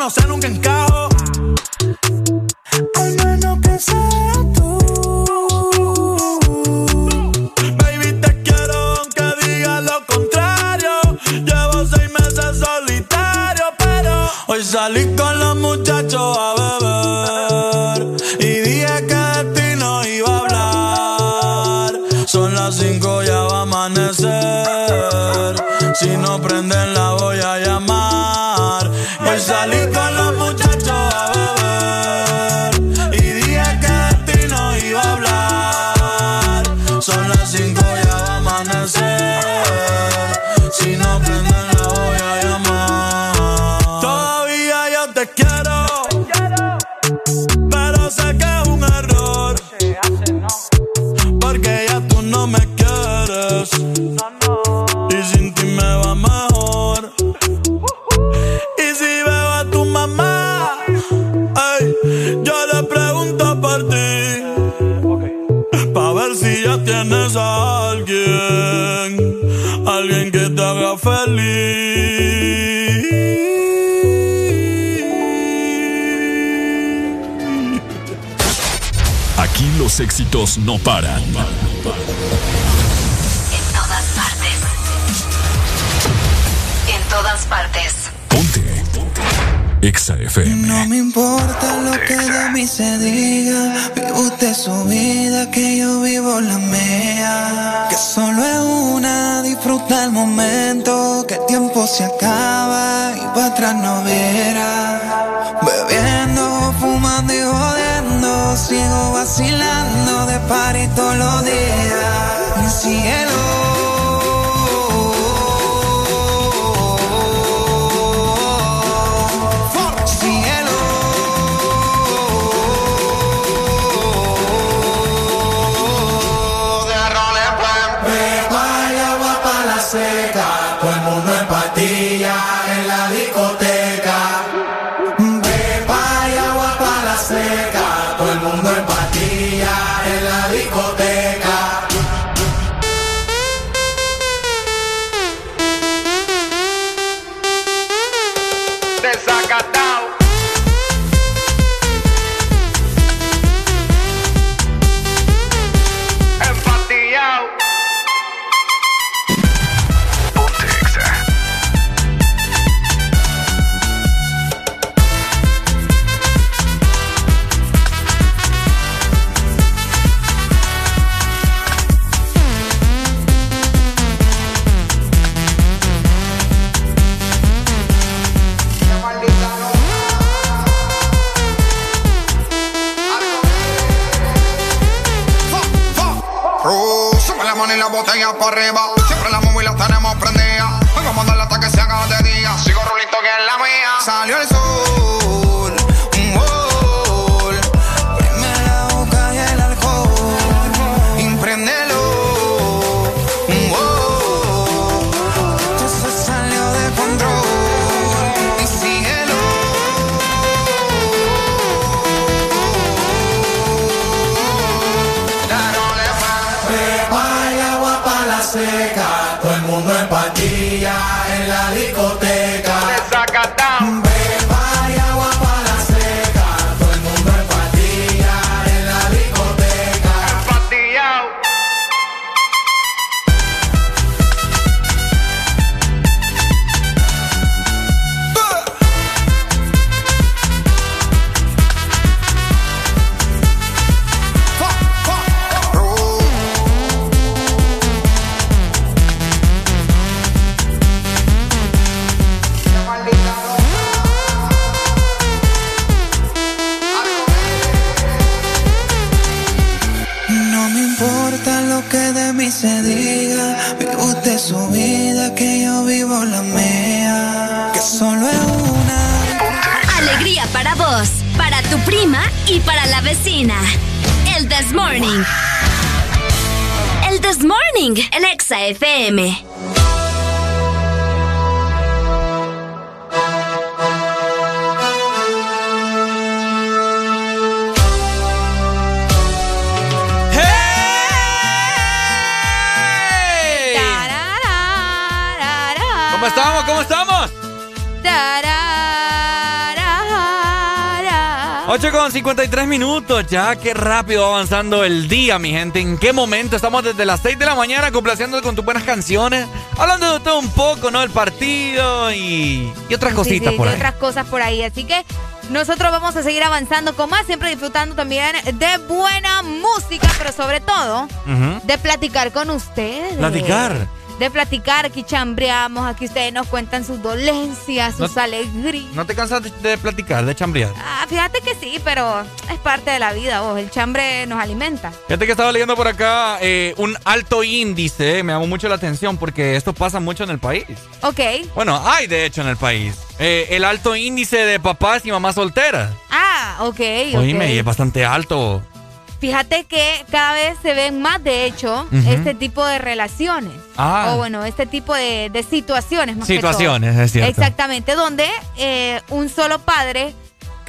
no sé, nunca encajo. no paran. En todas partes. En todas partes. Ponte. Ponte. Exa FM. No me importa lo que de mí se diga. Vive usted su vida, que yo vivo la mía. Que solo es una, disfruta el momento. Que el tiempo se acaba y para atrás no minutos, ya qué rápido va avanzando el día, mi gente. ¿En qué momento? Estamos desde las 6 de la mañana complaciendo con tus buenas canciones, hablando de todo un poco, ¿no? El partido y, y otras Sí, cositas sí, por de ahí. otras cosas por ahí. Así que nosotros vamos a seguir avanzando con más, siempre disfrutando también de buena música, pero sobre todo de platicar con ustedes. Platicar. De platicar, aquí chambreamos, aquí ustedes nos cuentan sus dolencias, sus No- alegrías. ¿No te cansas de, de platicar, de chambrear? Fíjate que sí, pero es parte de la vida, vos. El chambre nos alimenta. Fíjate que estaba leyendo por acá eh, un alto índice, eh, me llamó mucho la atención porque esto pasa mucho en el país. Ok. Bueno, hay de hecho en el país. Eh, el alto índice de papás y mamás solteras. Ah, ok. Oíme, y es bastante alto. Fíjate que cada vez se ven más, de hecho, este tipo de relaciones. Ah. O bueno, este tipo de, de situaciones más que Situaciones, todo. es cierto. Exactamente, donde eh, un solo padre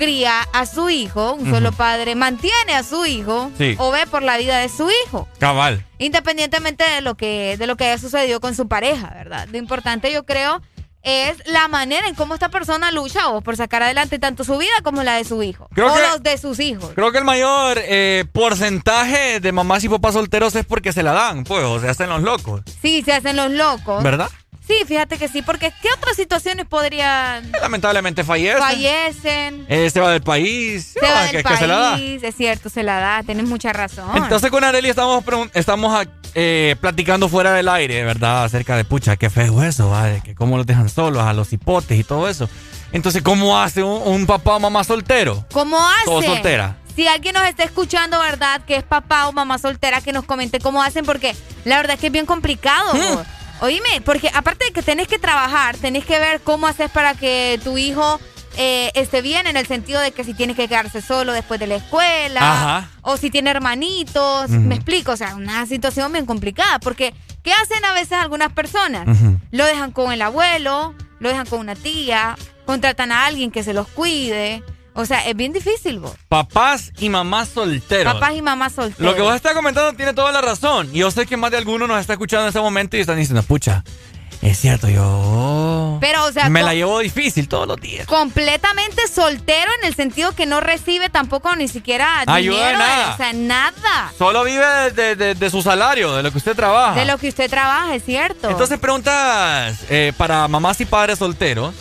cría a su hijo, un solo padre mantiene a su hijo Sí. o ve por la vida de su hijo. Cabal. Independientemente de lo que de lo que haya sucedido con su pareja, ¿verdad? Lo importante yo creo es la manera en cómo esta persona lucha o por sacar adelante tanto su vida como la de su hijo Creo o que- los de sus hijos. Creo que el mayor eh, porcentaje de mamás y papás solteros es porque se la dan, pues, o se hacen los locos. Sí, se hacen los locos. ¿Verdad? Sí, fíjate que sí, porque ¿qué otras situaciones podrían Lamentablemente fallecen. fallecen? Eh, se va del país. Se va del que se la da. país, es cierto, se la da, tienes mucha razón. Entonces con Areli estamos, estamos ah, eh, platicando fuera del aire, ¿verdad? Acerca de, pucha, qué feo eso, ¿va? De que cómo los dejan solos a los hipotes y todo eso. Entonces, ¿cómo hace un, un papá o mamá soltero? ¿Cómo hace? Soltera. Si alguien nos está escuchando, ¿verdad? Que es papá o mamá soltera, que nos comente cómo hacen, porque la verdad es que es bien complicado. Hmm. Oíme, porque aparte de que tenés que trabajar, tenés que ver cómo haces para que tu hijo eh, esté bien, en el sentido de que si tienes que quedarse solo después de la escuela, Ajá. o si tiene hermanitos, me explico, o sea, una situación bien complicada, porque ¿qué hacen a veces algunas personas? Lo dejan con el abuelo, lo dejan con una tía, contratan a alguien que se los cuide. O sea, es bien difícil, vos. Papás y mamás solteros. Papás y mamás solteros. Lo que vos estás comentando tiene toda la razón. Y yo sé que más de alguno nos está escuchando en este momento y están diciendo, pucha, es cierto, yo... Pero, o sea, me la llevo difícil todos los días. completamente soltero en el sentido que no recibe tampoco ni siquiera Ayuda de nada. O sea, nada. Solo vive de, de- de su salario, de lo que usted trabaja. De lo que usted trabaja, es cierto. Entonces preguntas eh, para mamás y padres solteros,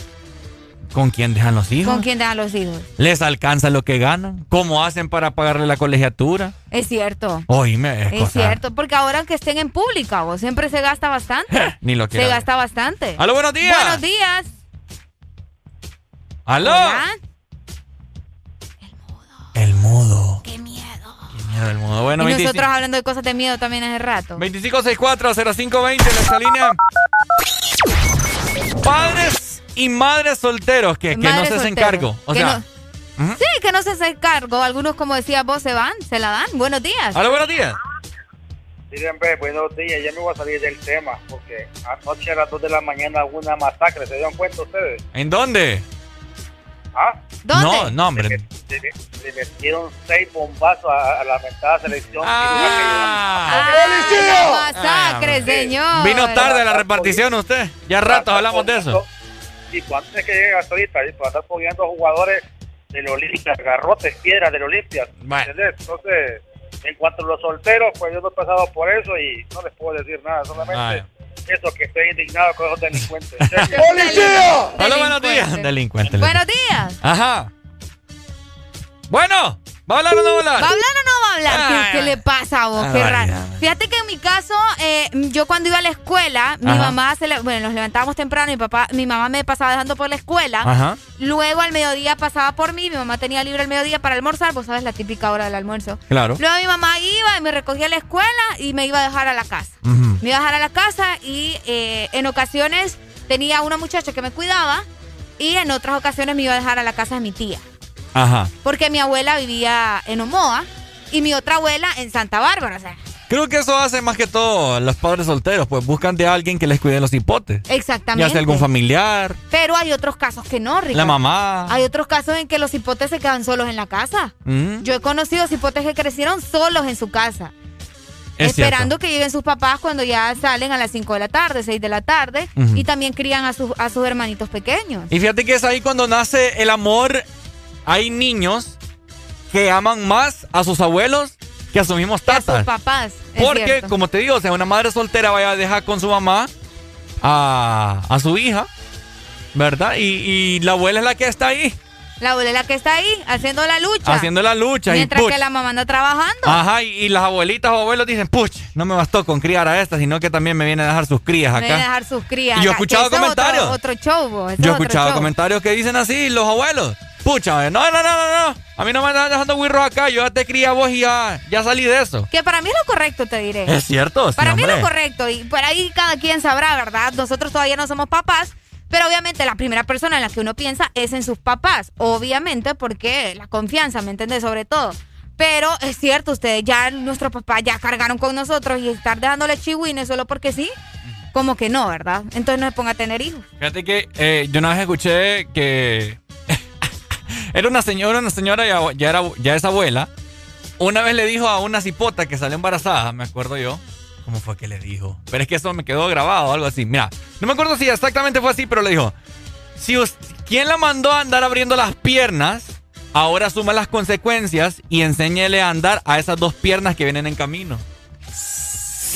¿con quién dejan los hijos? ¿Con quién dejan los hijos? ¿Les alcanza lo que ganan? ¿Cómo hacen para pagarle la colegiatura? Es cierto. Oíme, es, Es cosa- cierto, porque ahora que estén en pública, vos siempre se gasta bastante. <laughs> Ni lo se quiero ver. gasta bastante. ¡Aló, buenos días! Buenos días. ¡Aló! Hola. El mudo. Qué miedo. Qué miedo el mudo. Bueno, y 25 nosotros hablando de cosas de miedo también hace rato. 2564-0520 en esta línea. Padres y madres solteros que, que no se hacen cargo. O que sea, no- Sí, que no se hace cargo. Algunos, como decía vos, se van, se la dan. Buenos días. ¡Aló, buenos días! Miren, ve, buenos días, ya me voy a salir del tema, porque anoche a las 2 de la mañana hubo una masacre, ¿se dieron cuenta ustedes? ¿En dónde? ¿Ah? No, no, hombre. Le, le- le metieron seis bombazos a, a la lamentada selección. Ah. Ah, las masacres de señor. Vino tarde la repartición usted. Ya rato hablamos de eso. Y antes de que llegue Gasolita, y para estar poniendo jugadores del Olimpia, garrotes, piedras del Olimpia. Entonces, en cuanto a los solteros, pues yo no he pasado por eso y no les puedo decir nada, solamente eso que estoy indignado con esos delincuentes. <laughs> ¡Policía! Hola, buenos días. Delincuente. Buenos días. Ajá. Bueno, ¿va a hablar o no va a hablar? ¿Va a hablar o no va a hablar? ¿Qué- Ay, ¿Qué, le pasa a vos? ay, Qué raro. Fíjate que en mi caso, eh, yo cuando iba a la escuela, mi Ajá. mamá se le- bueno, nos levantábamos temprano, mi papá, mi mamá me pasaba dejando por la escuela. Ajá. Luego al mediodía pasaba por mí, mi mamá tenía libre el mediodía para almorzar, vos sabes la típica hora del almuerzo. Claro. Luego mi mamá iba y me recogía a la escuela y me iba a dejar a la casa. Me iba a dejar a la casa y eh, en ocasiones tenía una muchacha que me cuidaba y en otras ocasiones me iba a dejar a la casa de mi tía. Ajá. Porque mi abuela vivía en Omoa y mi otra abuela en Santa Bárbara. O sea, Creo que eso hace más que todo los padres solteros, pues buscan de alguien que les cuide los hipotes. exactamente. Ya sea algún familiar, Pero hay otros casos que no, Ricardo. la mamá. Hay otros casos en que los hipotes se quedan solos en la casa. Mm, Yo he conocido hipotes que crecieron solos en su casa. es esperando que lleguen sus papás cuando ya salen a las 5 de la tarde, 6 de la tarde. Y también crían a, sus a sus hermanitos pequeños. Y fíjate que es ahí cuando nace el amor. Hay niños que aman más a sus abuelos que a sus mismos Que a sus tatas. papás. es Porque, cierto. como te digo, o sea, una madre soltera vaya a dejar con su mamá a, a su hija, ¿verdad? Y, y la abuela es la que está ahí, La abuela que está ahí haciendo la lucha. haciendo la lucha. Mientras y que la mamá anda trabajando. Ajá, y, y las abuelitas o abuelos dicen, puch, no me bastó con criar a esta, sino que también me viene a dejar sus crías Me viene a acá. dejar sus crías. Y yo he acá, escuchado otro- comentarios. Otro, show, eso Yo he es otro escuchado show. comentarios que dicen así, los abuelos. Pucha, no, no, no, no, no. A mí no me andan dejando wirros acá. Yo ya te crié a vos y ya, ya salí de eso. Que para mí es lo correcto, te diré. Es cierto, sí, Para mí es hombre. lo correcto. Y por ahí cada quien sabrá, ¿verdad? Nosotros todavía no somos papás. Pero obviamente la primera persona en la que uno piensa es en sus papás. Obviamente porque la confianza, ¿me entiendes? Sobre todo. Pero es cierto, ustedes ya, nuestros papás ya cargaron con nosotros y estar dejándole chihuines solo porque sí, como que no, ¿verdad? Entonces no se ponga a tener hijos. Fíjate que eh, yo una vez escuché que <laughs> era una señora, una señora ya, ya era ya es abuela. Una vez le dijo a una cipota que salió embarazada, me acuerdo yo. ¿Cómo fue que le dijo? Pero es que eso me quedó grabado o algo así. Mira, no me acuerdo si exactamente fue así, pero le dijo: si us- ¿Quién la mandó a andar abriendo las piernas? Ahora asuma las consecuencias y enséñele a andar a esas dos piernas que vienen en camino.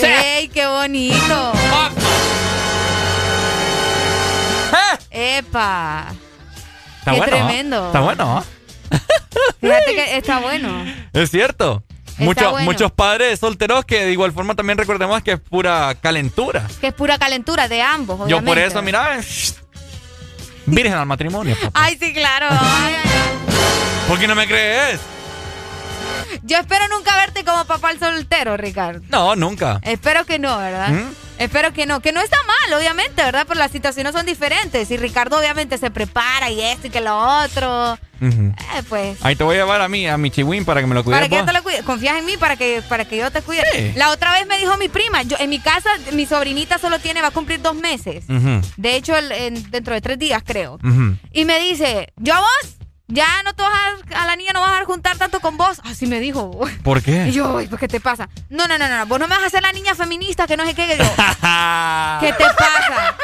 ¡Ey, qué bonito! ¡Epa! Está Qué bueno. ¿ah? tremendo. Está bueno, ¿ah? Fíjate <laughs> que está bueno. Es cierto. Está Muchos, bueno. muchos padres solteros que de igual forma también recordemos que es pura calentura. Que es pura calentura de ambos, Yo por eso, mira, virgen al matrimonio. papá. Ay, sí, claro. Ay, ay, ¿Por qué no me crees? Yo espero nunca verte como papá soltero, Ricardo. No, nunca. Espero que no, ¿verdad? ¿Mm? Espero que no. Que no está mal, obviamente, ¿verdad? Pero las situaciones son diferentes. Y Ricardo obviamente se prepara y esto y que lo otro. Ujú. Eh, pues. Ahí te voy a llevar a mí, a mi chihuín para que me lo cuides Para que yo te lo cuide. Confías en mí para que, para que yo te cuide. Sí. La otra vez me dijo mi prima, yo en mi casa, mi sobrinita solo tiene, va a cumplir dos meses. Ujú, De hecho, el- en- dentro de tres días, creo. ujú. Y me dice, yo a vos, ya no te vas a, a la niña no vas a juntar tanto con vos. Así me dijo. ¿Por qué? Y yo, "Ay, pues, ¿qué te pasa? No, no, no, no, no, vos no me vas a hacer la niña feminista, que no sé qué. Que yo, <laughs> ¿Qué te pasa?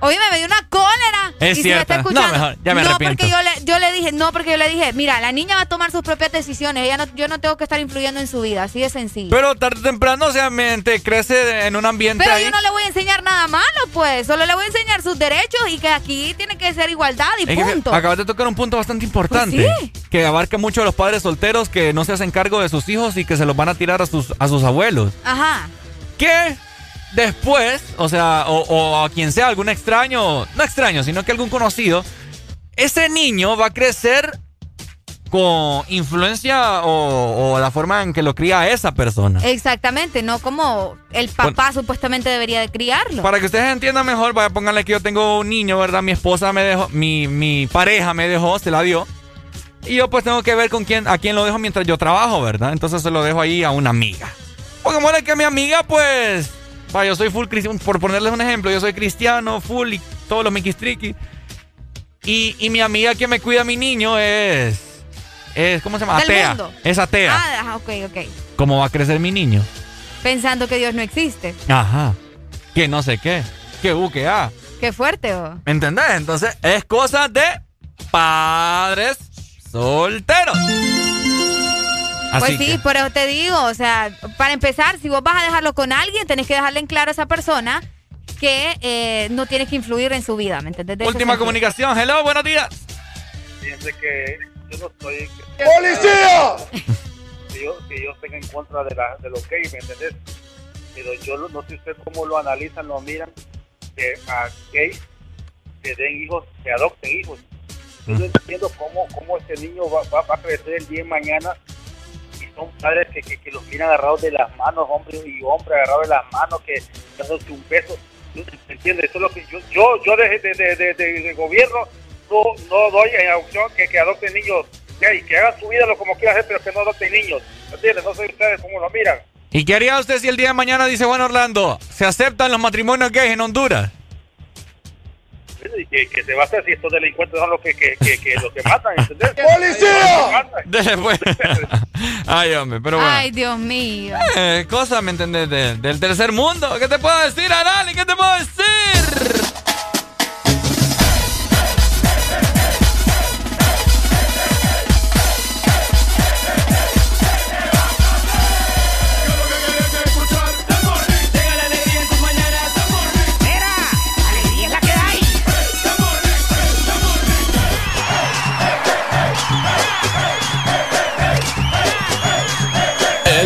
Oye, me dio una cólera. Es y si me está cierto. No, mejor, ya me no, arrepiento. porque yo le, yo le dije, no, porque yo le dije, mira, la niña va a tomar sus propias decisiones. Ella no, yo no tengo que estar influyendo en su vida, así de sencillo. Pero tarde o temprano, o sea, mente, crece en un ambiente Pero ahí. yo no le voy a enseñar nada malo, pues. Solo le voy a enseñar sus derechos y que aquí tiene que ser igualdad y Es punto. acabas de tocar un punto bastante importante. Pues Que abarca mucho a los padres solteros que no se hacen cargo de sus hijos y que se los van a tirar a sus, a sus abuelos. Ajá. Que después, o sea, o, o a quien sea, algún extraño, no extraño, sino que algún conocido, ese niño va a crecer con influencia o, o la forma en que lo cría esa persona. Exactamente, no como el papá supuestamente debería de criarlo. Para que ustedes entiendan mejor, vaya, pónganle que yo tengo un niño, ¿verdad? Mi esposa me dejó, mi, mi pareja me dejó, se la dio. Y yo pues tengo que ver con quién, a quién lo dejo mientras yo trabajo, ¿verdad? Entonces se lo dejo ahí a una amiga. Porque muere que mi amiga, pues, vaya, yo soy full cristiano, por ponerles un ejemplo, yo soy cristiano, full y todos los miquistriquis. Y, y mi amiga que me cuida a mi niño es, es ¿cómo se llama? Atea. mundo. Es atea. Ah, ok, ok. ¿Cómo va a crecer mi niño? Pensando que Dios no existe. Ajá. que no sé qué, que U, que A. Qué fuerte, ¿o? ¿Me entendés? Entonces, es cosa de padres solteros. Pues sí, por eso te digo, o sea, para empezar, si vos vas a dejarlo con alguien, tenés que dejarle en claro a esa persona que eh, no tienes que influir en su vida, ¿me entendés? Última comunicación, hello, buenos días. Fíjense que yo no estoy... ¡Policía! Que yo, que yo esté en contra de, la, de lo gay, ¿me entendés? Pero yo no sé usted cómo lo analizan, lo miran, que a gays que den hijos, que adopten hijos. Yo no entiendo cómo, cómo este niño va, va, va a crecer el día de mañana son padres que, que, que los miran agarrados de las manos, hombre y hombre agarrados de las manos, que dándose un beso. ¿Me entiendes? Eso es lo que yo, yo, yo de, de, de, de, de- gobierno no, no doy en opción que, que adopten niños gay, que hagan su vida lo como quieran hacer, pero que no adopten niños. ¿Me entiendes? No sé ustedes cómo lo miran. ¿Y qué haría usted si el día de mañana dice, bueno, Orlando, se aceptan los matrimonios gays en Honduras? Y que, que se va a hacer si estos delincuentes son los que, que, que, que los que matan, ¿entendés? <laughs> ¡Policía! Pues. <laughs> Ay, hombre, pero bueno. Ay, Dios mío. Eh, cosa, ¿me entendés? De- del tercer mundo. ¿Qué te puedo decir, Arali? ¿Qué te puedo decir?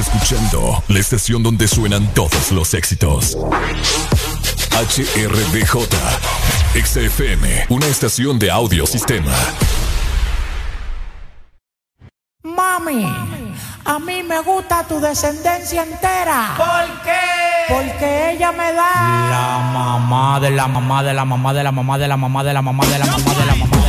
escuchando la estación donde suenan todos los éxitos. HRDJ, XFM, una estación de audiosistema. Mami, a mí me gusta tu descendencia entera. ¿Por qué? Porque ella me da. La mamá de la mamá de la mamá de la mamá de la mamá de la mamá de la mamá. De la mamá.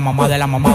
la mamá de la mamá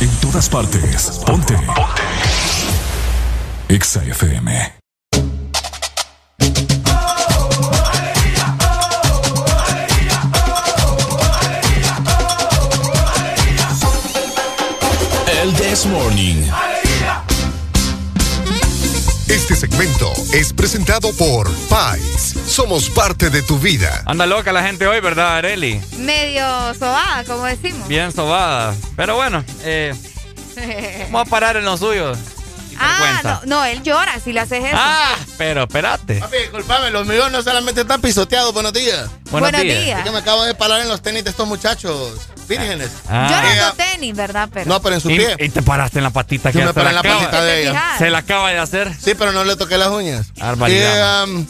En todas partes. Ponte. Ponte. Exa FM. El This Morning. Este segmento es presentado por Pais. Somos parte de tu vida. Anda loca la gente hoy, ¿verdad, Areli? Medio sobada, como decimos. Bien sobada. Pero bueno, eh, <laughs> vamos a parar en lo ah, no, no, él llora si le haces eso. Ah, pero espérate. Papi, disculpame, los míos no solamente están pisoteados. Buenos días. Buenos Buenos días. días. Es que me acabo de parar en los tenis de estos muchachos vírgenes. Ah. Yo no Eh, ando tenis, ¿verdad? Pero... No, pero en su Y, pie. y te paraste en la patita Sí, que me se paré en la acaba- patita de ella. Se la acaba de hacer. Sí, pero no le toqué las uñas. Barbaridad. Y, um,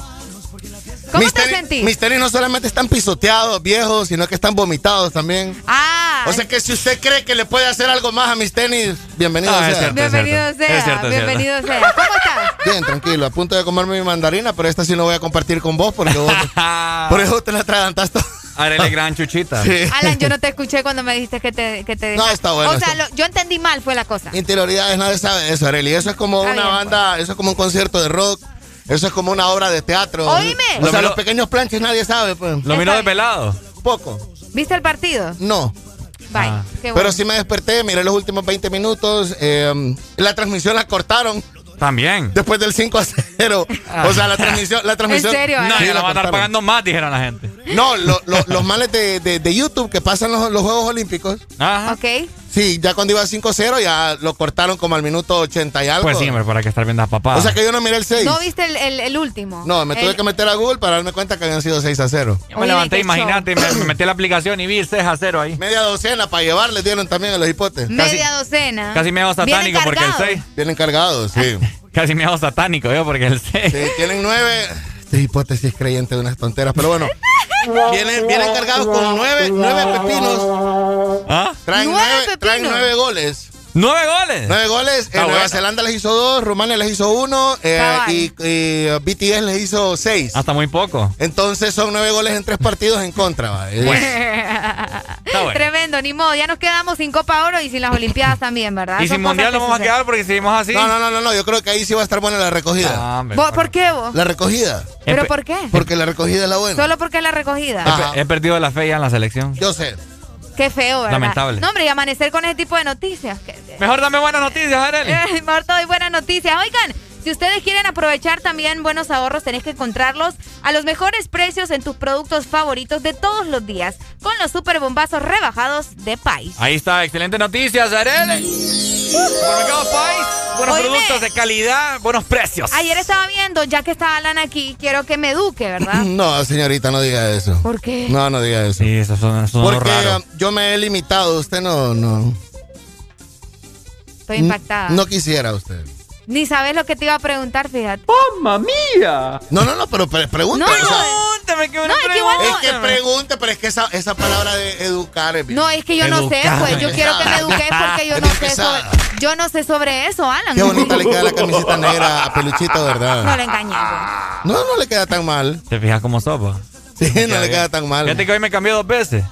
¿Cómo mis te tenis, sentís? Mis tenis no solamente están pisoteados, viejos, sino que están vomitados también. Ah, O sea que si usted cree que le puede hacer algo más a mis tenis, bienvenido Ah, sea. cierto, es bienvenido cierto. sea, Es cierto, es cierto. bienvenido sea. ¿Cómo estás? <laughs> Bien, tranquilo, a punto de comerme mi mandarina, pero esta sí no voy a compartir con vos porque vos, <laughs> por eso te la atragantaste. Areli <laughs> gran chuchita. Sí. Alan, yo no te escuché cuando me dijiste que te, que te No, está bueno, O sea, está- lo- yo entendí mal, fue la cosa. Interioridades, nadie sabe eso, Arely. Eso es como Está una bien, banda, eso es como un concierto de rock, eso es como una obra de teatro. Oíme. O Lo sea, los pequeños planches nadie sabe, pues. Lo miró desvelado. Poco. ¿Viste el partido? No. Bye. Ah. Qué bueno. Pero sí me desperté, miré los últimos 20 minutos. eh, la transmisión la cortaron También. después del 5 a 0. O sea, la transmisión. La transmisión ¿En serio, No, Sí, ya la la van a estar pagando más, dijeron la gente. No, lo- lo- los males de, de- de YouTube que pasan los, los Juegos Olímpicos. Ajá. Ok. Sí, ya cuando iba 5-0 ya lo cortaron como al minuto 80 y algo. Pues sí, hombre, para que estar viendo a papá. O sea que yo no miré el 6. ¿No viste el, el- el último? No, me tuve El- que meter a Google para darme cuenta que habían sido 6 a 0. Yo me Oye, levanté, imagínate, me, me metí a la aplicación y vi el 6 a 0 ahí. Media docena para llevar les dieron también a los hipotes. Media docena. Casi me hago satánico porque el cargados. 6. Vienen cargados, sí. <laughs> Casi me hago satánico yo porque el 6. Sí, tienen nueve. Este hipótesis creyente de unas tonteras, pero bueno. <laughs> Vienen, vienen cargados con nueve, nueve pepinos. ¿Ah? Traen ¿Nueve nueve, traen pepinos? nueve goles. ¿Nueve goles? Nueve goles. Eh, Nueva. Zelanda les hizo dos, Rumania les hizo uno eh, y, y, BTS les hizo seis. Hasta muy poco. Entonces son nueve goles en tres partidos en contra. va. <laughs> Eh, Está bueno. Tremendo, ni modo. Ya nos quedamos sin Copa Oro y sin las Olimpiadas también, ¿verdad? Y Son sin mundial que no vamos a quedar porque seguimos así. No, no, no, no, no, yo creo que ahí sí va a estar buena la recogida. Ah, hombre, ¿Vos- ¿Por qué vos? La recogida. ¿Pero por qué? Porque la recogida es la buena. Solo porque es la recogida. he. He, perdido la fe ya en la selección. Yo sé. Qué feo, ¿verdad? Lamentable. No, hombre, y amanecer con ese tipo de noticias. Que- Mejor dame buenas noticias, Areli. Eh, <laughs> Mejor te doy buenas noticias. Oigan, si ustedes quieren aprovechar también buenos ahorros, tenéis que encontrarlos a los mejores precios en tus productos favoritos de todos los días con los super bombazos rebajados de Pais. Ahí está, excelente noticias. Supermercado País, buenos Oíme. productos de calidad, buenos precios. Ayer estaba viendo, ya que está Alan aquí, quiero que me eduque, ¿verdad? <laughs> No, señorita, no diga eso. ¿Por qué? No, no diga eso. Sí, eso son, son Porque raro. um, yo me he limitado, usted no, no. Estoy impactada. No quisiera usted. Ni sabes lo que te iba a preguntar, fíjate. ¡Mamma mía! No, no, no, pero pre- pregunte. No, o sea, Pregúntame que No, es que igual es no. que pregunte, pero es que esa, esa palabra de educar es bien. No, es que yo no sé, pues yo quiero que me eduques porque yo Es no sé sobre, yo no sé sobre eso, Alan. Qué bonita le queda la camiseta negra a Peluchito, ¿verdad? No le engañes. No, no le queda tan mal. ¿Te fijas cómo sopa? Sí, no le queda tan mal. Fíjate que hoy me cambié dos veces.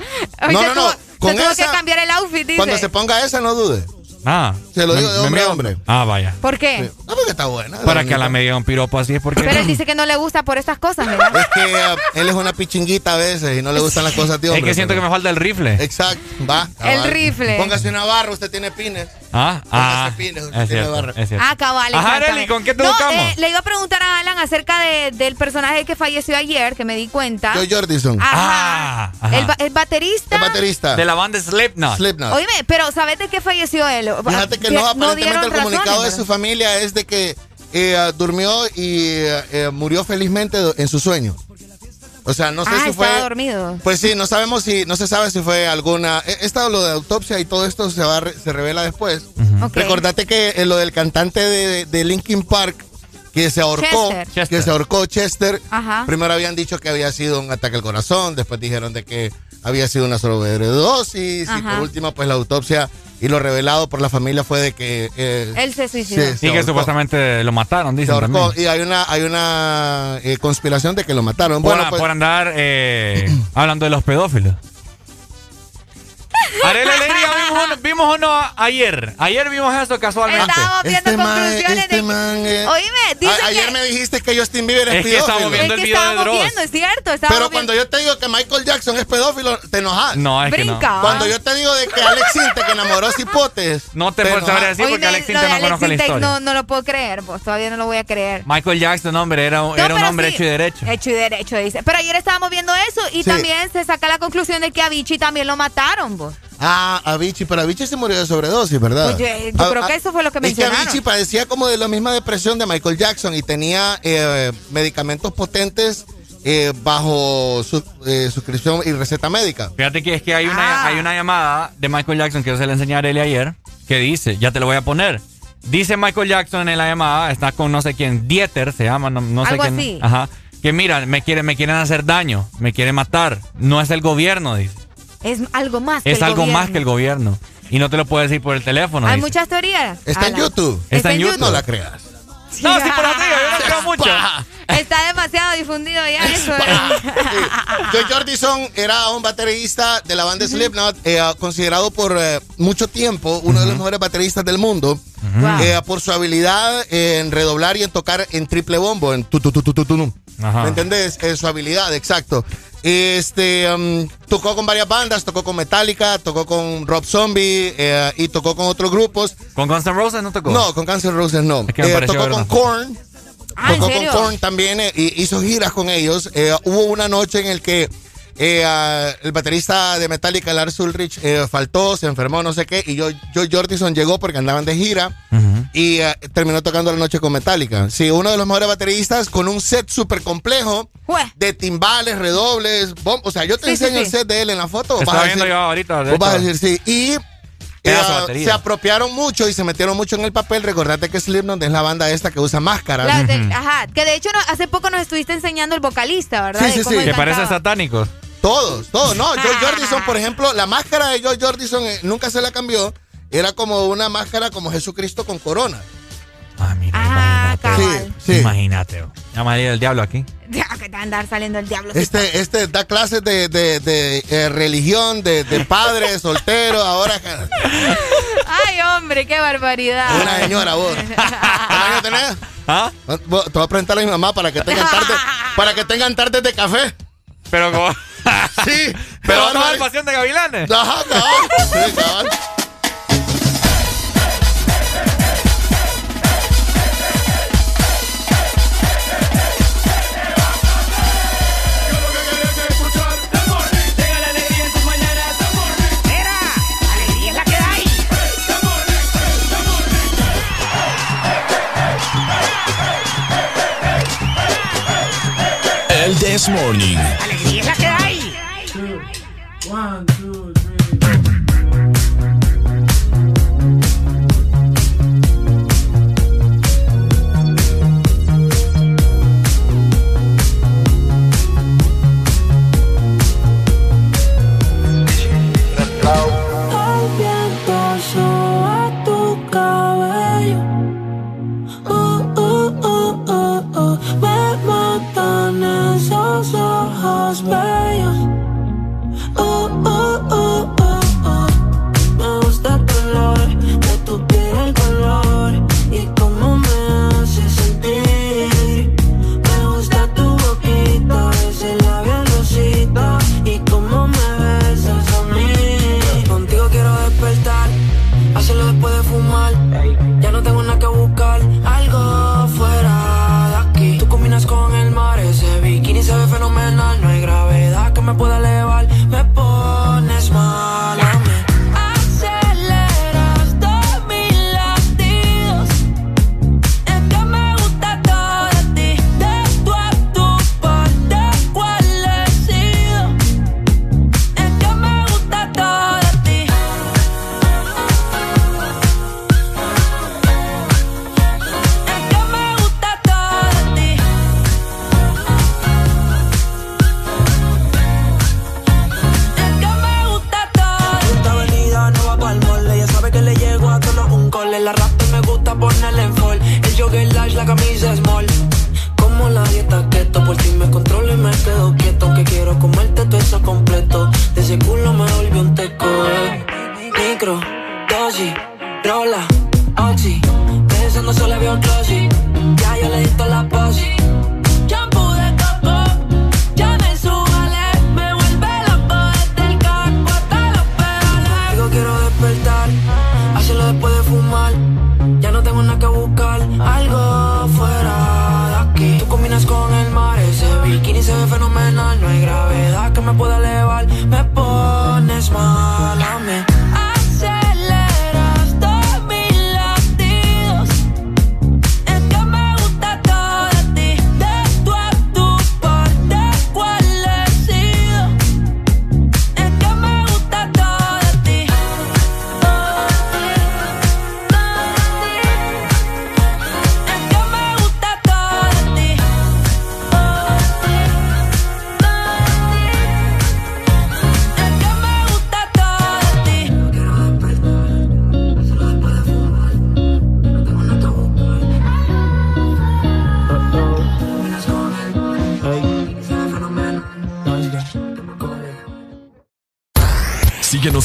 Hoy No, no, no, tuvo- con se tuvo esa- que cambiar el outfit, dice. Cuando se ponga esa, no dude. Ah. Se lo digo de hombre a envió- hombre. Ah, vaya. ¿Por qué? No, porque está buena. Para que a la me diga un piropo así es porque... Pero él dice que no le gusta por estas cosas, ¿verdad? Es que uh, él es una pichinguita a veces y no le gustan las cosas de Es hombre. que siento que me falta el rifle. Exacto, va. El cabal. rifle. Póngase una barra, usted tiene pines. Ah, ah. Póngase pines, usted Es tiene cierto, barra. es cierto. Ah, cabal, Ajá. Arely, ¿con qué te no, educamos? eh, le iba a preguntar a Alan acerca de- del personaje que falleció ayer, que me di cuenta. Joy Jordison. Ajá. Ah, ajá. El, el baterista. El baterista. De la banda Slipknot. Slipknot. Oíme, pero ¿sabes de qué falleció él? Fíjate que no, aparentemente el comunicado razones, de su familia es de que eh, durmió y eh, eh, murió felizmente en su sueño. O sea, no sé ah, si fue. estaba dormido. Pues sí, no sabemos si, no se sabe si fue alguna. He, he estado lo de autopsia y todo esto se va, se revela después. Ok. Recordate que eh, lo del cantante de, de Linkin Park que se ahorcó, Chester. que se ahorcó Chester. Ajá. Primero habían dicho que había sido un ataque al corazón, después dijeron de que había sido una sobredosis y por último pues la autopsia y lo revelado por la familia fue de que eh, Él se suicidó. Sí, se Y que ahorcó. supuestamente lo mataron, se dicen ahorcó también. y hay una hay una eh, conspiración de que lo mataron. Por, Bueno, pues, por andar eh, <clears throat> hablando de los pedófilos. Arely <laughs> Alegría, vimos uno, vimos uno ayer. Ayer vimos eso casualmente. Estábamos viendo Este man, conclusiones este de. man, eh, Oíme, dice a- ayer que. me dijiste que Justin Bieber es, Es que pedófilo. estamos viendo es el que video de estábamos Dross. viendo, es cierto. Estábamos Pero cuando viendo- yo te digo que Michael Jackson es pedófilo, te enojas. No, es que Brinca. no. Cuando yo te digo de que Alex Sintek que enamoró a Cipotes. No te puedo saber decir porque Alex de no Alex conozco la historia. no, no lo puedo creer, pues todavía no lo voy a creer. Michael Jackson, hombre, era, un- No, era un hombre sí, hecho y derecho. Hecho y derecho, dice. Pero ayer estábamos viendo eso y Sí. también se saca la conclusión de que a Vichy también lo mataron, vos. Ah, Avicii, pero Avicii se murió de sobredosis, ¿verdad? Pues yo- yo creo que eso fue lo que Es que mencionaron. Avicii padecía como de la misma depresión de Michael Jackson y tenía eh, medicamentos potentes eh, bajo su- eh, suscripción y receta médica. Fíjate que es que hay una, Ah. hay una llamada de Michael Jackson que yo se la enseñé a Arely ayer que dice, ya te lo voy a poner. Dice Michael Jackson en la llamada, está con no sé quién, Dieter se llama, no, no sé Algo quién. así. Ajá. Que mira, me quieren, me quieren hacer daño, me quieren matar. No es el gobierno, dice. Es algo más que Es el algo gobierno. más que el gobierno. Y no te lo puedo decir por el teléfono. Hay dice. muchas teorías. Está en. YouTube. Está en YouTube. No la creas. No, sí, por la digo, yo no <laughs> creo mucho. Está demasiado difundido ya eso. ¿eh? <laughs> Joe Jordison era un baterista de la banda Slipknot, eh, considerado por eh, mucho tiempo uno de los mejores bateristas del mundo, eh, por su habilidad en redoblar y en tocar en triple bombo, en tu tu tu tu tu, tu, tu. Ajá. ¿Me entendés? Eh, su habilidad, exacto. Este um, tocó con varias bandas, tocó con Metallica, tocó con Rob Zombie eh, y tocó con otros grupos. ¿Con Guns N' Roses no tocó? No, con Guns N' Roses no. Es que me Eh, tocó con. Korn. Ah, ¿en Tocó con? Korn también eh, y hizo giras con ellos. Eh, hubo una noche en el que el baterista de Metallica, Lars Ulrich, eh, faltó, se enfermó, no sé qué, y yo, Joe Jordison llegó porque andaban de gira y eh, terminó tocando la noche con Metallica. Sí, uno de los mejores bateristas con un set súper complejo de timbales, redobles, bom- o sea, yo te Sí, enseño sí. el set de él en la foto. A viendo decir- yo ahorita. de Vos vas a decir sí. Y eh, se apropiaron mucho y se metieron mucho en el papel. Recordate que Slipknot es la banda esta que usa máscaras. La de- ajá, que de hecho no- hace poco nos estuviste enseñando el vocalista, ¿verdad? Sí, sí, sí. Que parece cantaba. satánicos. Todos, todos. No, George Jordison, por ejemplo, la máscara de George Jordison eh, nunca se la cambió. Era como una máscara como Jesucristo con corona. Ah, mira, Ah, Sí, cabal. sí. Imagínate. oh. Llamaría el diablo aquí. Ya, que te va a andar saliendo el diablo. Este, este da clases de, de- de, eh, religión, de, de padre, <laughs> soltero, ahora Ay, hombre, qué barbaridad. una señora vos. <laughs> ¿Cuántos tenés? ¿Ah? Te voy a presentar a mi mamá para que tengan tarde, para que tengan tardes de café. Pero como... Sí, Pero qué no barbaridad. al pasión de This Morning.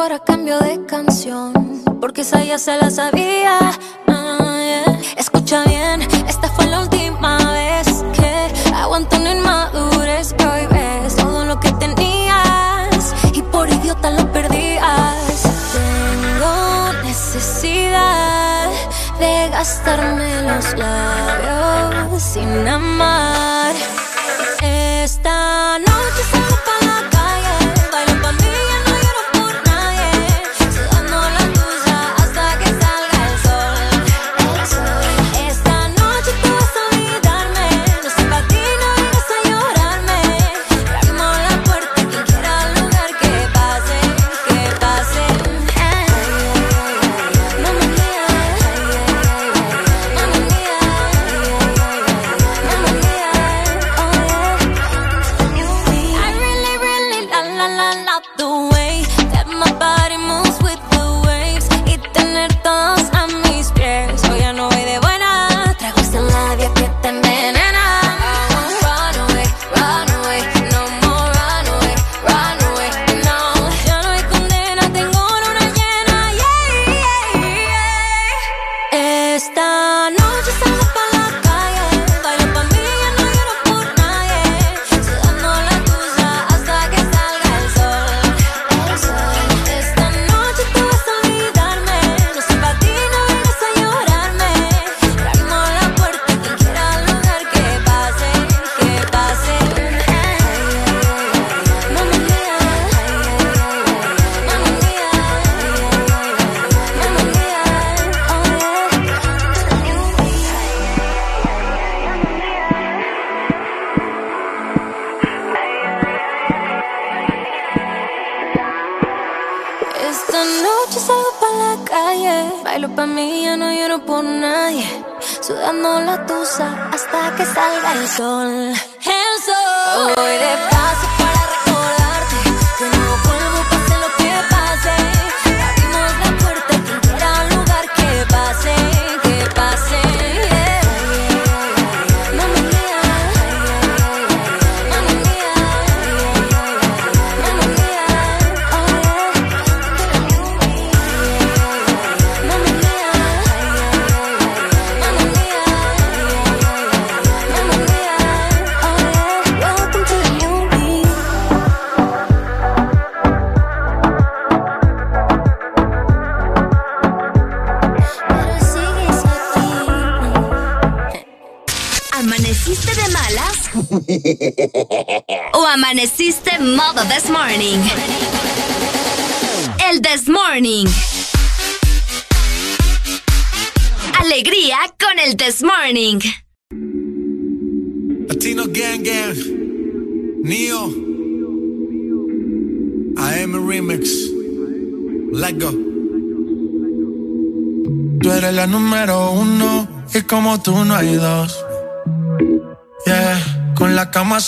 Mi cora cambió de canción, porque esa ya se la sabía. Ah. Escucha bien, esta fue la última vez que aguanto una inmadurez ves todo lo que tenías y por idiota lo perdías. Tengo necesidad de gastarme los labios sin amar.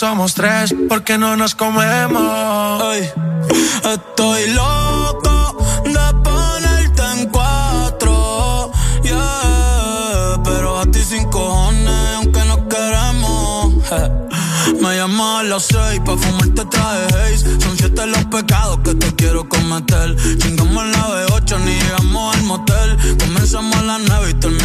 Somos tres porque no nos comemos. Ay, estoy loco de ponerte en cuatro. Yeah, pero a ti sin cojones, aunque no queremos. <laughs> Me llamas a las seis pa' fumarte traje haze. Son siete los pecados que te quiero cometer. Chingamos la B8, ni llegamos al motel. Comenzamos a las y terminamos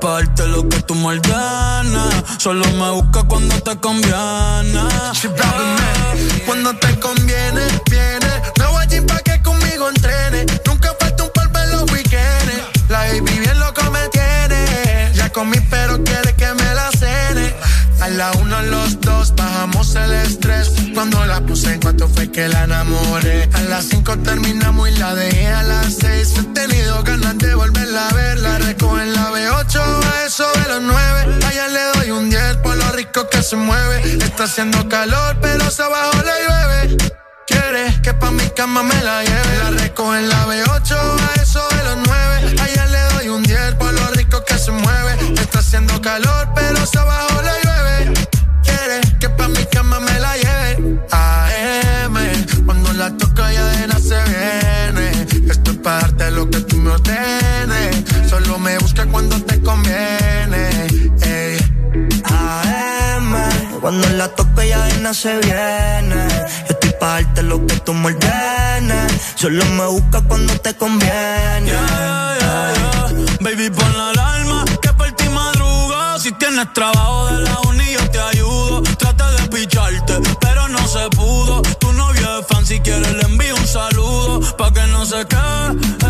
pa' darte lo que tú me. Solo me busca cuando te conviene. Cuando te conviene, viene. Me voy allí pa' que conmigo entrene. Nunca falta un polvo en los weekends. La baby bien loco me tiene. Ya comí, pero quiere que me la cene. A la uno, los dos. La puse en cuanto fue que la enamoré. A las cinco terminamos y la dejé a las seis. He tenido ganas de volverla a ver. La recojo en la B8 a eso de los nueve. Allá le doy un 10 por lo rico que se mueve. Está haciendo calor, pero se abajo le llueve. Quiere que pa' mi cama me la lleve. La recojo en la B8 a eso de los nueve. Allá le doy un 10 por lo rico que se mueve. Está haciendo calor, pero se abajo le llueve. Darte lo que tú me ordenes. Solo me busca cuando te conviene. Ey. AM, cuando la toque ya de nada se viene. Yo estoy pa' darte lo que tú me ordenes. Solo me busca cuando te conviene. Baby, pon la alarma que por ti madruga. Si tienes trabajo de la uni, yo te ayudo. Trata de picharte, pero no se pudo. Tu novio es fan, si quieres le envío un saludo. Pa' que no se quede,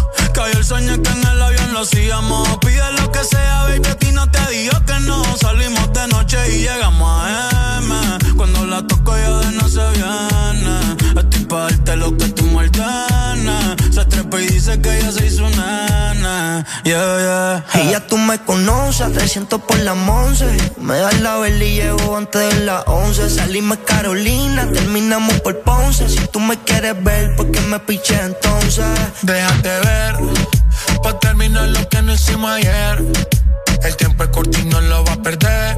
Cayó el sueño que en el avión lo hacíamos. Pide lo que sea, baby, a ti no te digo que no. Salimos de noche y llegamos a M. Cuando la toco ya de no se viene. Estoy pa' darte lo que tú me. Se trepa y dice que ella se hizo nena. Yeah, yeah. Y ya tú me conoces, 300 por la once. Me das la vela y llego antes de las 11. Salimos Carolina, terminamos por Ponce. Si tú me quieres ver, ¿por qué me piché entonces? Déjate ver, pa' terminar lo que no hicimos ayer. El tiempo es corto y no lo va a perder.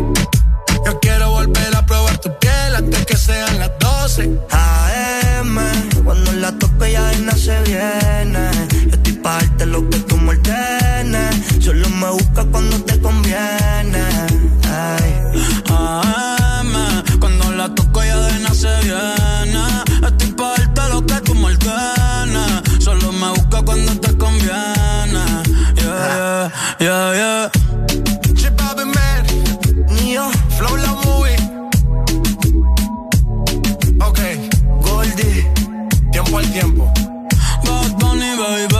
Yo quiero volver a probar tu piel antes que sean las 12. AM, cuando la toque ya de nada se viene. Yo estoy pa' darte lo que tú me ordenes. Solo me busca cuando te conviene. Ay. AM, cuando la toco ya de nada se viene. Estoy pa' darte lo que tú me me busca cuando te conviene. Yeah, yeah, yeah, yeah. Chip Man, Neo, Flow La Movie. Ok, Goldie, tiempo al tiempo. Bad Bunny, baby.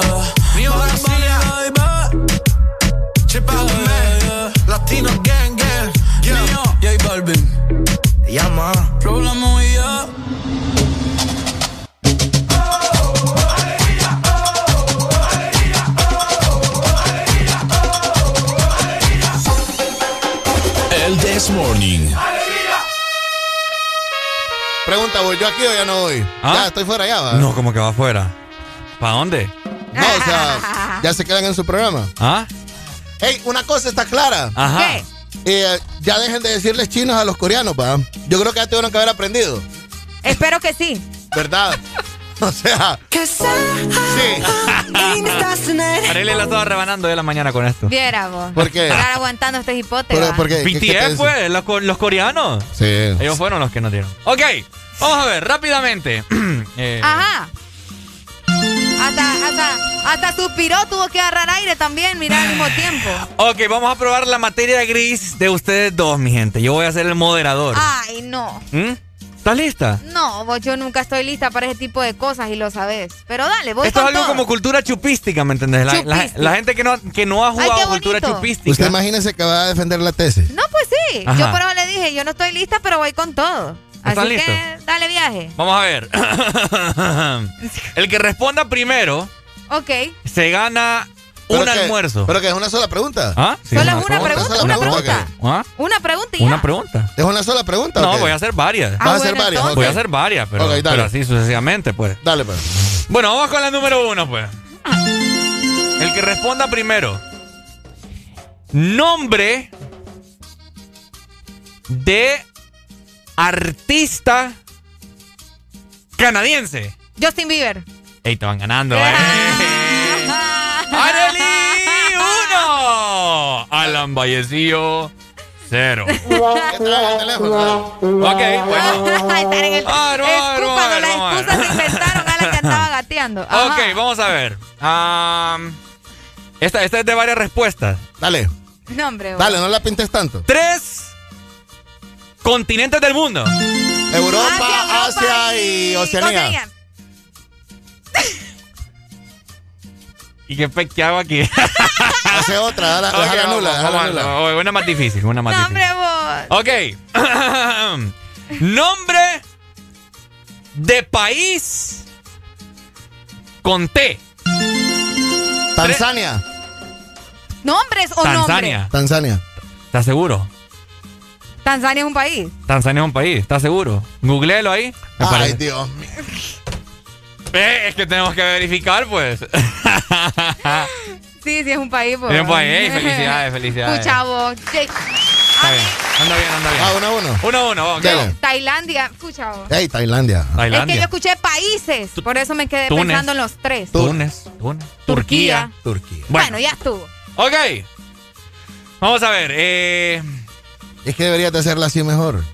Uh, Neo García, baby. Chip yeah, Man, yeah. Latino Gang Gang. Yeah. Neo, J Balvin. Llama. Flow La Movie. This Morning. Pregunta, ¿voy yo aquí o ya no voy? ¿Ah? Ya, estoy fuera ya, va. No, como que va afuera. ¿Para dónde? No, o sea, ya se quedan en su programa. ¿Ah? Hey, una cosa está clara. Ajá. ¿Qué? Eh, ya dejen de decirles chinos a los coreanos, va. Yo creo que ya tuvieron que haber aprendido. Espero que sí. ¿Verdad? <laughs> <laughs> O sea, sí. <laughs> Arely la estaba rebanando de la mañana con esto. Viera vos. ¿Por qué? Estar aguantando este hipote. Pero, va. ¿por qué? Fue, los, co- los coreanos. Sí. Ellos fueron los que nos dieron. Ok, vamos a ver, rápidamente. <clears throat> Eh, Ajá. Hasta, hasta, hasta suspiró, tuvo que agarrar aire también, mira al mismo tiempo. Ok, vamos a probar la materia gris de ustedes dos, mi gente. Yo voy a ser el moderador. Ay, no. ¿Mm? ¿Estás lista? No, vos, yo nunca estoy lista para ese tipo de cosas y lo sabes. Pero dale, voy Esto es algo todo. como cultura chupística, ¿me entendés? La, la- Chupística. la gente que no, que no ha Ay, jugado qué cultura bonito. chupística. Usted imagínese que va a defender la tesis. No, pues sí. Ajá. Yo por eso le dije, yo no estoy lista, pero voy con todo. Así ¿Están que dale viaje. Vamos a ver. <laughs> <laughs> el que responda primero Ok. se gana ¿Pero un almuerzo. ¿Pero que es una sola pregunta? ¿Ah? Sí, Solo es una pregunta, una pregunta, pregunta. ¿Ah? Una pregunta y ya. Una pregunta. ¿Es una sola pregunta? No, voy a hacer varias. Ah, Vas a hacer bueno, varias. Voy a hacer varias, pero, Ok, dale. pero así sucesivamente, pues. Dale, pues. Bueno, vamos con la número uno, pues. El que responda primero. Nombre de artista canadiense. Justin Bieber. Ey, te van ganando, eh. <laughs> ¡Arely! ¡Uno! Alan Vallecillo, cero. ¿Qué trae el teléfono? Ok, bueno. Estar en el... Ah, no, cuando no, las no. excusas se inventaron, Alan que andaba gateando. Ajá. Ok, vamos a ver. Am, esta, esta es de varias respuestas. Dale, No, hombre. dale, no la pintes tanto. Tres continentes del mundo. Europa, Asia, y Oceanía. ¿Y qué, qué hago aquí? Hace otra, dale, Ok, déjala vamos, nula, déjala vamos, nula. vamos, Una más difícil, una más No, difícil. vos. Ok. <clears throat> Nombre de país con T. Tanzania. ¿Nombres o nombres? Tanzania. Tanzania. ¿Estás seguro? Tanzania es un país. Tanzania es un país, ¿estás seguro? Googleelo ahí. Ay, parece. Dios mío. Eh, es que tenemos que verificar, pues. Sí, sí, es un país. pues. Es un país. Felicidades, felicidades. Escucha vos. Está bien. Anda bien, anda bien. Ah, uno a uno. Uno a uno, vamos. Tailandia. Escucha vos. Ey, Tailandia. Es que yo Tailandia. escuché países. Por eso me quedé Túnez. pensando en los tres. Túnez. Túnez. Turquía. Turquía. Bueno, ya estuvo. Ok. Vamos a ver. Eh, Es que deberías de hacerla así mejor.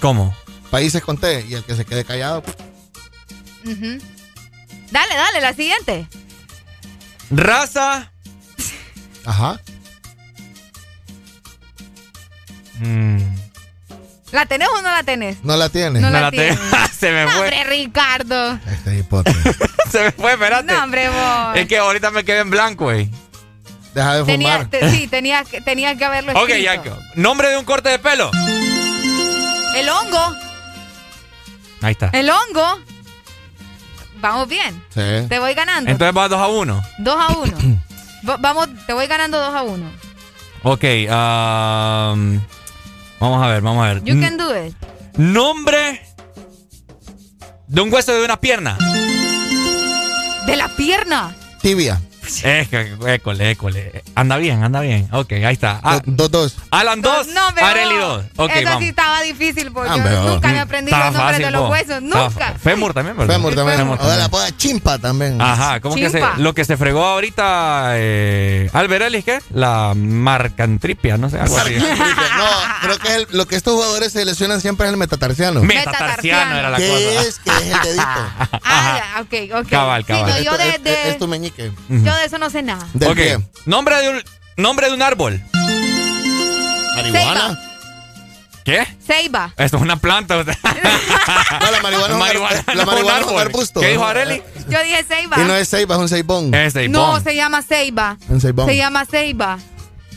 ¿Cómo? Países con T y el que se quede callado. Ujú. Dale, dale, la siguiente. Raza. Ajá. Mm, ¿La tenés o no la tenés? No la tienes. No no la tiene. <laughs> Se me No, fue. hombre, Ricardo. Este hipote. <laughs> Se me fue, espérate. No, hombre, vos. Es que ahorita me quedé en blanco, güey. Deja de Tenía, fumar. te- sí, tenía, que- tenía que haberlo Ok, escrito. ya. Nombre de un corte de pelo. El hongo. Ahí está. El hongo. Vamos bien. Sí. Te voy ganando. Entonces va 2 a 1. Dos a uno. <clears throat> Va- Vamos, te voy ganando dos a uno. Ok. am, vamos a ver, vamos a ver. You can do it. Nombre de un hueso de una pierna. De la pierna. Tibia. <laughs> Es que, école, école. Anda bien, anda bien. Ok, ahí está. Ah, Dos, dos. Alan 2, No, pero Areli 2. Ok, Eso vamos. sí estaba difícil porque Ah, yo pero- nunca me aprendí Estaba los nombres fácil, de los huesos. Nunca. Fémur también, ¿verdad? Fémur también. Fémur O la poda chimpa también. Ajá, ¿cómo que se, lo que se fregó ahorita eh, Albert Ellis, ¿qué? La marcantripia, no sé, algo así. No, creo que es el- lo que estos jugadores se lesionan siempre es el metatarsiano. Metatarsiano era la ¿Qué cosa. es? Que es el dedito. Ah, ok, ok. Cabal, Sí, cabal. no, yo, Esto- de, es, de- es tu meñique. yo de eso no sé nada. Del ok, pie. nombre de, un, nombre de un árbol. Marihuana. ¿Qué? Ceiba. Esto es una planta. <laughs> No, la marihuana, es un Marihuana ar- no la es un marihuana es un árbol. arbusto. ¿Qué dijo Areli? Yo dije Ceiba. Y no es ceiba, es un ceibón. Es de No, se llama Ceiba. Un ceibón. Se llama Ceiba.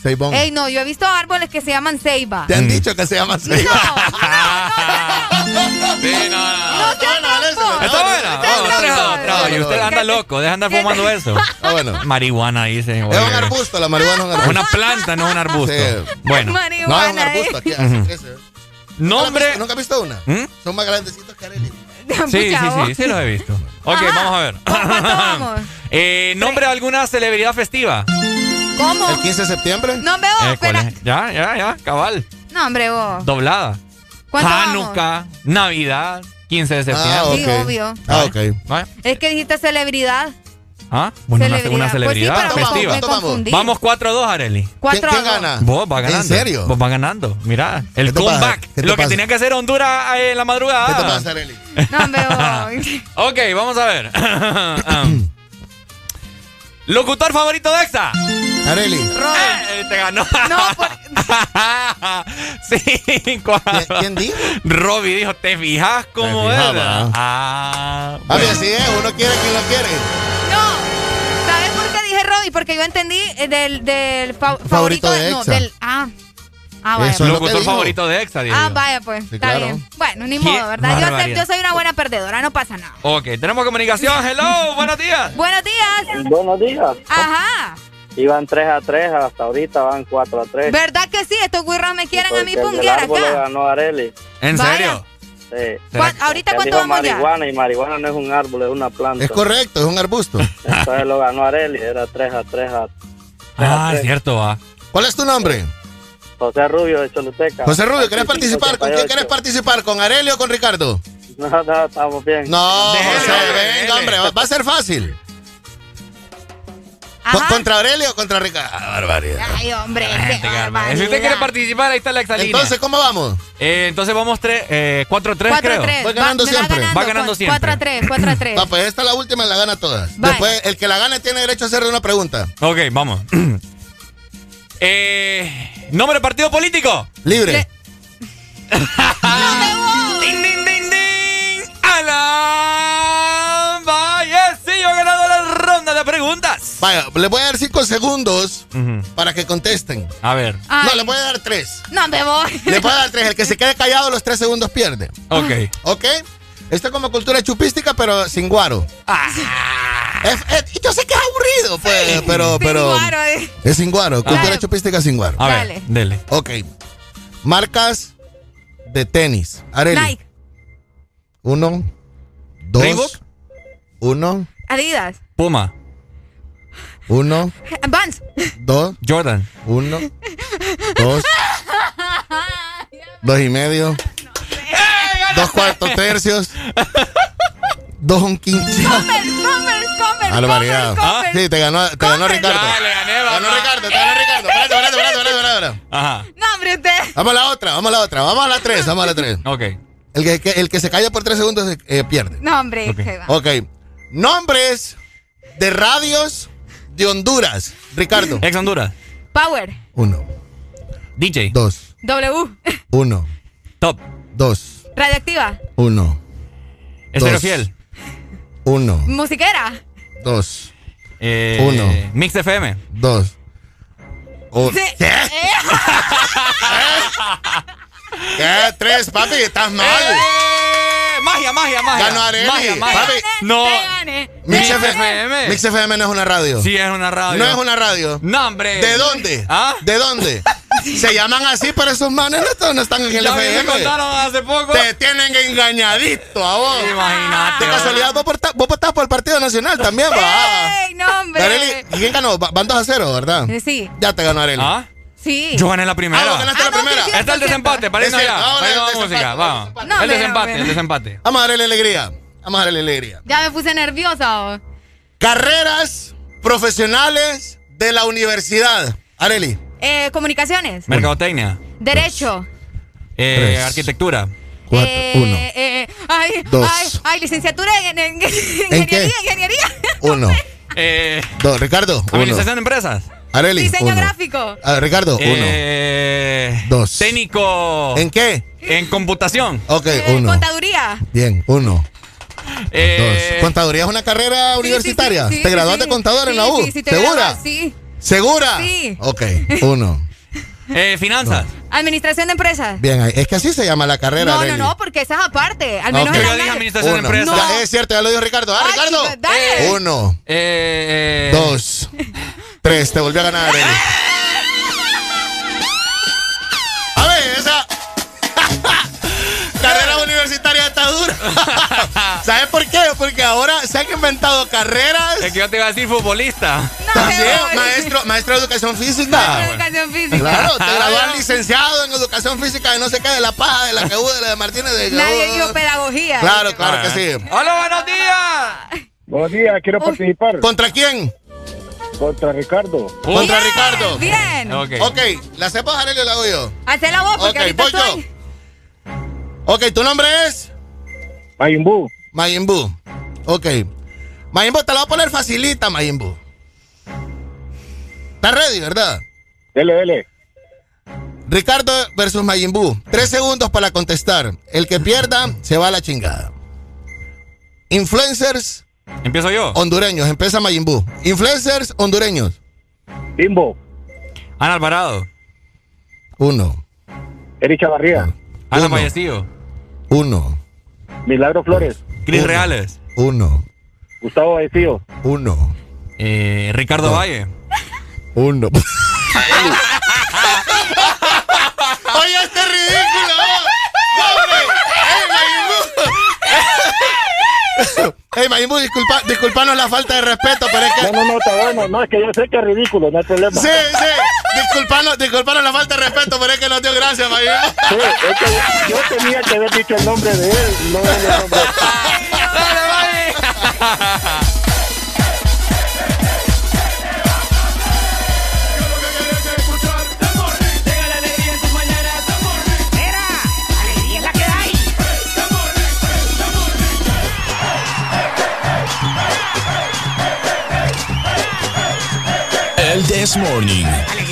Ceibón. Ey, no, yo he visto árboles que se llaman Ceiba. Te han dicho que se llama ceiba. <laughs> Sí, no, no. No, seas tramposo. Está buena. Está. Y usted anda loco, deja de andar ¿Qué- fumando eso. <laughs> Ah, bueno. Marihuana, dice. Es un arbusto, la marihuana es un arbusto. Una planta, no un arbusto. Sí. Bueno. No, es un arbusto. eh. Aquí crece. Nombre. ¿Nunca has visto una? ¿Mm? Son más grandecitos que Areli. <laughs> Sí, sí, sí, sí los he visto. Ok, vamos a ver. vamos? <laughs> Eh, nombre de alguna celebridad festiva. ¿Cómo? ¿El 15 de septiembre? No Eh, ¿cuál espera. es? Ya, ya, ya, cabal. No, hombre, vos. Doblada. ¿Cuánto vamos? Hanukkah, Navidad, 15 de septiembre. Ah, ok. Sí, obvio. Ah, ok. Es que dijiste celebridad. Ah, bueno, una, Celebridad. una celebridad Pues sí, festiva. me. Vamos 4-2, Areli. Cuatro ¿Quién a dos. gana? Vos vas ganando. ¿En serio? Vos vas ganando. Mira, el comeback. ¿Qué te Lo que pasa? tenía que hacer Honduras eh, en la madrugada. ¿Qué te pasa, Areli? No, hombre, vos. <laughs> Ok, vamos a ver. <clears throat> <clears throat> Locutor favorito de EXA. Areli. Eh, te ganó. No, por-. <laughs> ¿Quién, dijo? Robbie dijo, ¿te fijas cómo es? Ah, Papi, bueno. así es. Uno quiere quien lo quiere. No. ¿Sabes por qué dije Robbie? Porque yo entendí eh, del, del fa- Favorito de No, Exa. del. Ah. Ah, vaya. Eso es lo que Locutor dijo. favorito de EXA, Ah, vaya, pues. Sí, está claro. bien. Bueno, ni Qué modo, ¿verdad? Yo, barbaridad. yo soy una buena perdedora, no pasa nada. Ok, tenemos comunicación. Hello, buenos días. Buenos días. Buenos días. Ajá. Iban 3 a 3, hasta ahorita van 4 a 3. ¿Verdad que sí? Estos güirros me quieren a mí Porque el del punguear árbol lo acá. ganó Areli. ¿En Vaya. serio? Sí. ¿Será ¿Cuán- ¿Ahorita cuánto vamos ya? marihuana y marihuana no es un árbol, es una planta. Es correcto, es un arbusto. Entonces lo ganó Areli, era 3 a 3 a Ah, tres. cierto, va. ¿Cuál es tu nombre? José Rubio de Choluteca. José Rubio, ¿querés participar? ¿Con quién 58. quieres participar? ¿Con Areli o con Ricardo? No, no, estamos bien. No, José, venga, hombre, va- va a ser fácil. ¿Con- Ajá. ¿Contra Areli o contra Ricardo? Ah, barbaridad. Ay, hombre. qué barbaridad. Si usted quiere participar, ahí está la exalínea. Entonces, ¿cómo vamos? Eh, entonces vamos 3, eh, 4-3, 4 a creo. 3. Voy ganando siempre. Va ganando siempre. 4 a 3, 4 a 3. Va, pues esta es la última y la gana todas. Después, el que la gane tiene derecho a hacerle una pregunta. Ok, vamos. <clears throat> eh, ¿Nombre de partido político? Libre. <laughs> ¡Ding, ding, ding, ding! ¡Alan Vallecillo ganado la ronda de preguntas! Vaya, le voy a dar cinco segundos para que contesten. A ver. Ay. No, le voy a dar tres. No, me voy. Le voy a dar tres. El que se quede callado los tres segundos pierde. Ok. ¿Ok? Esto es como cultura chupística, pero sin guaro. Es- es- yo sé que es aburrido, pues, pero, Sin pero. guaro, eh. Es sin guaro. Cultura Dale. chupística sin guaro. A Dale. ver, dele. Ok. Marcas de tenis. Areli. Nike, Uno. Dos. Reebok. Uno. Adidas, Puma. Uno. Vans. Dos. Jordan. Uno. Dos. <laughs> Dos y medio. Dos cuartos tercios. Dos un quince. Converse, Converse. Barbaridad. Converse, Converse. Sí, te ganó, te ganó. Ricardo. Ya, le gané, Te ganó. Ricardo, te ganó Ricardo. Espérate, espérate, espérate, espérate, espérate. Ajá. No, hombre, usted. Vamos a la otra, vamos a la otra. Vamos a la tres, vamos a la tres. Ok. El que, que- el que se calla por tres segundos eh, pierde. No, hombre, Ok. que va. Ok. Nombres de radios de Honduras. Ricardo. Ex Honduras. Power, Uno, DJ. dos, W, uno, Top. dos, Radioactiva, uno, Estero. Fiel. uno, musiquera, dos, Eh, Uno. Mix FM. dos. un- Sí. ¿Qué? Eh, <laughs> ¿Qué? Tres, papi, estás mal. ¡Eh! Magia, magia, magia. Ganó Areli. Magia, magia. Papi, No. te gané. Mix. FM. Mix FM no es una radio. Sí, es una radio. No es una radio. No, hombre. ¿De dónde? ¿Ah? ¿De dónde? Se llaman así, pero esos manes no, no están en el Ya me FM. contaron hace poco. Te tienen engañadito a vos. Imagínate. De casualidad, vos, votás por el Partido Nacional también, va. ¡Ey, no, hombre! Areli, ¿y quién ganó? Va- Van 2 a 0, ¿verdad? Eh, Sí, Ya te ganó Areli. ¿Ah? sí. Yo gané la primera. Ah, ganaste Ah, la no, primera. sí, sí. Está el desempate, para irnos ya. ahora Para irnos a música, vamos. No, el desempate, el desempate. Vamos a darle alegría. Vamos a darle alegría. Ya me puse nerviosa. oh. Carreras profesionales de la universidad. Areli. Eh, comunicaciones, Mercadotecnia. derecho. Eh, Tres. arquitectura. Cuatro, eh, uno. eh, eh, ay, Dos. ay, ay, licenciatura en, en- <laughs> en ingeniería, qué? ingeniería. Uno. <laughs> Eh, Dos. Ricardo. Administración de empresas. Areli. Diseño uno. gráfico. Ah, Ricardo, uno. Eh, Dos. Técnico. ¿En qué? En computación. Ok, Eh, uno. Contaduría. Bien, uno. Eh, Dos. ¿Contaduría es una carrera universitaria? sí, sí, ¿Te sí, graduaste sí. de contador en la U? sí, sí, te ¿Segura? Sí. ¿Segura? Sí. Ok, uno. <laughs> eh, finanzas. Administración de empresas. Bien, ahí. es que así se llama la carrera. No, no, no, porque esa es aparte. Al menos Ok. en la Yo dije administración de empresas. Ya, es cierto, ya lo dijo Ricardo. Ah, Ay, Ricardo. dale. Uno, Eh, eh, dos, <laughs> tres. Te volvió a ganar, Areli. <laughs> <laughs> ¿Sabes por qué? Porque ahora se han inventado carreras. Es que yo te iba a decir futbolista. También, voy. maestro, maestro de educación física. Educación física. Claro, te Ah, graduas bueno. licenciado en educación física de no sé qué, de la paja, de la que de la de Martínez. De Nadie dijo pedagogía. Claro, claro que sí. Hola, buenos días. Buenos días, quiero participar ¿Contra quién? contra Ricardo. Contra Bien, Ricardo. Bien. Ok. Ok, ¿la sepas, Arelio, o la hago yo? Hacé la voz porque Ok, ahorita voy yo. estoy. Ok, ¿tu nombre es? Mayimbu. Mayimbu. Ok. Mayimbu, te la voy a poner facilita, Mayimbu. ¿Estás ready, verdad? Dele, dele. Ricardo versus Mayimbu. Tres segundos para contestar. El que pierda se va a la chingada. Influencers Empiezo yo. hondureños. Empieza Mayimbu. Influencers hondureños. Bimbo. Ana Alvarado. Uno. Eric Chavarría. Ana Uno. Fallecido. Uno. Milagro Flores. Cris Uno. Reales. Uno. Gustavo Baecillo. Uno. Eh, Ricardo Valle. Uno. <laughs> Oye, este ridículo. ¡Hombre! ¡Ey, Mayimbu! <laughs> ¡Ey, Mayimbu, disculpa, disculpanos la falta de respeto, pero es que... No, no, no, está bueno. No, es que yo sé que es ridículo, no hay problema. Sí, sí. Disculpanos, disculpanos la falta de respeto, pero es que nos dio gracia, Mayimbu. Sí, es que yo tenía que haber dicho el nombre de él, no el nombre. ¡Dale! El This Morning.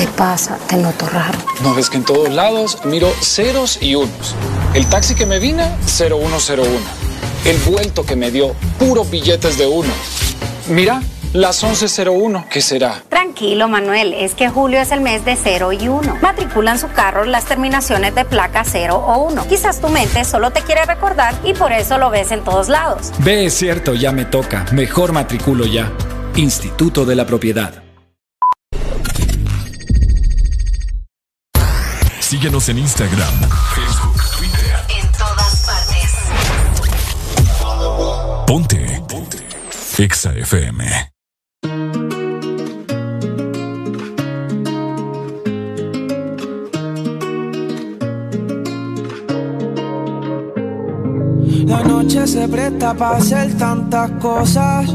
te pasa? Te noto raro. No ves que en todos lados miro ceros y unos. El taxi que me vine, 0101. El vuelto que me dio, puros billetes de uno. Mira, las 1101, ¿qué será? Tranquilo, Manuel, es que julio es el mes de 0 y 1. Matriculan su carro las terminaciones de placa 0 o 1. Quizás tu mente solo te quiere recordar y por eso lo ves en todos lados. Ve, es cierto, ya me toca. Mejor matriculo ya. Instituto de la Propiedad. Síguenos en Instagram, Facebook, Twitter. En todas partes. Ponte. Ponte. Exa FM. La noche se presta para hacer tantas cosas.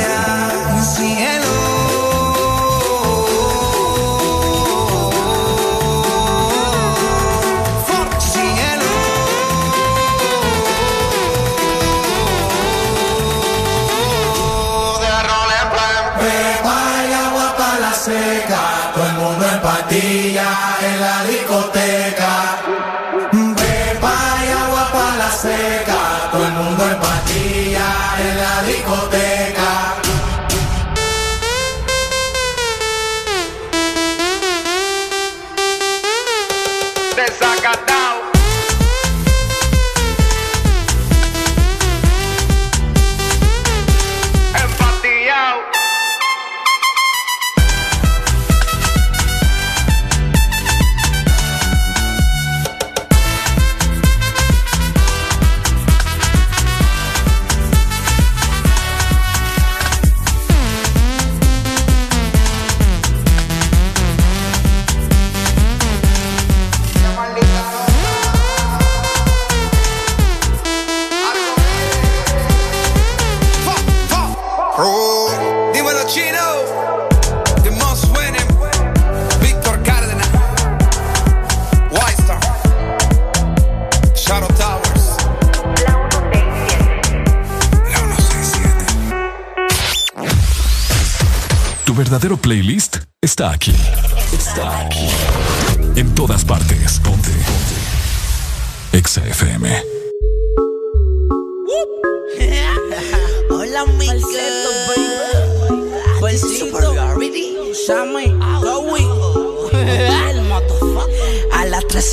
Maricotec.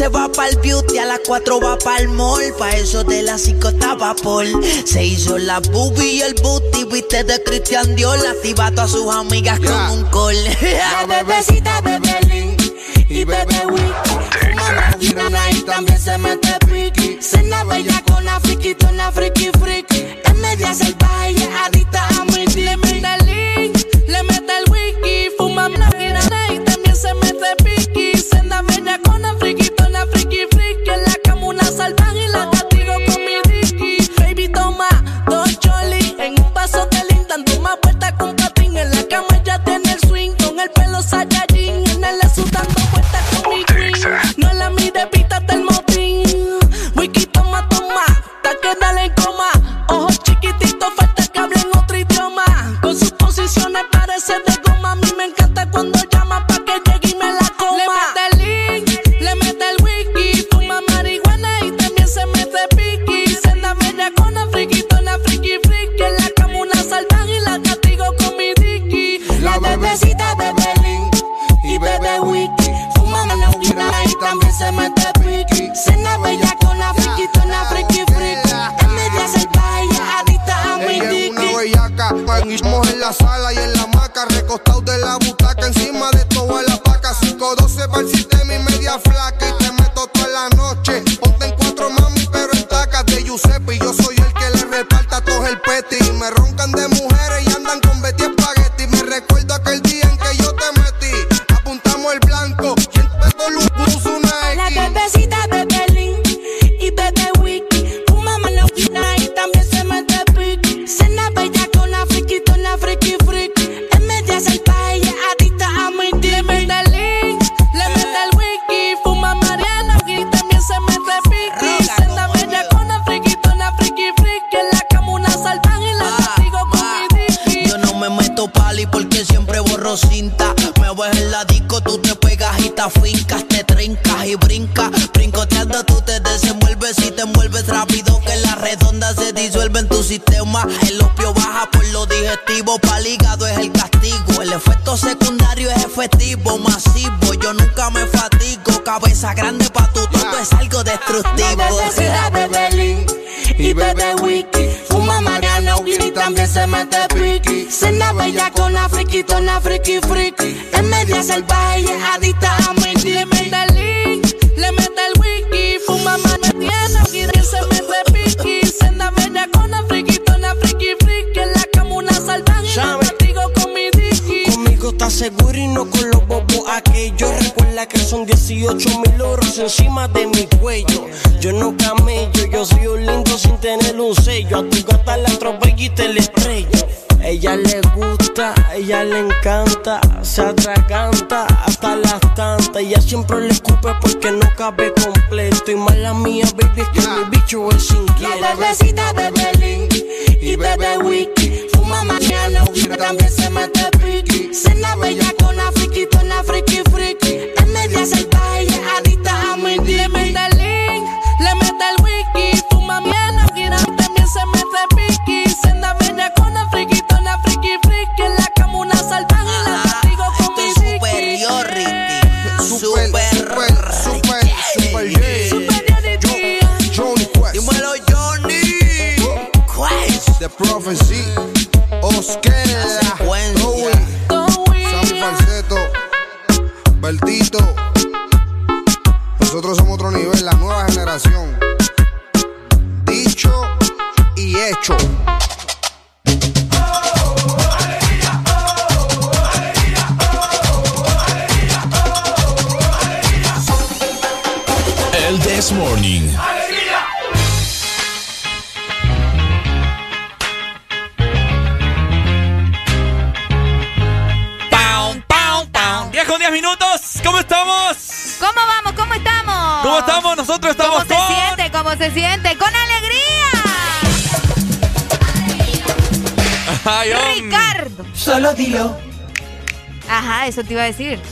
va pa'l beauty, a las 4 va pa'l mall. Pa' eso de las 5 estaba por. Se hizo la boobie y el booty, viste de Cristian Dior. Activado a sus amigas yeah. con un call. La bebecita, bebé y bebé wiki. Como la tirana y también se mete piqui. Cena bella con la friki, tona friki friki. Es media salvaje y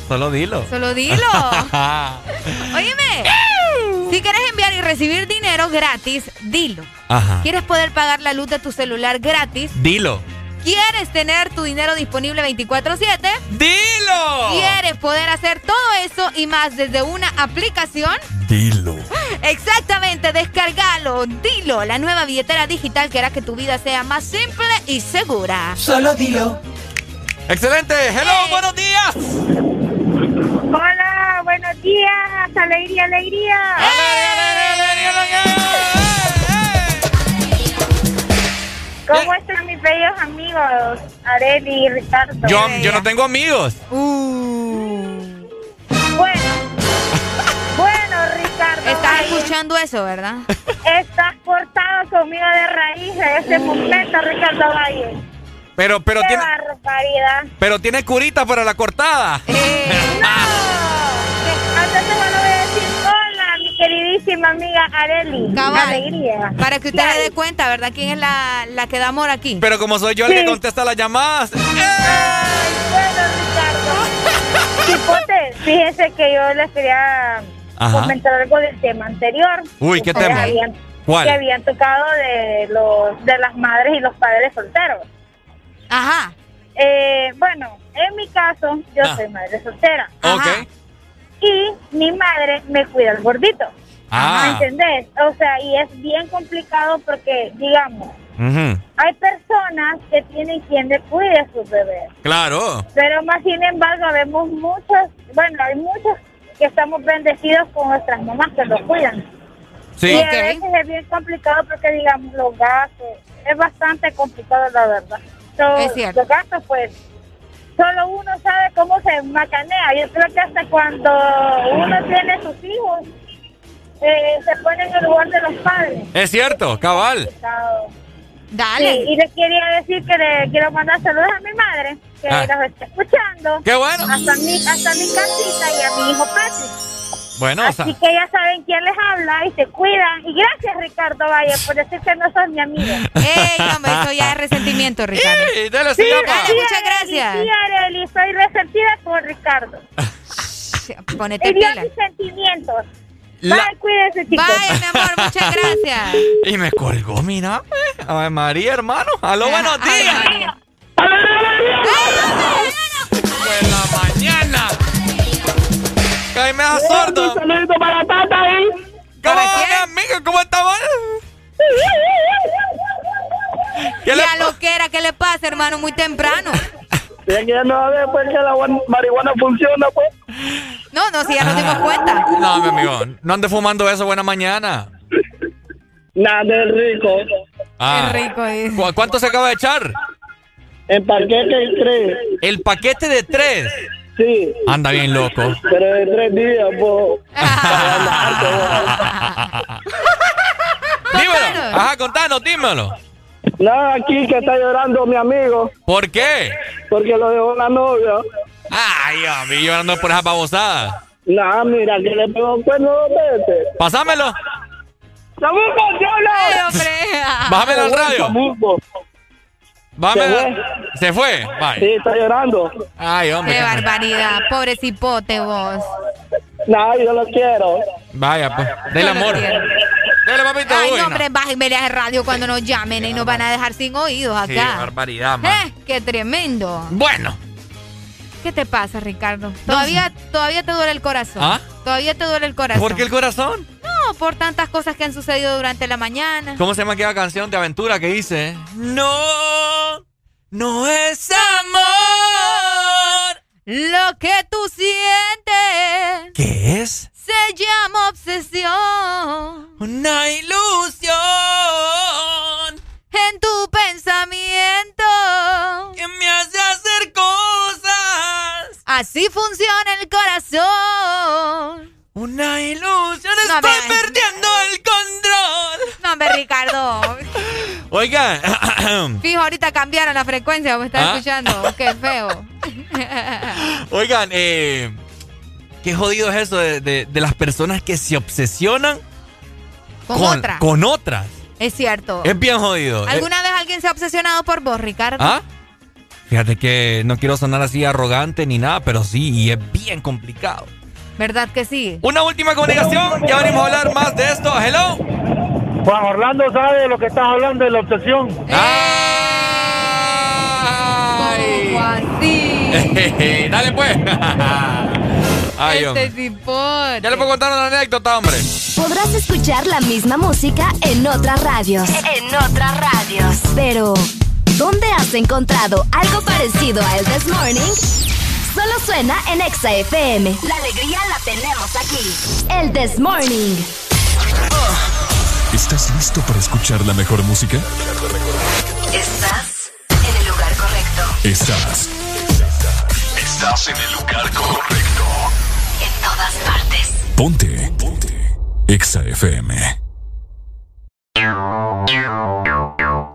Solo dilo. Solo dilo. <laughs> Oíme. Si quieres enviar y recibir dinero gratis, dilo. Ajá. ¿Quieres poder pagar la luz de tu celular gratis? Dilo. ¿Quieres tener tu dinero disponible 24/7? ¡Dilo! ¿Quieres poder hacer todo eso y más desde una aplicación? Dilo. Exactamente, descargalo, dilo, la nueva billetera digital que hará que tu vida sea más simple y segura. Solo dilo. Excelente, hello, eh. buenos días. Alegría, alegría. ¿Cómo están mis bellos amigos, Areli y Ricardo? Yo, yo no tengo amigos. Uh. Bueno, <laughs> bueno, Ricardo. Estás Valle, escuchando eso, ¿verdad? Estás cortado conmigo de raíz en este momento, Ricardo Valle. Pero, pero Qué tiene, barbaridad. pero tiene curita para la cortada. Entonces Areli. Cabal. Alegría. Para que usted se dé cuenta, ¿verdad? ¿Quién es la, la que da amor aquí? Pero como soy yo el Sí. que contesta las llamadas. Ay, bueno, Ricardo. <laughs> Chipote, fíjese que yo les quería Ajá. comentar algo del tema anterior. Uy, ¿qué tema? habían- ¿Cuál? Que habían tocado de los de las madres y los padres solteros. Ajá. Eh, bueno, en mi caso, yo Ah. soy madre soltera. Ok. Y mi madre me cuida el gordito. Ah. ¿Me entendés? O sea, y es bien complicado porque, digamos, Ujú. hay personas que tienen quien le cuide a sus bebés. Claro. Pero más sin embargo, vemos muchos, bueno, hay muchos que estamos bendecidos con nuestras mamás que los cuidan. Sí. Y a veces es bien complicado porque, digamos, los gastos, es bastante complicado, la verdad. So, Es cierto. Los gastos, pues, solo uno sabe cómo se macanea. Yo creo que hasta cuando uno tiene sus hijos, eh, se pone en el lugar de los padres. Es cierto, cabal. Dale. Sí, y le quería decir que le quiero mandar saludos a mi madre, que Ah. los está escuchando. Qué bueno. Hasta mi, hasta mi casita y a mi hijo Patrick. Bueno, o sea, Así que ya saben quién les habla y se cuidan. Y gracias, Ricardo Valle, por decir que no sos mi amigo. Ey, hombre, eso ya es resentimiento, Ricardo. Sí, dale, Sí. Dale, muchas gracias. Sí, Arely, soy resentida por Ricardo. Ponete Y dio mis sentimientos. La- Bye, cuídense, chicos. Vaya, mi amor, muchas gracias. <laughs> Y me colgó, mira. eh. Ave María, hermano. Aló, buenos Ay, días. María. Buena mañana. Ay, me da sordo. Un saludito para Tata ahí. ¿Cómo, ¿Para mi quién? amigo? ¿Cómo estamos? ¿Qué Y le a lo que era, ¿qué le pasa, hermano? Muy temprano. Ya que ya no a ver pues que la marihuana funciona, pues. No, no, si ya nos dimos cuenta. No, mi amigo, no ande fumando eso buena mañana. Nada de rico. Ah. Qué rico es. ¿Cu- ¿Cuánto se acaba de echar? En paquete tres. El paquete de tres. Sí, Anda bien loco. pero de tres días, pues. <laughs> dímelo. Ajá, contanos, dímelo. Nada, aquí que está llorando mi amigo ¿Por qué? porque lo dejó la novia. Ay, a mí llorando por esas babosadas. Nada, mira, que le pegó cuerno dos veces. Pásamelo. ¡Samuco, Ay, diablo! hombre. <laughs> Bájamelo al radio. Samuco. Bájamelo. Se Se fue. Bye. Sí, está llorando. Ay, hombre. Qué qué- barbaridad. Pobre cipote vos. Nada, yo lo quiero. Vaya, pues. Del No amor. Dale, papito. Ay, uy, no, no. hombre, bájenmele al radio cuando nos llamen y nos van a dejar sin oídos acá. barbaridad, man. ¿Eh? Qué tremendo. Bueno. ¿Qué te pasa, Ricardo? ¿Todavía, todavía te duele el corazón? ¿Ah? ¿Todavía te duele el corazón? ¿Por qué el corazón? No, por tantas cosas que han sucedido durante la mañana. ¿Cómo se llama aquella canción de aventura que dice? No, no es amor. Lo que tú sientes ¿Qué es? se llama obsesión. Una ilusión En tu pensamiento. que me hace hacer cosas. Así funciona el corazón. Una ilusión, No, estoy perdiendo el control. No, hombre, Ricardo. <laughs> Oigan, <clears throat> Fijo, ahorita cambiaron la frecuencia, me estás ¿Ah? escuchando. Qué feo. <laughs> oigan, eh, qué jodido es eso de, de- de las personas que se obsesionan Con, otra. con otras. Es cierto. Es bien jodido. Eh, ¿Alguna vez alguien se ha obsesionado por vos, Ricardo? ¿Ah? Fíjate que no quiero sonar así arrogante ni nada, pero sí, y es bien complicado. ¿Verdad que sí? Una última comunicación, ya venimos a hablar más de esto. Hello. Juan Orlando sabe de lo que estás hablando de la obsesión. ¡Ay! <laughs> Dale pues. <laughs> Ay, este Ya le puedo contar una anécdota, hombre. Podrás escuchar la misma música en otras radios. En otras radios. Pero, ¿dónde has encontrado algo parecido a El This Morning? Solo suena en Exa FM. La alegría la tenemos aquí. El This Morning. ¿Estás listo para escuchar la mejor música? Estás en el lugar correcto. Estás. Estás en el lugar correcto. En todas partes. Ponte. Ponte. Exa FM.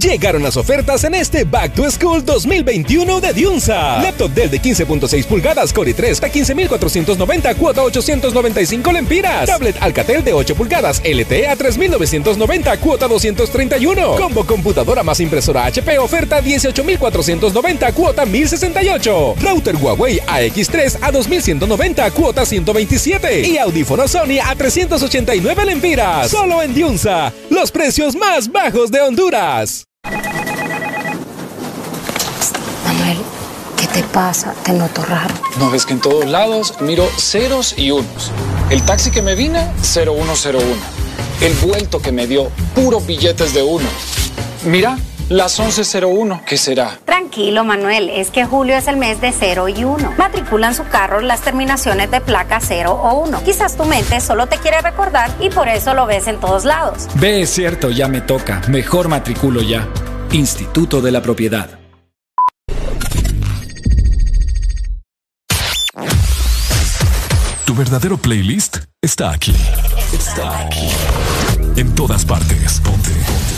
Llegaron las ofertas en este Back to School 2021 de Diunsa. Laptop Dell de 15.6 pulgadas Core 3 a 15.490 cuota 895 lempiras. Tablet Alcatel de 8 pulgadas LTE a 3.990 cuota 231. Combo computadora más impresora HP oferta 18.490 cuota 1068. Router Huawei AX3 a 2.190 cuota 127. Y audífono Sony a 389 lempiras. Solo en Diunsa. Los precios más bajos de Honduras. Manuel, ¿qué te pasa? Te noto raro. No ves que en todos lados miro ceros y unos. El taxi que me vine, 0101. El vuelto que me dio, puros billetes de uno. Mira, las 11.01, ¿qué será? Tranquilo, Manuel, es que julio es el mes de 0 y 1. Matriculan su carro las terminaciones de placa 0 o 1. Quizás tu mente solo te quiere recordar y por eso lo ves en todos lados. Ve, es cierto, ya me toca. Mejor matriculo ya. Instituto de la Propiedad. Tu verdadero playlist está aquí. Está aquí. En todas partes. Ponte. Ponte.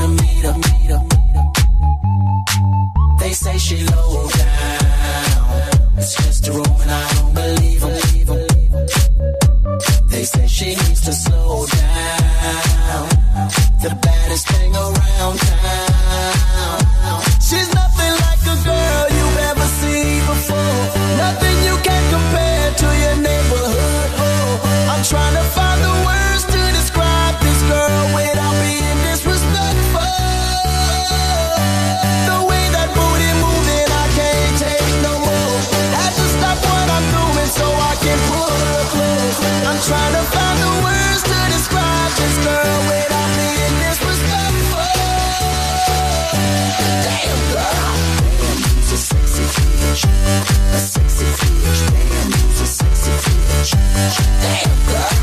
They say she low down. It's just a rumor and I don't believe 'em. They say she needs to slow down. The baddest thing around Damn girl.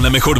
Con la mejor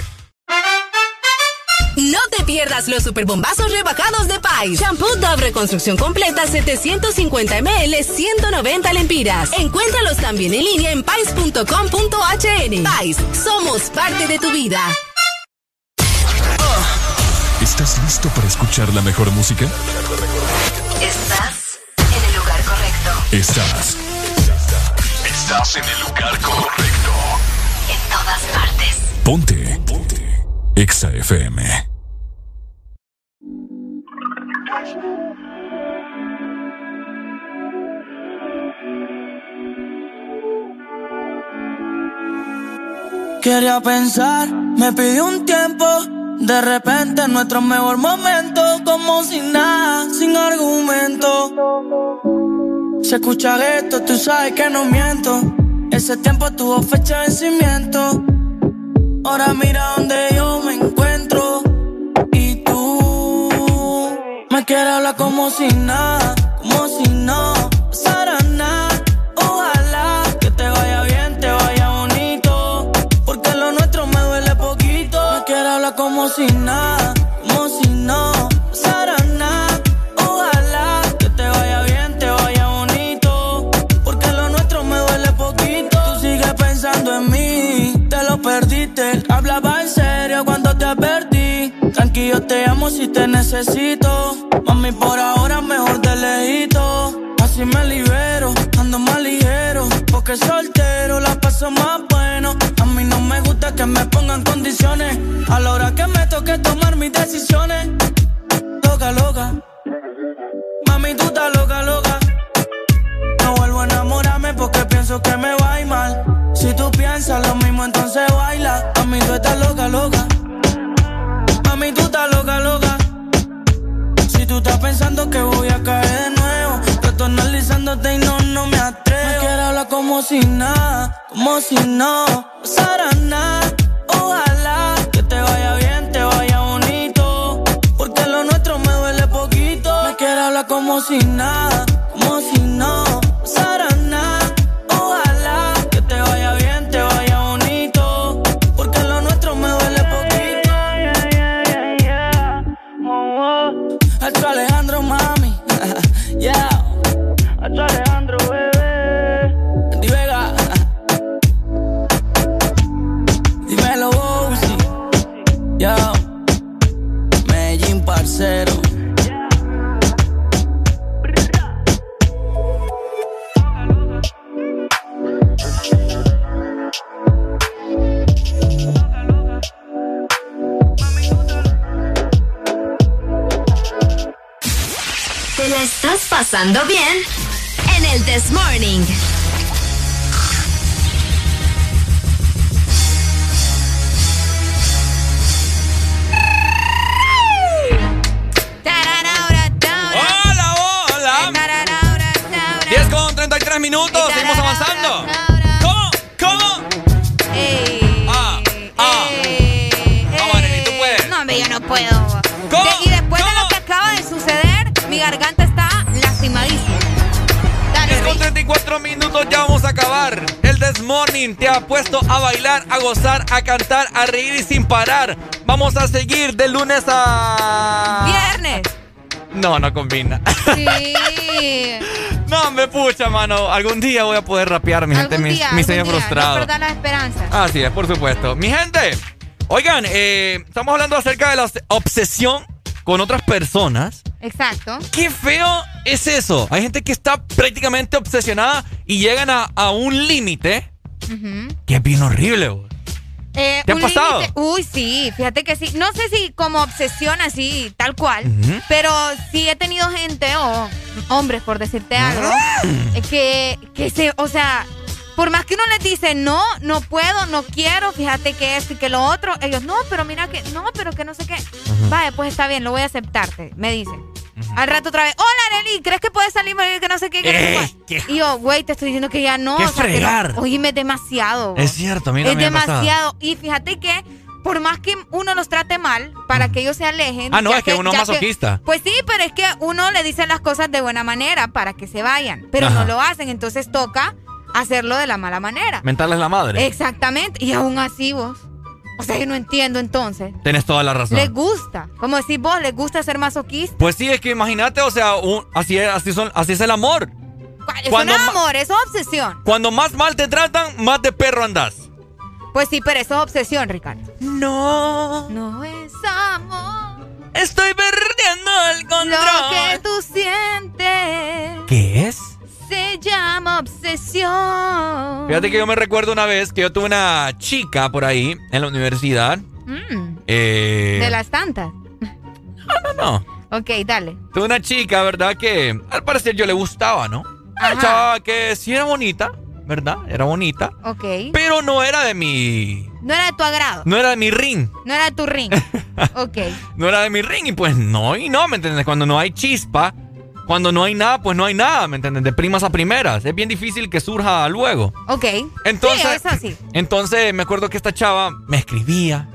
Pierdas los superbombazos rebajados de Pais. Shampoo Dove Reconstrucción Completa 750 ml 190 lempiras. Encuéntralos también en línea en pais.com.hn. Pais, somos parte de tu vida. ¿Estás listo para escuchar la mejor música? Estás en el lugar correcto. Estás. Estás en el lugar correcto. En todas partes. Ponte. Ponte. Exa FM. Me pidió un tiempo. De repente, nuestro mejor momento, como sin nada, sin argumento. Se escucha esto, tú sabes que no miento. Ese tiempo tuvo fecha de vencimiento. Ahora mira donde yo me encuentro. Y tú me quieres hablar como si nada, tú estás loca, loca. Mami, tú estás loca, loca. Si tú estás pensando que voy a caer de nuevo, yo estoy y no, no me atrevo. Me quiero hablar como si nada, como si no pasara nada. Ojalá que te vaya bien, te vaya bonito. Porque lo nuestro me duele poquito. Me quiero hablar como si nada, de lunes a. Viernes. No, no combina. Sí. <laughs> No, me pucha, mano. Algún día voy a poder rapear, mi gente. Mi, día, mi sueño día. frustrado. No la esperanza. Así es, por supuesto. Mi gente, oigan, eh, estamos hablando acerca de la obs- obsesión con otras personas. Exacto. Qué feo es eso. Hay gente que está prácticamente obsesionada y llegan a, a un límite Ujú. que es bien horrible. Eh, ¿Te ha pasado? límite- Uy, sí, fíjate que sí. No sé si como obsesión así, tal cual, pero sí he tenido gente, o hombres, por decirte algo, Mm. eh, que, que se, o sea, por más que uno les dice, no, no puedo, no quiero, fíjate que esto y que lo otro, ellos, no, pero mira que, no, pero que no sé qué. Vale, pues está bien, lo voy a aceptarte, me dicen. Al rato otra vez, hola Nelly, ¿crees que puedes salir que no sé qué? Que Eh, cuál?" qué- Y yo, güey, te estoy diciendo que ya no. Qué o sea, que no- fregar. Oíme, es demasiado. Es cierto, a mí Es me demasiado. Y fíjate que por más que uno los trate mal, para que ellos se alejen. Ah, no, es que uno es masoquista. pues sí, pero es que uno le dice las cosas de buena manera para que se vayan, pero Ajá. no lo hacen, entonces toca hacerlo de la mala manera. Mentarles la madre. Exactamente, y aún así vos. O sea, yo no entiendo entonces. Tienes toda la razón. Les gusta, como decís vos, les gusta ser masoquista. Pues sí, es que imagínate, o sea, un- así, es, así, son, así es el amor. Eso Cuando es ma- amor, eso es obsesión. Cuando más mal te tratan, más de perro andas. Pues sí, pero eso es obsesión, Ricardo. No. No es amor. Estoy perdiendo el control. Lo que tú sientes ¿Qué es? Se llama obsesión. Fíjate que yo me recuerdo una vez que yo tuve una chica por ahí en la universidad. Mm, Eh, de las tantas. No, no. Ok, dale. Tuve una chica, ¿verdad? Que al parecer yo le gustaba, ¿no? Una chava que sí era bonita, ¿verdad? Era bonita. Ok. Pero no era de mi. No era de tu agrado. No era de mi ring. No era de tu ring. <laughs> ok. No era de mi ring. Y pues no, y no, ¿me entiendes? Cuando no hay chispa, cuando no hay nada, pues no hay nada, ¿me entiendes? De primas a primeras. Es bien difícil que surja luego. Ok. Entonces, Sí, eso sí. entonces me acuerdo que esta chava me escribía,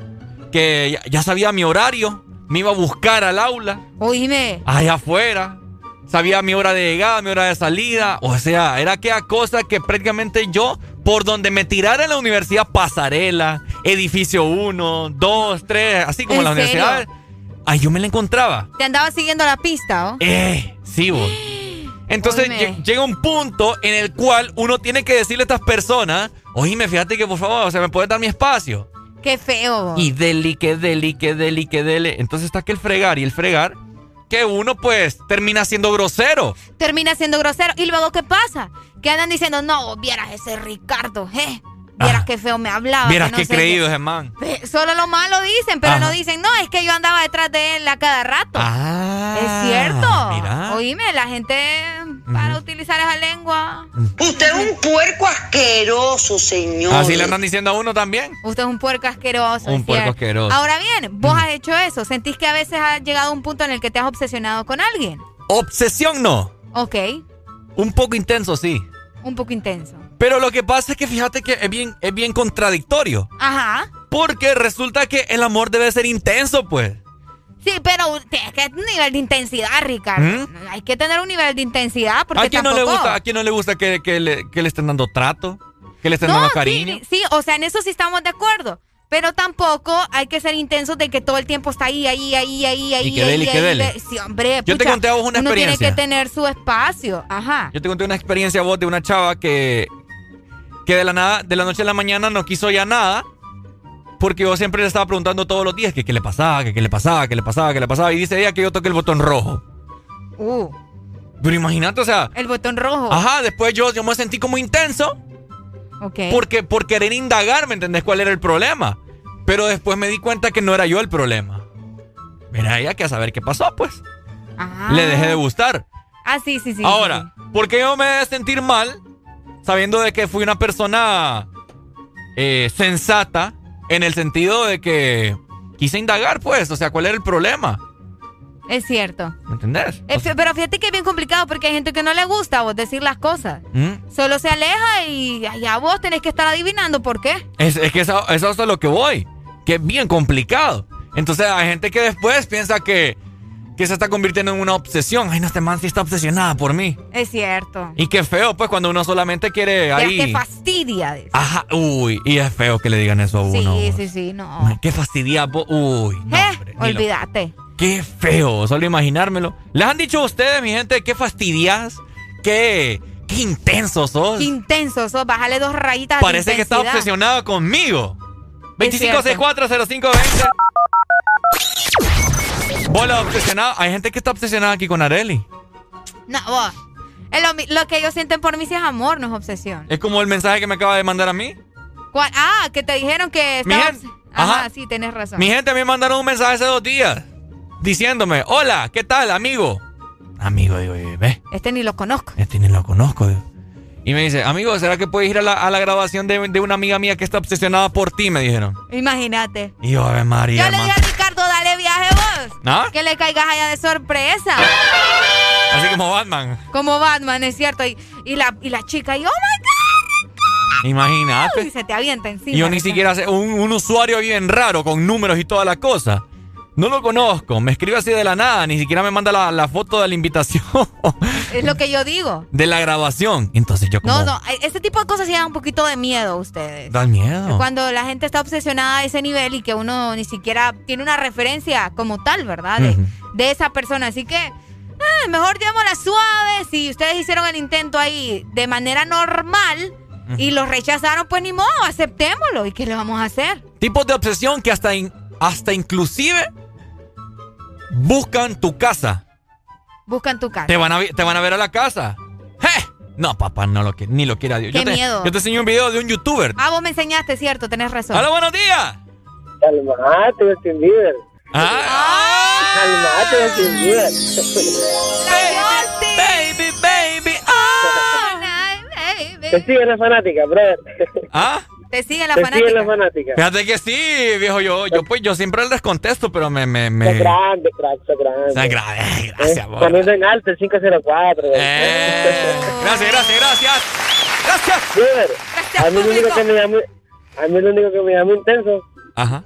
que ya, ya sabía mi horario, me iba a buscar al aula, Oíme. allá afuera, sabía mi hora de llegada, mi hora de salida, o sea, era aquella cosa que prácticamente yo, por donde me tirara en la universidad, pasarela, edificio 1, 2, 3, así como ¿En la serio? universidad, ahí yo me la encontraba. Te andaba siguiendo la pista, ¿o? Eh, sí, vos. <gasps> Entonces Oíme. llega un punto en el cual uno tiene que decirle a estas personas, oíme, fíjate que por favor, o sea, me puedes dar mi espacio. Qué feo. Y deli, que deli, que deli, que dele. Entonces está que el fregar y el fregar, que uno pues termina siendo grosero. Termina siendo grosero. ¿Y luego qué pasa? Que andan diciendo, no, vieras ese Ricardo, ¿eh? Vieras qué feo me hablaba. Vieras que qué no creído ese man. qué. Solo lo malo dicen, pero Ajá. no dicen, no, es que yo andaba detrás de él a cada rato. Ah, es cierto. mira. Oíme, la gente para utilizar esa lengua. Usted es un puerco asqueroso, señor. Así le andan diciendo a uno también. Usted es un puerco asqueroso. Un puerco cierto. asqueroso. Ahora bien, vos has hecho eso. ¿Sentís que a veces has llegado a un punto en el que te has obsesionado con alguien? Obsesión no. Ok, Un poco intenso, sí. un poco intenso. Pero lo que pasa es que fíjate que es bien, es bien contradictorio. Ajá. Porque resulta que el amor debe ser intenso, pues. Sí, pero tienes que un nivel de intensidad, Ricardo. Hay que tener un nivel de intensidad porque ¿A quién no le tampoco- gusta, a quién no le, gusta que, que le, que le estén dando trato? Que le estén dando cariño. Sí, o sea, en eso sí estamos de acuerdo. Pero tampoco hay que ser intensos de que todo el tiempo está ahí, ahí, ahí, ahí, ahí. que dele, ahí, que ahí, dele. de- Sí, hombre. Yo te conté a vos una uno tiene experiencia. que tener su espacio. Ajá. Yo te conté una experiencia a vos de una chava que, que de la nada, de la noche a la mañana no quiso ya nada. Porque yo siempre le estaba preguntando todos los días que qué le pasaba, que qué le pasaba, qué le pasaba, qué le pasaba. Y dice ella que yo toqué el botón rojo. Uh, Pero imagínate, o sea, el botón rojo. ajá, después yo, yo me sentí como intenso. Ok. Porque, por querer indagar, ¿me entendés cuál era el problema? Pero después me di cuenta que no era yo el problema. Mira, ella que a saber qué pasó, pues. Ah. Le dejé de gustar. Ah, sí, sí, sí. Ahora, ¿por qué yo me debe sentir mal sabiendo de que fui una persona eh, sensata en el sentido de que quise indagar, pues? O sea, ¿cuál era el problema? Es cierto. ¿Me entendés? Eh, pero fíjate que es bien complicado porque hay gente que no le gusta a vos decir las cosas. ¿Mm? Solo se aleja y ya vos tenés que estar adivinando por qué. Es, es que eso, eso es a lo que voy, que es bien complicado. Entonces hay gente que después piensa que, que se está convirtiendo en una obsesión. Ay, no, este man sí está obsesionada por mí. Es cierto. Y qué feo, pues, cuando uno solamente quiere ahí. Te fastidia. Ajá, uy, y es feo que le digan eso a uno. Sí, sí, sí, no. Qué fastidia, uy. No, eh, olvídate. Qué feo, solo imaginármelo. ¿Les han dicho a ustedes, mi gente, qué fastidias? ¿Qué? Qué intenso sos. Qué intenso sos. Bájale dos rayitas. Parece que está obsesionado conmigo. 25640520. Vos la obsesionada, hay gente que está obsesionada aquí con Areli. No, vos. Lo, que ellos sienten por mí sí es amor, no es obsesión. Es como el mensaje que me acaba de mandar a mí. ¿Cuál? Ah, que te dijeron que estabas... Ajá, Ajá, sí, tenés razón. Mi gente me mandaron un mensaje hace dos días diciéndome, hola, ¿qué tal, amigo? Amigo, digo, eh, ve. Este ni lo conozco. Este ni lo conozco. Digo. Y me dice, amigo, ¿será que puedes ir a la, grabación de, una amiga mía que está obsesionada por ti? Me dijeron. Imagínate. Y yo, a ver, María. Yo ¿Ah? Que le caigas allá de sorpresa. Así como Batman. Como Batman, es cierto. Y, y la, y la chica, y oh my God. Imagínate. Y se te avienta encima. Yo ni siquiera sé, un, un usuario bien raro con números y toda la cosa. No lo conozco, me escribe así de la nada, ni siquiera me manda la, la foto de la invitación Es lo que yo digo. de la grabación. Entonces yo como... No, no, ese tipo de cosas sí dan un poquito de miedo a ustedes. Da miedo. Cuando la gente está obsesionada a ese nivel y que uno ni siquiera tiene una referencia como tal, ¿verdad? De, de esa persona. Así que, ah, mejor llevémosla suave. Si ustedes hicieron el intento ahí de manera normal y lo rechazaron, pues ni modo, aceptémoslo. ¿Y qué le vamos a hacer? Tipos de obsesión que hasta, in- hasta inclusive buscan tu casa. Buscan tu casa. Te van a, te van a ver a la casa. ¡Eh! No, papá, no lo que, ni lo quiera Dios. Qué yo te, miedo. Yo te enseñé un video de un youtuber. Ah, vos me enseñaste, cierto, tenés razón. ¡Hola, buenos días! Calmate, Justin Bieber. Ah. Calmate, Justin Bieber. Baby, baby, Te sigue la fanática, brother. ¿Ah? Te sigue la Te fanática. sigue la fanática. Fíjate que sí, viejo. Yo, yo, pues, yo siempre les contesto, pero me. me, me... Sos grande, crack, sos grande. Grande, ay, gracias, Eh, vos. Poniendo en alto el 504. Eh, gracias, gracias, gracias. Gracias. Bieber, a mí lo único que me llamó, a mí lo único que me llamó intenso Ajá.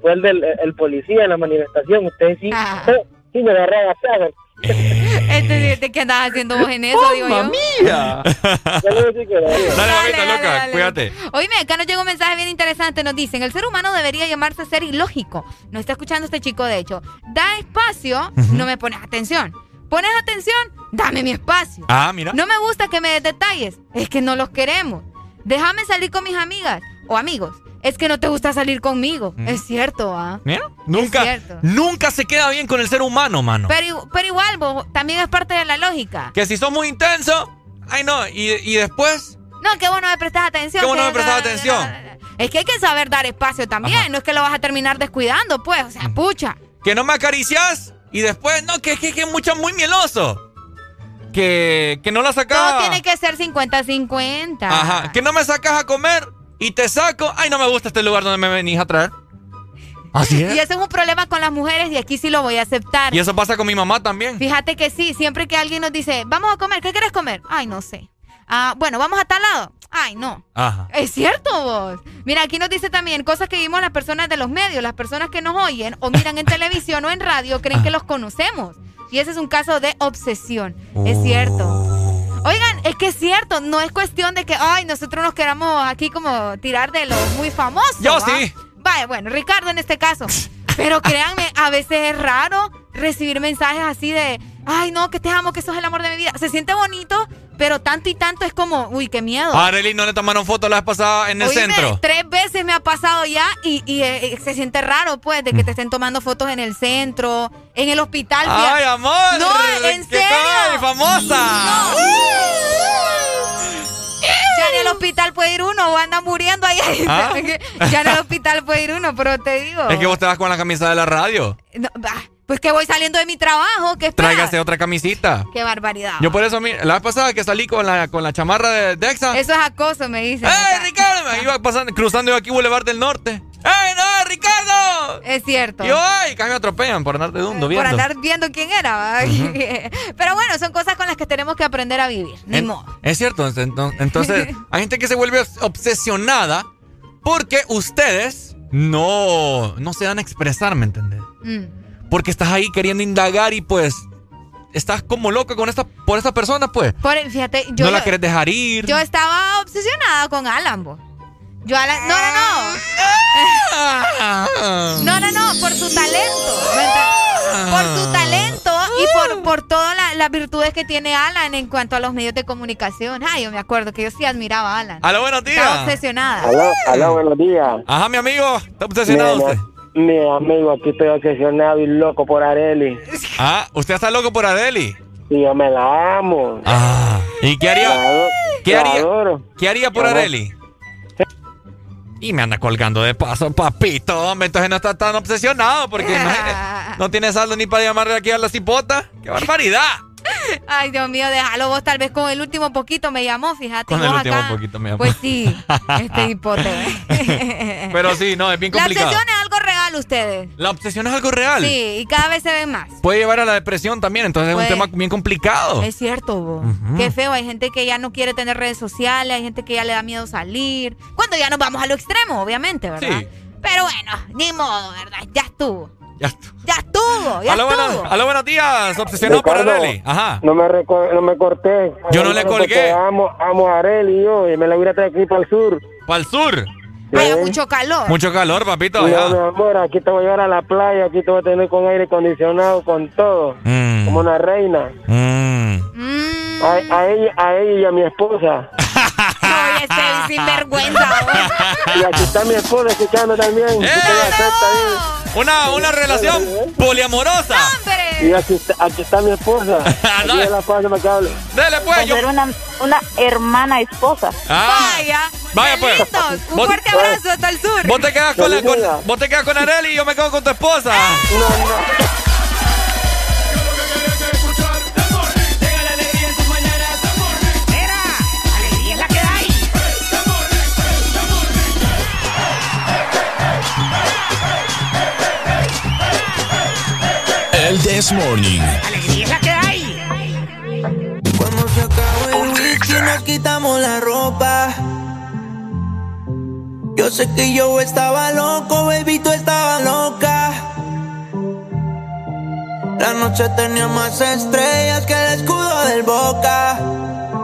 fue el del el policía en la manifestación. Ustedes sí, Ah. eh, <laughs> sí me agarraba a Este, este, ¿Qué andas haciendo vos en eso, digo yo? mía! Dale, mamita loca, dale. cuídate. Oíme, acá nos llega un mensaje bien interesante. Nos dicen, el ser humano debería llamarse ser ilógico. No está escuchando este chico, de hecho. Da espacio, no me pones atención. Pones atención, dame mi espacio. Ah, mira. No me gusta que me des detalles. Es que no los queremos. Déjame salir con mis amigas o amigos. Es que no te gusta salir conmigo. Es cierto, ¿ah? Mira, nunca, nunca se queda bien con el ser humano, mano. Pero, pero igual, vos, también es parte de la lógica. Que si sos muy intenso, ay no, y, después... No, que vos no me prestas atención. Que vos no me prestas atención. Es que hay que saber dar espacio también, no es que lo vas a terminar descuidando, pues, o sea, pucha. Que no me acaricias y después, no, que es que, que, mucho muy mieloso. Que, que no la sacas. Todo tiene que ser 50-50. Ajá, que no me sacas a comer y te saco. Ay, no me gusta este lugar donde me venís a traer. Así es. <laughs> Y eso es un problema con las mujeres y aquí sí lo voy a aceptar. Y eso pasa con mi mamá también. Fíjate que sí, siempre que alguien nos dice, vamos a comer, ¿qué quieres comer? Ay, no sé. Ah, bueno, vamos a tal lado. Ay, no. Ajá. Es cierto vos. Mira, aquí nos dice también cosas que vimos las personas de los medios, las personas que nos oyen o miran en <laughs> televisión o en radio creen que los conocemos. Y ese es un caso de obsesión. Es cierto. Oigan, es que es cierto, no es cuestión de que, ay, nosotros nos queramos aquí como tirar de los muy famosos. Yo sí. Vaya, bueno, Ricardo en este caso. <laughs> Pero créanme, a veces es raro recibir mensajes así de, ay, no, que te amo, que sos el amor de mi vida. Se siente bonito, pero tanto y tanto es como, uy, qué miedo. Arely no le tomaron fotos la vez pasada en el centro. Tres veces me ha pasado ya y, eh, se siente raro, pues, de que te estén tomando fotos en el centro, en el hospital. ¡Ay, amor! No, en serio. Tal, famosa! Ya en el hospital puede ir uno o anda muriendo ahí. ¿Ah? <laughs> Ya en el hospital puede ir uno, pero te digo. Es que vos te vas con la camisa de la radio. No, pues que voy saliendo de mi trabajo, ¿qué Tráigase otra camisita. Qué barbaridad. Yo por eso, la vez pasada que salí con la, con la chamarra de Dexa. Eso es acoso, me dice. ¡Eh, Ricardo! Me <laughs> iba pasando, cruzando yo aquí Boulevard del Norte. ¡Eh, no, Ricardo! Es cierto. Y yo, ay, casi me atropellan por andar de dundo viendo. Por andar viendo quién era. <laughs> Pero bueno, son cosas con las que tenemos que aprender a vivir. Ni modo. Es cierto. Entonces, <laughs> hay gente que se vuelve obsesionada porque ustedes no, no se dan a expresar, ¿me entendés? Mm porque estás ahí queriendo indagar y pues estás como loca con esta, por esta persona, pues. Por, fíjate, yo. No la querés dejar ir. Yo estaba obsesionada con Alan, Yo Alan. No, no, no. <laughs> No, no, no, por su talento. Por su talento y por, por todas las virtudes que tiene Alan en cuanto a los medios de comunicación. Ay, yo me acuerdo que yo sí admiraba a Alan. Aló, buenos días. Estaba obsesionada. Aló, aló, buenos días. Ajá, mi amigo. ¿Está obsesionado usted? Mi amigo, aquí estoy obsesionado y loco por Areli. Ah, ¿usted está loco por Areli? Sí, yo me la amo. Ah, ¿y qué haría? ¿Qué haría? ¿Qué haría por Areli? Y me anda colgando de paso, papito. entonces no está tan obsesionado porque no, <laughs> no tiene saldo ni para llamarle aquí a la cipota. ¡Qué barbaridad! Ay, Dios mío, déjalo vos. Tal vez con el último poquito me llamó, fíjate. Con el último poquito me llamó. Pues sí, <laughs> este hipote. Pero sí, no, es bien complicado. La real, ustedes. La obsesión es algo real. Sí, y cada vez se ven más. Puede llevar a la depresión también, entonces es un tema bien complicado. Es cierto, vos. Qué feo. Hay gente que ya no quiere tener redes sociales, hay gente que ya le da miedo salir. Cuando ya nos vamos a lo extremo, obviamente, ¿verdad? Sí. Pero bueno, ni modo, ¿verdad? Ya estuvo. Ya estuvo. Ya estuvo, ya aló, estuvo. aló, buenos días, obsesionado por Areli. Ajá. No me, no me corté. Yo no le colgué. Amo, amo a Areli yo y me la voy a traer aquí para el sur. ¿Para el sur? Vaya, mucho calor. Mucho calor, papito. No, mi amor, aquí te voy a llevar a la playa, aquí te voy a tener con aire acondicionado, con todo. Mm. Como una reina. Mm. A, a, ella, a ella y a mi esposa. Oye, este sinvergüenza. <laughs> y aquí está mi esposa escuchando también. ¡Eh, una, una relación poliamorosa. Y aquí está, aquí está mi esposa. <laughs> Aquí la paso, me Dele, pues. Yo... Una, una hermana esposa. Ah. Vaya. Vaya, pues. Un fuerte abrazo hasta el sur. Vos te quedas con, la, con, vos te quedas con Areli y yo me quedo con tu esposa. No, no. This Morning. Alegría que hay. Cuando se acabó el whisky nos quitamos la ropa. Yo sé que yo estaba loco, baby, tú estabas loca. La noche tenía más estrellas que el escudo del boca.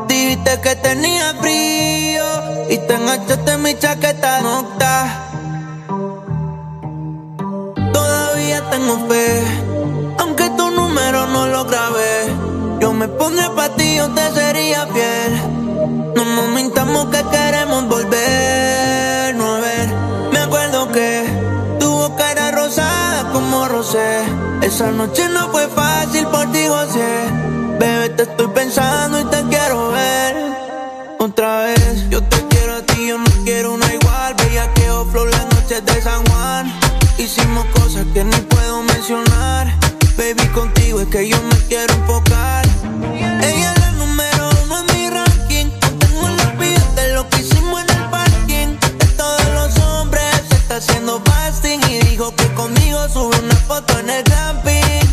Dijiste que tenía frío y te enganchaste en mi chaqueta nocta. Todavía tengo fe número no lo grabé. Yo me pondré para ti, yo te sería fiel. No nos mintamos que queremos volver, no a ver. Me acuerdo que tu boca era rosada como rosé. Esa noche no fue fácil por ti, José. Bebé, te estoy pensando y te quiero ver otra vez. Yo te quiero a ti, yo no quiero una igual. Veía que flow las noches de San Juan. Hicimos cosas que ni puedo mencionar. Baby, contigo es que yo me quiero enfocar. Ella es la número uno en mi ranking. Tengo la vida de lo que hicimos en el parking. De todos los hombres se está haciendo fasting. Y dijo que conmigo sube una foto en el camping.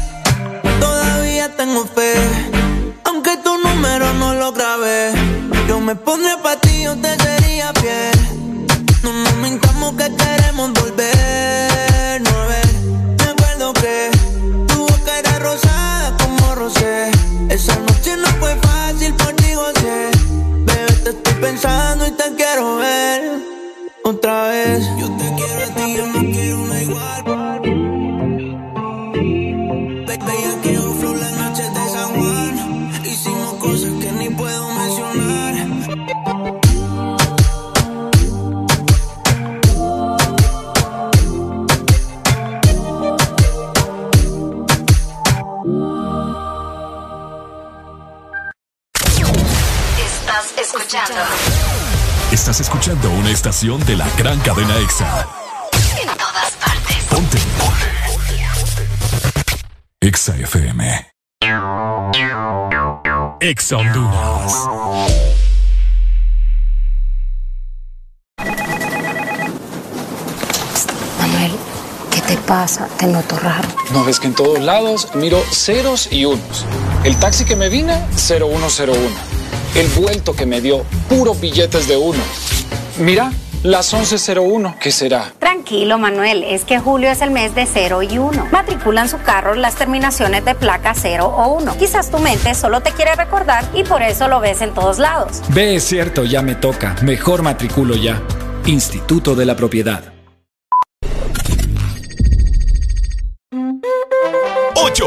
Todavía tengo fe. Aunque tu número no lo grabé. Yo me pondré Estás escuchando una estación de la gran cadena EXA. En todas partes. Ponte. Ponte. EXA FM. EXA Honduras. Manuel, ¿qué te pasa? Te noto raro. ¿No ves que en todos lados miro ceros y unos? El taxi que me vine, 0101. El vuelto que me dio, puros billetes de uno. Mira, las 11.01, ¿qué será? Tranquilo, Manuel, es que julio es el mes de 0 y 1. Matriculan su carro las terminaciones de placa 0 o 1. Quizás tu mente solo te quiere recordar y por eso lo ves en todos lados. Ve, es cierto, ya me toca. Mejor matriculo ya. Instituto de la Propiedad.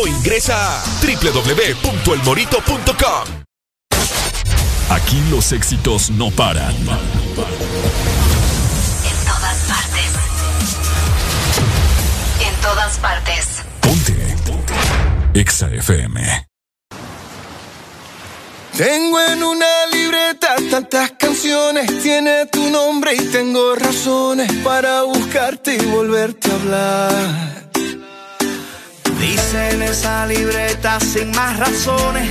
o ingresa a www.elmorito.com. Aquí los éxitos no paran. En todas partes. En todas partes. Ponte. Ponte. Exa FM. Tengo en una libreta tantas canciones, tiene tu nombre y tengo razones para buscarte y volverte a hablar. Dice en esa libreta sin más razones,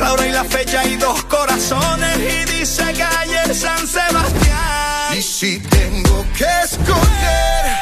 la hora y la fecha y dos corazones. Y dice calle San Sebastián. Y si tengo que escoger,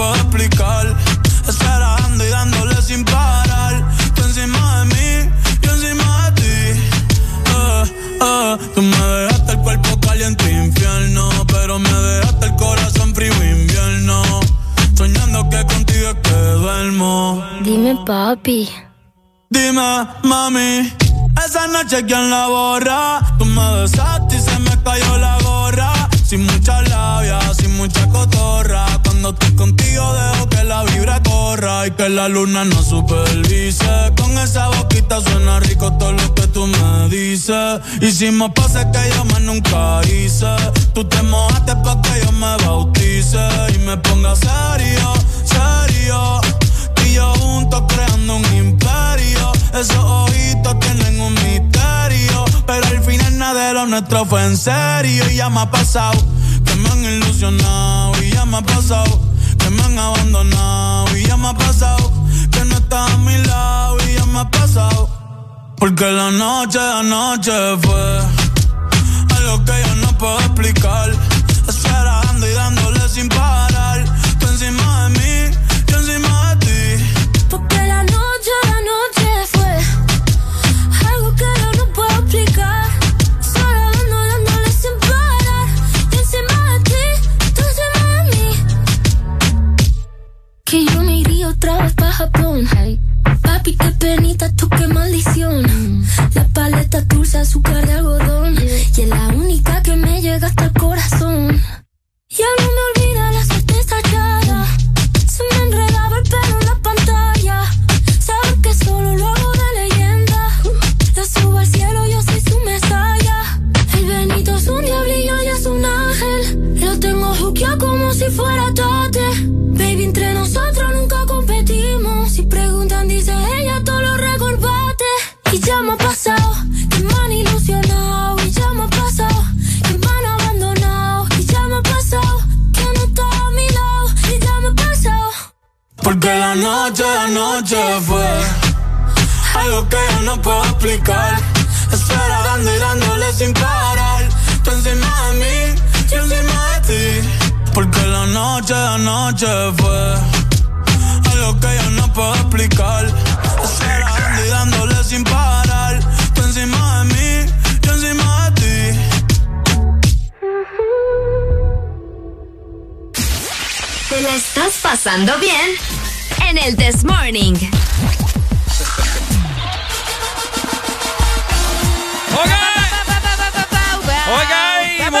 puedo explicar. Estar dando y dándole sin parar. Tú encima de mí, yo encima de ti. Eh, eh, tú me dejaste el cuerpo caliente infierno, pero me dejaste el corazón frío invierno. Soñando que contigo es que duermo. Dime, papi. Dime, mami, esa noche quién la borra. Que la luna no supervise. Con esa boquita suena rico todo lo que tú me dices. Hicimos pases que yo más nunca hice. Tú te mojaste pa' que yo me bautice y me ponga serio, serio. Tú y yo juntos creando un imperio. Esos ojitos tienen un misterio. Pero al final nada de lo nuestro fue en serio. Y ya me ha pasado que me han ilusionado. Y ya me ha pasado me han abandonado. Y ya me ha pasado que no estás a mi lado. Y ya me ha pasado. Porque la noche, la noche fue algo que yo no puedo explicar. Esperando y dándole sin parar. Papi, qué penita, tú qué maldición. La paleta dulce, azúcar de algodón. Porque la noche, la noche fue algo que yo no puedo explicar. Esperando y dándole sin parar. Tú encima de mí, yo encima de ti. Porque la noche, la noche fue algo que yo no puedo explicar. Esperando y dándole sin parar. Tú encima de mí, yo encima de ti. ¿Te la estás pasando bien? En el This Morning. Oiga,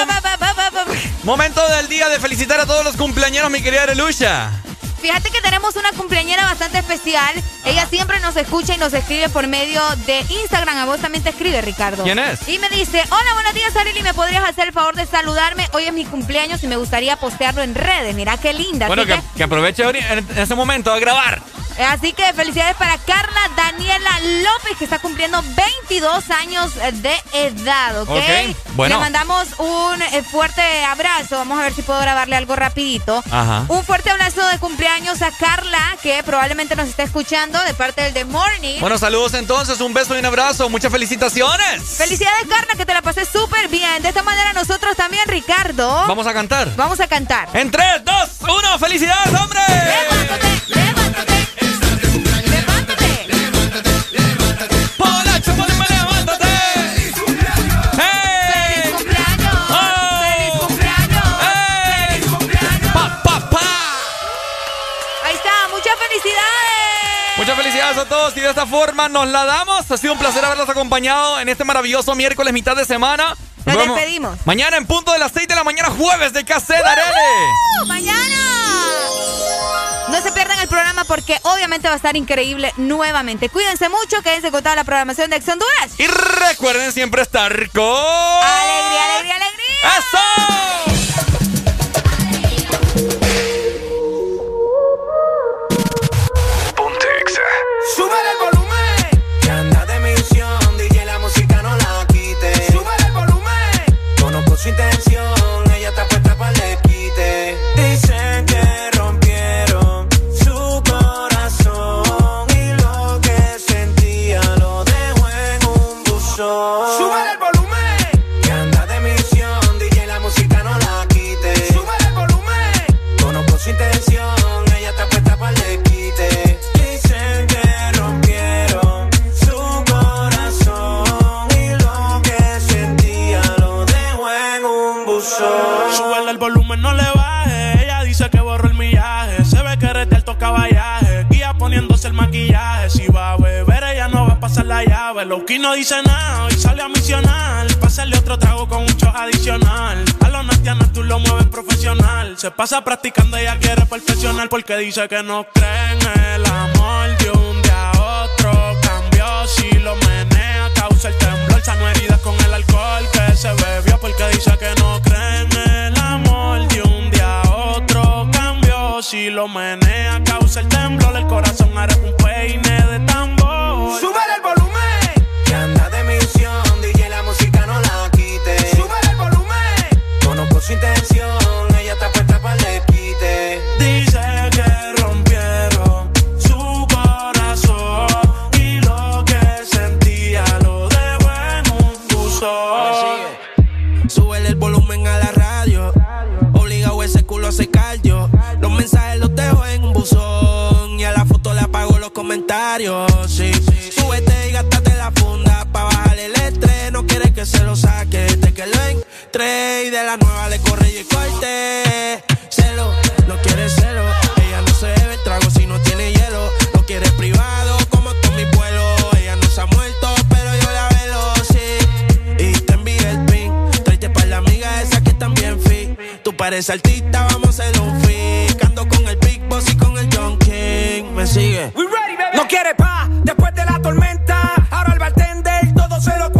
momento del día de felicitar a todos los cumpleaños, mi querida Arelucha. Fíjate que tenemos una cumpleañera bastante especial. Ella siempre nos escucha y nos escribe por medio de Instagram. A vos también te escribe, Ricardo. ¿Quién es? Y me dice, hola, buenos días, Arely. ¿Me podrías hacer el favor de saludarme? Hoy es mi cumpleaños y me gustaría postearlo en redes. Mira qué linda. Bueno, que, que aproveche en ese momento a grabar. Así que felicidades para Carla Daniela López, que está cumpliendo 22 años de edad, ¿ok? Ok, bueno. Le mandamos un eh, fuerte abrazo. Vamos a ver si puedo grabarle algo rapidito. Ajá. Un fuerte abrazo de cumpleaños a Carla, que probablemente nos está escuchando de parte del The Morning. Bueno, saludos entonces, un beso y un abrazo. Muchas felicitaciones. Felicidades, Carla, que te la pasé súper bien. De esta manera nosotros también, Ricardo. Vamos a cantar. Vamos a cantar. En 3, 2, 1, felicidades, hombre. Polacho, Felicidades a todos y de esta forma nos la damos. Ha sido un placer haberlos acompañado en este maravilloso miércoles, mitad de semana. Nos despedimos. Mañana en punto de las 6 de la mañana, jueves de KC, Darele. ¡Mañana! No se pierdan el programa porque obviamente va a estar increíble nuevamente. Cuídense mucho, quédense con toda la programación de Ex Honduras. Y recuerden siempre estar con... ¡Alegría, alegría, alegría! ¡Eso! Su intención, el maquillaje. Si va a beber, ella no va a pasar la llave. Loki no dice nada, hoy sale a misionar. Pásale otro trago con un shot adicional. A los nastianos tú lo mueves profesional. Se pasa practicando, ella quiere perfeccionar. Porque dice que no cree en el amor de un día a otro. Cambió si lo menea, causa el temblor. Sano heridas con el alcohol que se bebió. Porque dice que no cree si lo menea, causa el temblor. El corazón hará un peine de tambor. Comentarios. Sí. Súbete y gástate la funda. Pa' bajarle el estrés. No quiere que se lo saque. De que lo entre. Y de la nueva le corre y corte. Celo, no quiere celo. Ella no se bebe el trago si no tiene hielo. No quiere privado como todos mis vuelos. Ella no se ha muerto, pero yo la velo, sí. Y te envié el pin. Tráete para la amiga esa que también fit. Tú pareces artista, vamos a hacer un fit dosis con el John King. Me sigue. Ready, baby. No quiere pa' después de la tormenta. Ahora el bartender todo se lo cuenta.